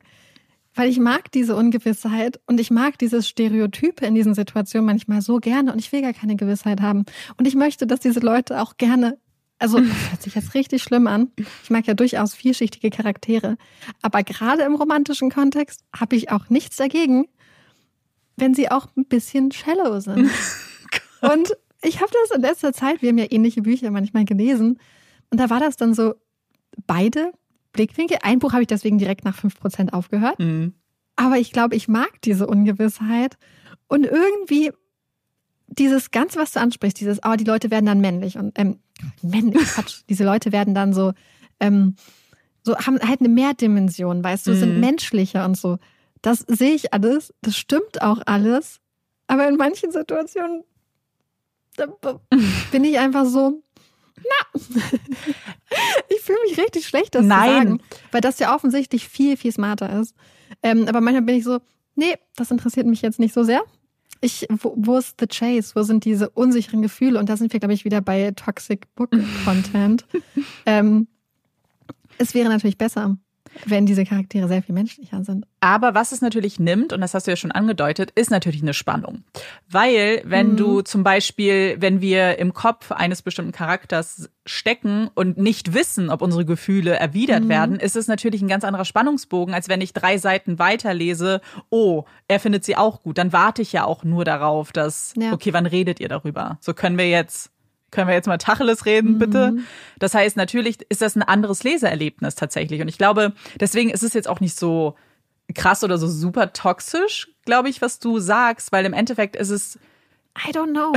Weil ich mag diese Ungewissheit und ich mag dieses Stereotype in diesen Situationen manchmal so gerne und ich will gar keine Gewissheit haben. Und ich möchte, dass diese Leute auch gerne also, das hört sich jetzt richtig schlimm an. Ich mag ja durchaus vielschichtige Charaktere. Aber gerade im romantischen Kontext habe ich auch nichts dagegen, wenn sie auch ein bisschen shallow sind. und ich habe das in letzter Zeit, wir haben ja ähnliche Bücher manchmal gelesen. Und da war das dann so beide Blickwinkel. Ein Buch habe ich deswegen direkt nach 5% aufgehört. Mhm. Aber ich glaube, ich mag diese Ungewissheit. Und irgendwie dieses Ganze, was du ansprichst, dieses, oh, die Leute werden dann männlich und ähm, männlich, Quatsch, diese Leute werden dann so, ähm, so haben halt eine Mehrdimension, weißt du, mhm. sind menschlicher und so. Das sehe ich alles, das stimmt auch alles, aber in manchen Situationen bin ich einfach so, na, ich fühle mich richtig schlecht, das Nein. zu sagen, weil das ja offensichtlich viel, viel smarter ist. Ähm, aber manchmal bin ich so, nee, das interessiert mich jetzt nicht so sehr. Ich, wo, wo ist the chase? Wo sind diese unsicheren Gefühle? Und da sind wir, glaube ich, wieder bei Toxic Book Content. ähm, es wäre natürlich besser, wenn diese Charaktere sehr viel menschlicher sind. Aber was es natürlich nimmt, und das hast du ja schon angedeutet, ist natürlich eine Spannung. Weil, wenn mhm. du zum Beispiel, wenn wir im Kopf eines bestimmten Charakters stecken und nicht wissen, ob unsere Gefühle erwidert mhm. werden, ist es natürlich ein ganz anderer Spannungsbogen, als wenn ich drei Seiten weiterlese, oh, er findet sie auch gut. Dann warte ich ja auch nur darauf, dass, ja. okay, wann redet ihr darüber? So können wir jetzt können wir jetzt mal Tacheles reden, mhm. bitte? Das heißt, natürlich ist das ein anderes Leseerlebnis tatsächlich. Und ich glaube, deswegen ist es jetzt auch nicht so krass oder so super toxisch, glaube ich, was du sagst, weil im Endeffekt ist es. I don't know.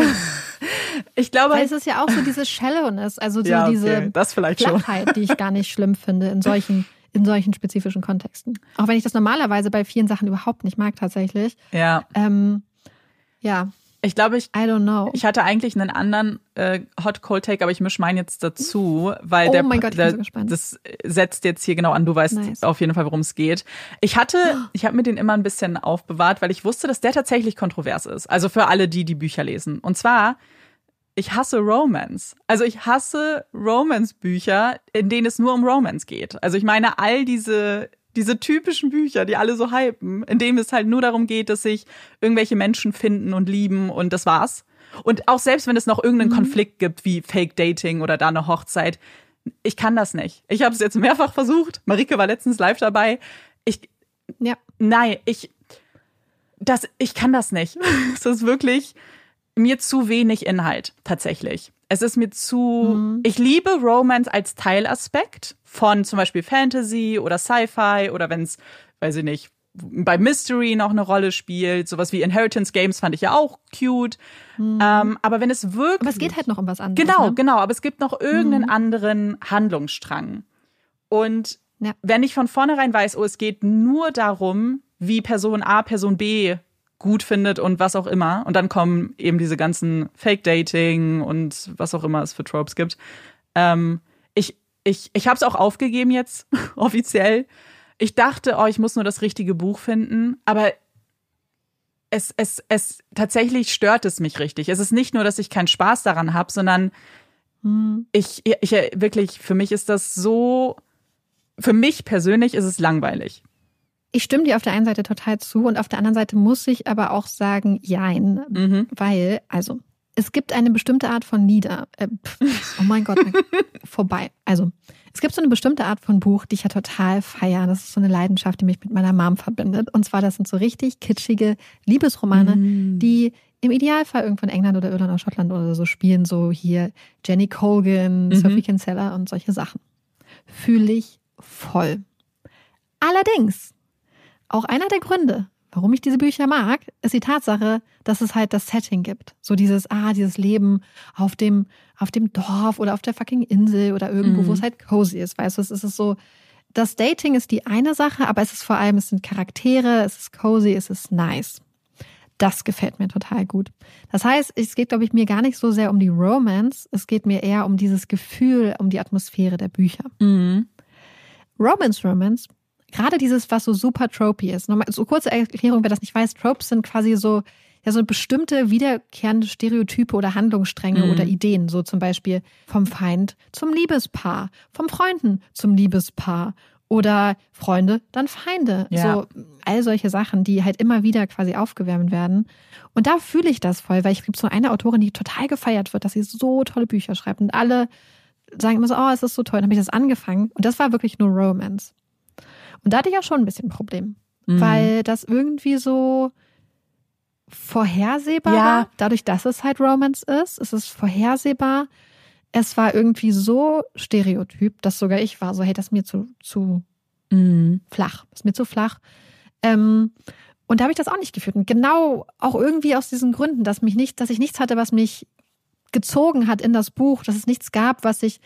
ich glaube. Weil es ist ja auch so diese Shallowness, also so ja, okay. diese das vielleicht Flachheit, schon. die ich gar nicht schlimm finde in solchen in solchen spezifischen Kontexten. Auch wenn ich das normalerweise bei vielen Sachen überhaupt nicht mag tatsächlich. Ja. Ähm, ja. Ich glaube, ich, I don't know. ich hatte eigentlich einen anderen äh, Hot Cold Take, aber ich mische meinen jetzt dazu, weil oh der, mein Gott, der so das setzt jetzt hier genau an. Du weißt nice. auf jeden Fall, worum es geht. Ich hatte, ich habe mir den immer ein bisschen aufbewahrt, weil ich wusste, dass der tatsächlich kontrovers ist. Also für alle, die die Bücher lesen. Und zwar ich hasse Romance. Also ich hasse Romance-Bücher, in denen es nur um Romance geht. Also ich meine, all diese diese typischen Bücher, die alle so hypen, in denen es halt nur darum geht, dass sich irgendwelche Menschen finden und lieben und das war's. Und auch selbst wenn es noch irgendeinen mhm. Konflikt gibt, wie Fake Dating oder da eine Hochzeit, ich kann das nicht. Ich habe es jetzt mehrfach versucht. Marike war letztens live dabei. Ich, ja. nein, ich, das, ich kann das nicht. Es ist wirklich, mir zu wenig Inhalt, tatsächlich. Es ist mir zu. Mhm. Ich liebe Romance als Teilaspekt von zum Beispiel Fantasy oder Sci-Fi oder wenn es, weiß ich nicht, bei Mystery noch eine Rolle spielt. Sowas wie Inheritance Games fand ich ja auch cute. Mhm. Ähm, aber wenn es wirklich. Aber es geht halt noch um was anderes. Genau, ne? genau. Aber es gibt noch irgendeinen mhm. anderen Handlungsstrang. Und ja. wenn ich von vornherein weiß, oh, es geht nur darum, wie Person A Person B gut findet und was auch immer. Und dann kommen eben diese ganzen Fake-Dating und was auch immer es für Tropes gibt. Ähm, ich ich, ich habe es auch aufgegeben jetzt, offiziell. Ich dachte, oh, ich muss nur das richtige Buch finden, aber es, es, es tatsächlich stört es mich richtig. Es ist nicht nur, dass ich keinen Spaß daran habe, sondern hm. ich, ich wirklich, für mich ist das so, für mich persönlich ist es langweilig. Ich stimme dir auf der einen Seite total zu und auf der anderen Seite muss ich aber auch sagen, jein. Mhm. Weil, also, es gibt eine bestimmte Art von Lieder. Äh, oh mein Gott, vorbei. Also, es gibt so eine bestimmte Art von Buch, die ich ja total feiere. Das ist so eine Leidenschaft, die mich mit meiner Mom verbindet. Und zwar, das sind so richtig kitschige Liebesromane, mm. die im Idealfall irgendwo in England oder Irland oder Schottland oder so spielen. So hier Jenny Colgan, mhm. Sophie Kinsella und solche Sachen. Fühle ich voll. Allerdings, auch einer der Gründe, warum ich diese Bücher mag, ist die Tatsache, dass es halt das Setting gibt. So dieses, ah, dieses Leben auf dem, auf dem Dorf oder auf der fucking Insel oder irgendwo, mhm. wo es halt cozy ist. Weißt du, es ist so, das Dating ist die eine Sache, aber es ist vor allem, es sind Charaktere, es ist cozy, es ist nice. Das gefällt mir total gut. Das heißt, es geht, glaube ich, mir gar nicht so sehr um die Romance, es geht mir eher um dieses Gefühl, um die Atmosphäre der Bücher. Mhm. Romance Romance gerade dieses, was so super tropy ist. Nochmal so kurze Erklärung, wer das nicht weiß, Tropes sind quasi so, ja, so bestimmte wiederkehrende Stereotype oder Handlungsstränge mhm. oder Ideen. So zum Beispiel vom Feind zum Liebespaar, vom Freunden zum Liebespaar oder Freunde, dann Feinde. Ja. So all solche Sachen, die halt immer wieder quasi aufgewärmt werden. Und da fühle ich das voll, weil ich gibt so eine Autorin, die total gefeiert wird, dass sie so tolle Bücher schreibt und alle sagen immer so, oh, es ist so toll. Dann habe ich das angefangen und das war wirklich nur Romance. Und da hatte ich ja schon ein bisschen ein Problem, mhm. weil das irgendwie so vorhersehbar ja. war. Dadurch, dass es halt Romance ist, ist es vorhersehbar. Es war irgendwie so stereotyp, dass sogar ich war so, hey, das ist mir zu, zu mhm. flach. Das ist mir zu flach. Ähm, und da habe ich das auch nicht geführt. Und genau auch irgendwie aus diesen Gründen, dass mich nicht, dass ich nichts hatte, was mich gezogen hat in das Buch, dass es nichts gab, was ich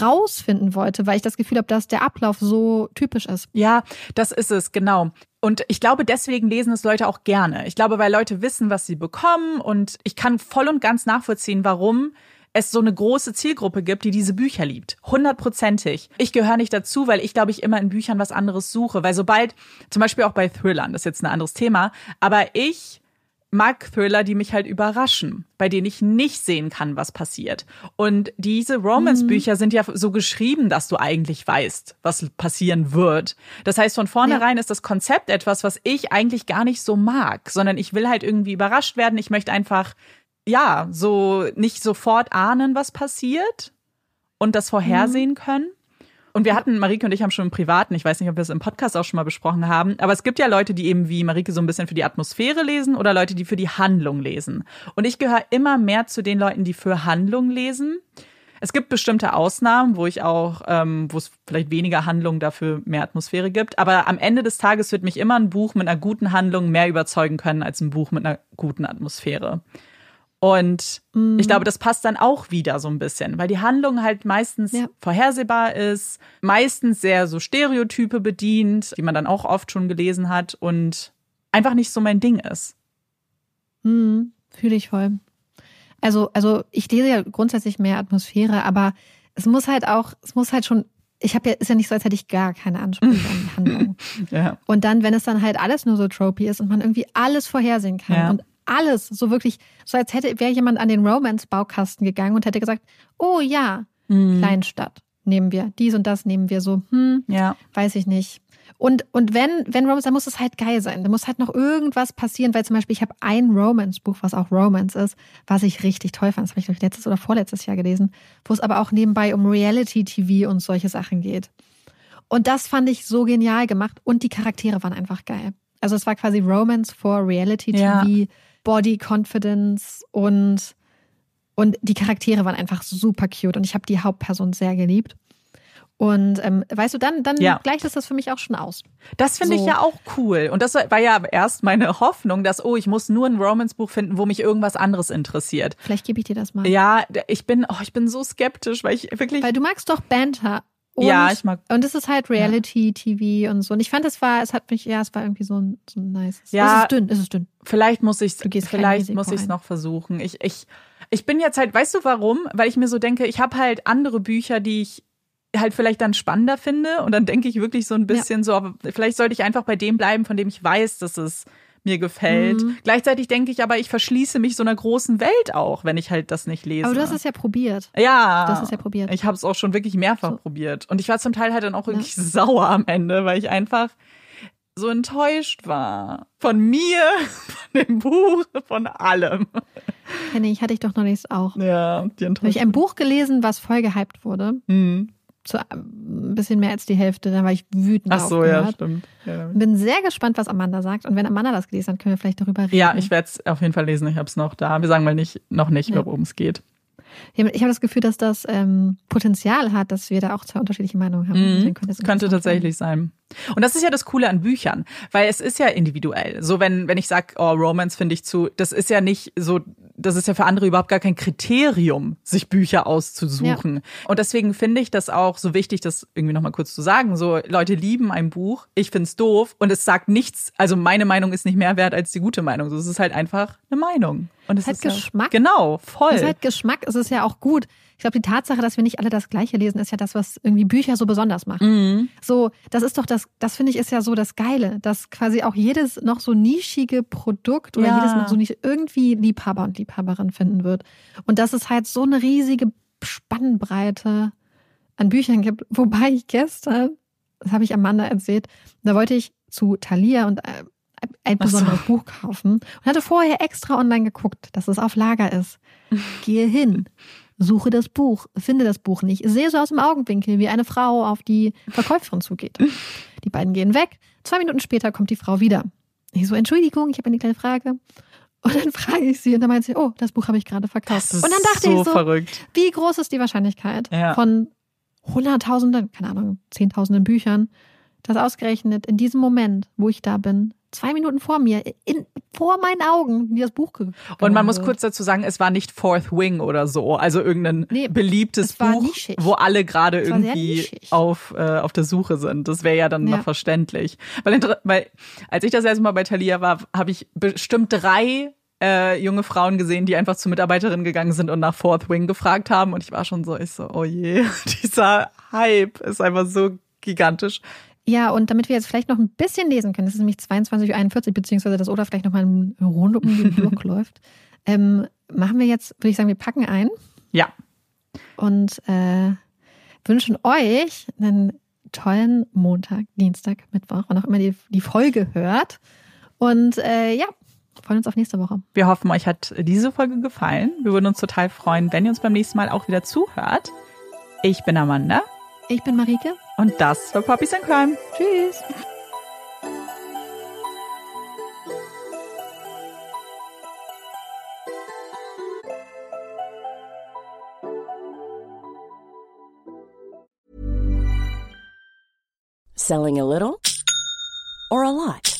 rausfinden wollte, weil ich das Gefühl habe, dass der Ablauf so typisch ist. Ja, das ist es, genau. Und ich glaube, deswegen lesen es Leute auch gerne. Ich glaube, weil Leute wissen, was sie bekommen und ich kann voll und ganz nachvollziehen, warum es so eine große Zielgruppe gibt, die diese Bücher liebt. Hundertprozentig. Ich gehöre nicht dazu, weil ich, glaube ich, immer in Büchern was anderes suche. Weil sobald, zum Beispiel auch bei Thrillern, das ist jetzt ein anderes Thema, aber ich mag Thriller, die mich halt überraschen, bei denen ich nicht sehen kann, was passiert. Und diese Romance-Bücher mhm. sind ja so geschrieben, dass du eigentlich weißt, was passieren wird. Das heißt, von vornherein ja. ist das Konzept etwas, was ich eigentlich gar nicht so mag, sondern ich will halt irgendwie überrascht werden. Ich möchte einfach, ja, so nicht sofort ahnen, was passiert und das vorhersehen mhm. können. Und wir hatten, Marike und ich haben schon im Privaten, ich weiß nicht, ob wir es im Podcast auch schon mal besprochen haben, aber es gibt ja Leute, die eben wie Marike so ein bisschen für die Atmosphäre lesen oder Leute, die für die Handlung lesen. Und ich gehöre immer mehr zu den Leuten, die für Handlung lesen. Es gibt bestimmte Ausnahmen, wo ich auch, ähm, wo es vielleicht weniger Handlung dafür mehr Atmosphäre gibt. Aber am Ende des Tages wird mich immer ein Buch mit einer guten Handlung mehr überzeugen können als ein Buch mit einer guten Atmosphäre. Und mhm. ich glaube, das passt dann auch wieder so ein bisschen, weil die Handlung halt meistens ja. vorhersehbar ist, meistens sehr so Stereotype bedient, die man dann auch oft schon gelesen hat und einfach nicht so mein Ding ist. Mhm. Fühle ich voll. Also, also ich lese ja grundsätzlich mehr Atmosphäre, aber es muss halt auch, es muss halt schon ich habe ja, ist ja nicht so, als hätte ich gar keine Ansprüche an die Handlung. ja. Und dann, wenn es dann halt alles nur so tropy ist und man irgendwie alles vorhersehen kann ja. und alles, so wirklich, so als hätte, wäre jemand an den Romance-Baukasten gegangen und hätte gesagt, oh ja, mhm. Kleinstadt nehmen wir, dies und das nehmen wir so, hm, ja. weiß ich nicht. Und, und wenn, wenn Romance, dann muss es halt geil sein. Da muss halt noch irgendwas passieren, weil zum Beispiel ich habe ein Romance-Buch, was auch Romance ist, was ich richtig toll fand. Das habe ich, glaube ich, letztes oder vorletztes Jahr gelesen, wo es aber auch nebenbei um Reality-TV und solche Sachen geht. Und das fand ich so genial gemacht und die Charaktere waren einfach geil. Also es war quasi Romance for Reality TV. Ja Body Confidence und, und die Charaktere waren einfach super cute und ich habe die Hauptperson sehr geliebt. Und ähm, weißt du, dann, dann Ja. gleicht es das für mich auch schon aus. Das finde ich So. ja auch cool. Und das war ja erst meine Hoffnung, dass, oh, ich muss nur ein Romance-Buch finden, wo mich irgendwas anderes interessiert. Vielleicht gebe ich dir das mal. Ja, ich bin, oh, ich bin so skeptisch, weil ich wirklich. Weil du magst doch Banter. Und, Ja, ich mag- Und es ist halt Reality-TV und so. Und ich fand, es war, es hat mich, ja, es war irgendwie so ein, so ein nice. Ja. Es ist dünn, es ist dünn. Vielleicht muss ich Du gehst kein vielleicht muss ich es noch versuchen. Ich, ich, ich bin jetzt halt, weißt du warum? Weil ich mir so denke, ich habe halt andere Bücher, die ich halt vielleicht dann spannender finde und dann denke ich wirklich so ein bisschen so, aber vielleicht sollte ich einfach bei dem bleiben, von dem ich weiß, dass es mir gefällt. Mhm. Gleichzeitig denke ich aber, ich verschließe mich so einer großen Welt auch, wenn ich halt das nicht lese. Aber du hast es ja probiert. ja, Du hast es ja probiert. Ich habe es auch schon wirklich mehrfach So. probiert und ich war zum Teil halt dann auch wirklich sauer am Ende, weil ich einfach so enttäuscht war von mir, von dem Buch, von allem. Henning, ich hatte ich doch noch nichts auch. Ja, die Habe ich ein Buch gelesen, was voll gehypt wurde. Hm. Zu ein bisschen mehr als die Hälfte. Da war ich wütend Ach so, ja, stimmt. Ja, Bin sehr gespannt, was Amanda sagt. Und wenn Amanda das gelesen hat, können wir vielleicht darüber reden. ja ich werde es auf jeden Fall lesen. Ich habe es noch da. Wir sagen mal nicht, noch nicht, Ja. worum es geht. Ich habe das Gefühl, dass das ähm, Potenzial hat, dass wir da auch zwei unterschiedliche Meinungen haben. Mhm. könnte tatsächlich sein. Und das ist ja das Coole an Büchern, weil es ist ja individuell. So wenn wenn ich sag, oh Romance finde ich zu, das ist ja nicht so, das ist ja für andere überhaupt gar kein Kriterium, sich Bücher auszusuchen. Und deswegen finde ich das auch so wichtig, das irgendwie noch mal kurz zu sagen. So Leute lieben ein Buch, ich find's doof und es sagt nichts. Also meine Meinung ist nicht mehr wert als die gute Meinung. So, es ist halt einfach eine Meinung. Und es Halt ist ja- Geschmack. Genau, voll. Es ist halt Geschmack, es ist ja auch gut. Ich glaube, die Tatsache, dass wir nicht alle das Gleiche lesen, ist ja das, was irgendwie Bücher so besonders macht. Mhm. So, das ist doch das, das finde ich ist ja so das Geile, dass quasi auch jedes noch so nischige Produkt oder Ja. jedes noch so nicht irgendwie Liebhaber und Liebhaberin finden wird. Und dass es halt so eine riesige Spannbreite an Büchern gibt. Wobei ich gestern, das habe ich Amanda erzählt, da wollte ich zu Thalia und äh, ein Ach so. besonderes Buch kaufen und hatte vorher extra online geguckt, dass es auf Lager ist. Gehe hin, suche das Buch, finde das Buch nicht, sehe so aus dem Augenwinkel, wie eine Frau auf die Verkäuferin zugeht. Die beiden gehen weg. Zwei Minuten später kommt die Frau wieder. Ich so, Entschuldigung, ich habe eine kleine Frage. Und dann frage ich sie und dann meint sie, oh, das Buch habe ich gerade verkauft. Und dann dachte so ich so, verrückt. wie groß ist die Wahrscheinlichkeit Ja. von hunderttausenden, keine Ahnung, zehntausenden Büchern, dass ausgerechnet in diesem Moment, wo ich da bin, zwei Minuten vor mir, in, vor meinen Augen, mir das Buch ge Und man muss wird. kurz dazu sagen, es war nicht Fourth Wing oder so, also irgendein Nee, beliebtes Buch, nischig. wo alle gerade irgendwie auf, äh, auf der Suche sind. Das wäre ja dann Ja. noch verständlich. Weil, weil als ich das erste Mal bei Thalia war, habe ich bestimmt drei äh, junge Frauen gesehen, die einfach zur Mitarbeiterin gegangen sind und nach Fourth Wing gefragt haben. Und ich war schon so, ich so, oh je, dieser Hype ist einfach so gigantisch. Ja, und damit wir jetzt vielleicht noch ein bisschen lesen können, das ist nämlich 22.41 Uhr, beziehungsweise das oder vielleicht noch mal eine Runde um den Block läuft, ähm, machen wir jetzt, würde ich sagen, wir packen ein Ja, und äh, wünschen euch einen tollen Montag, Dienstag, Mittwoch, wann auch immer die, die Folge hört. Und äh, ja, freuen uns auf nächste Woche. wir hoffen, euch hat diese Folge gefallen. Wir würden uns total freuen, wenn ihr uns beim nächsten Mal auch wieder zuhört. Ich bin Amanda Ich bin Marike. Und das war Poppies and Crime. Tschüss. Selling a little or a lot?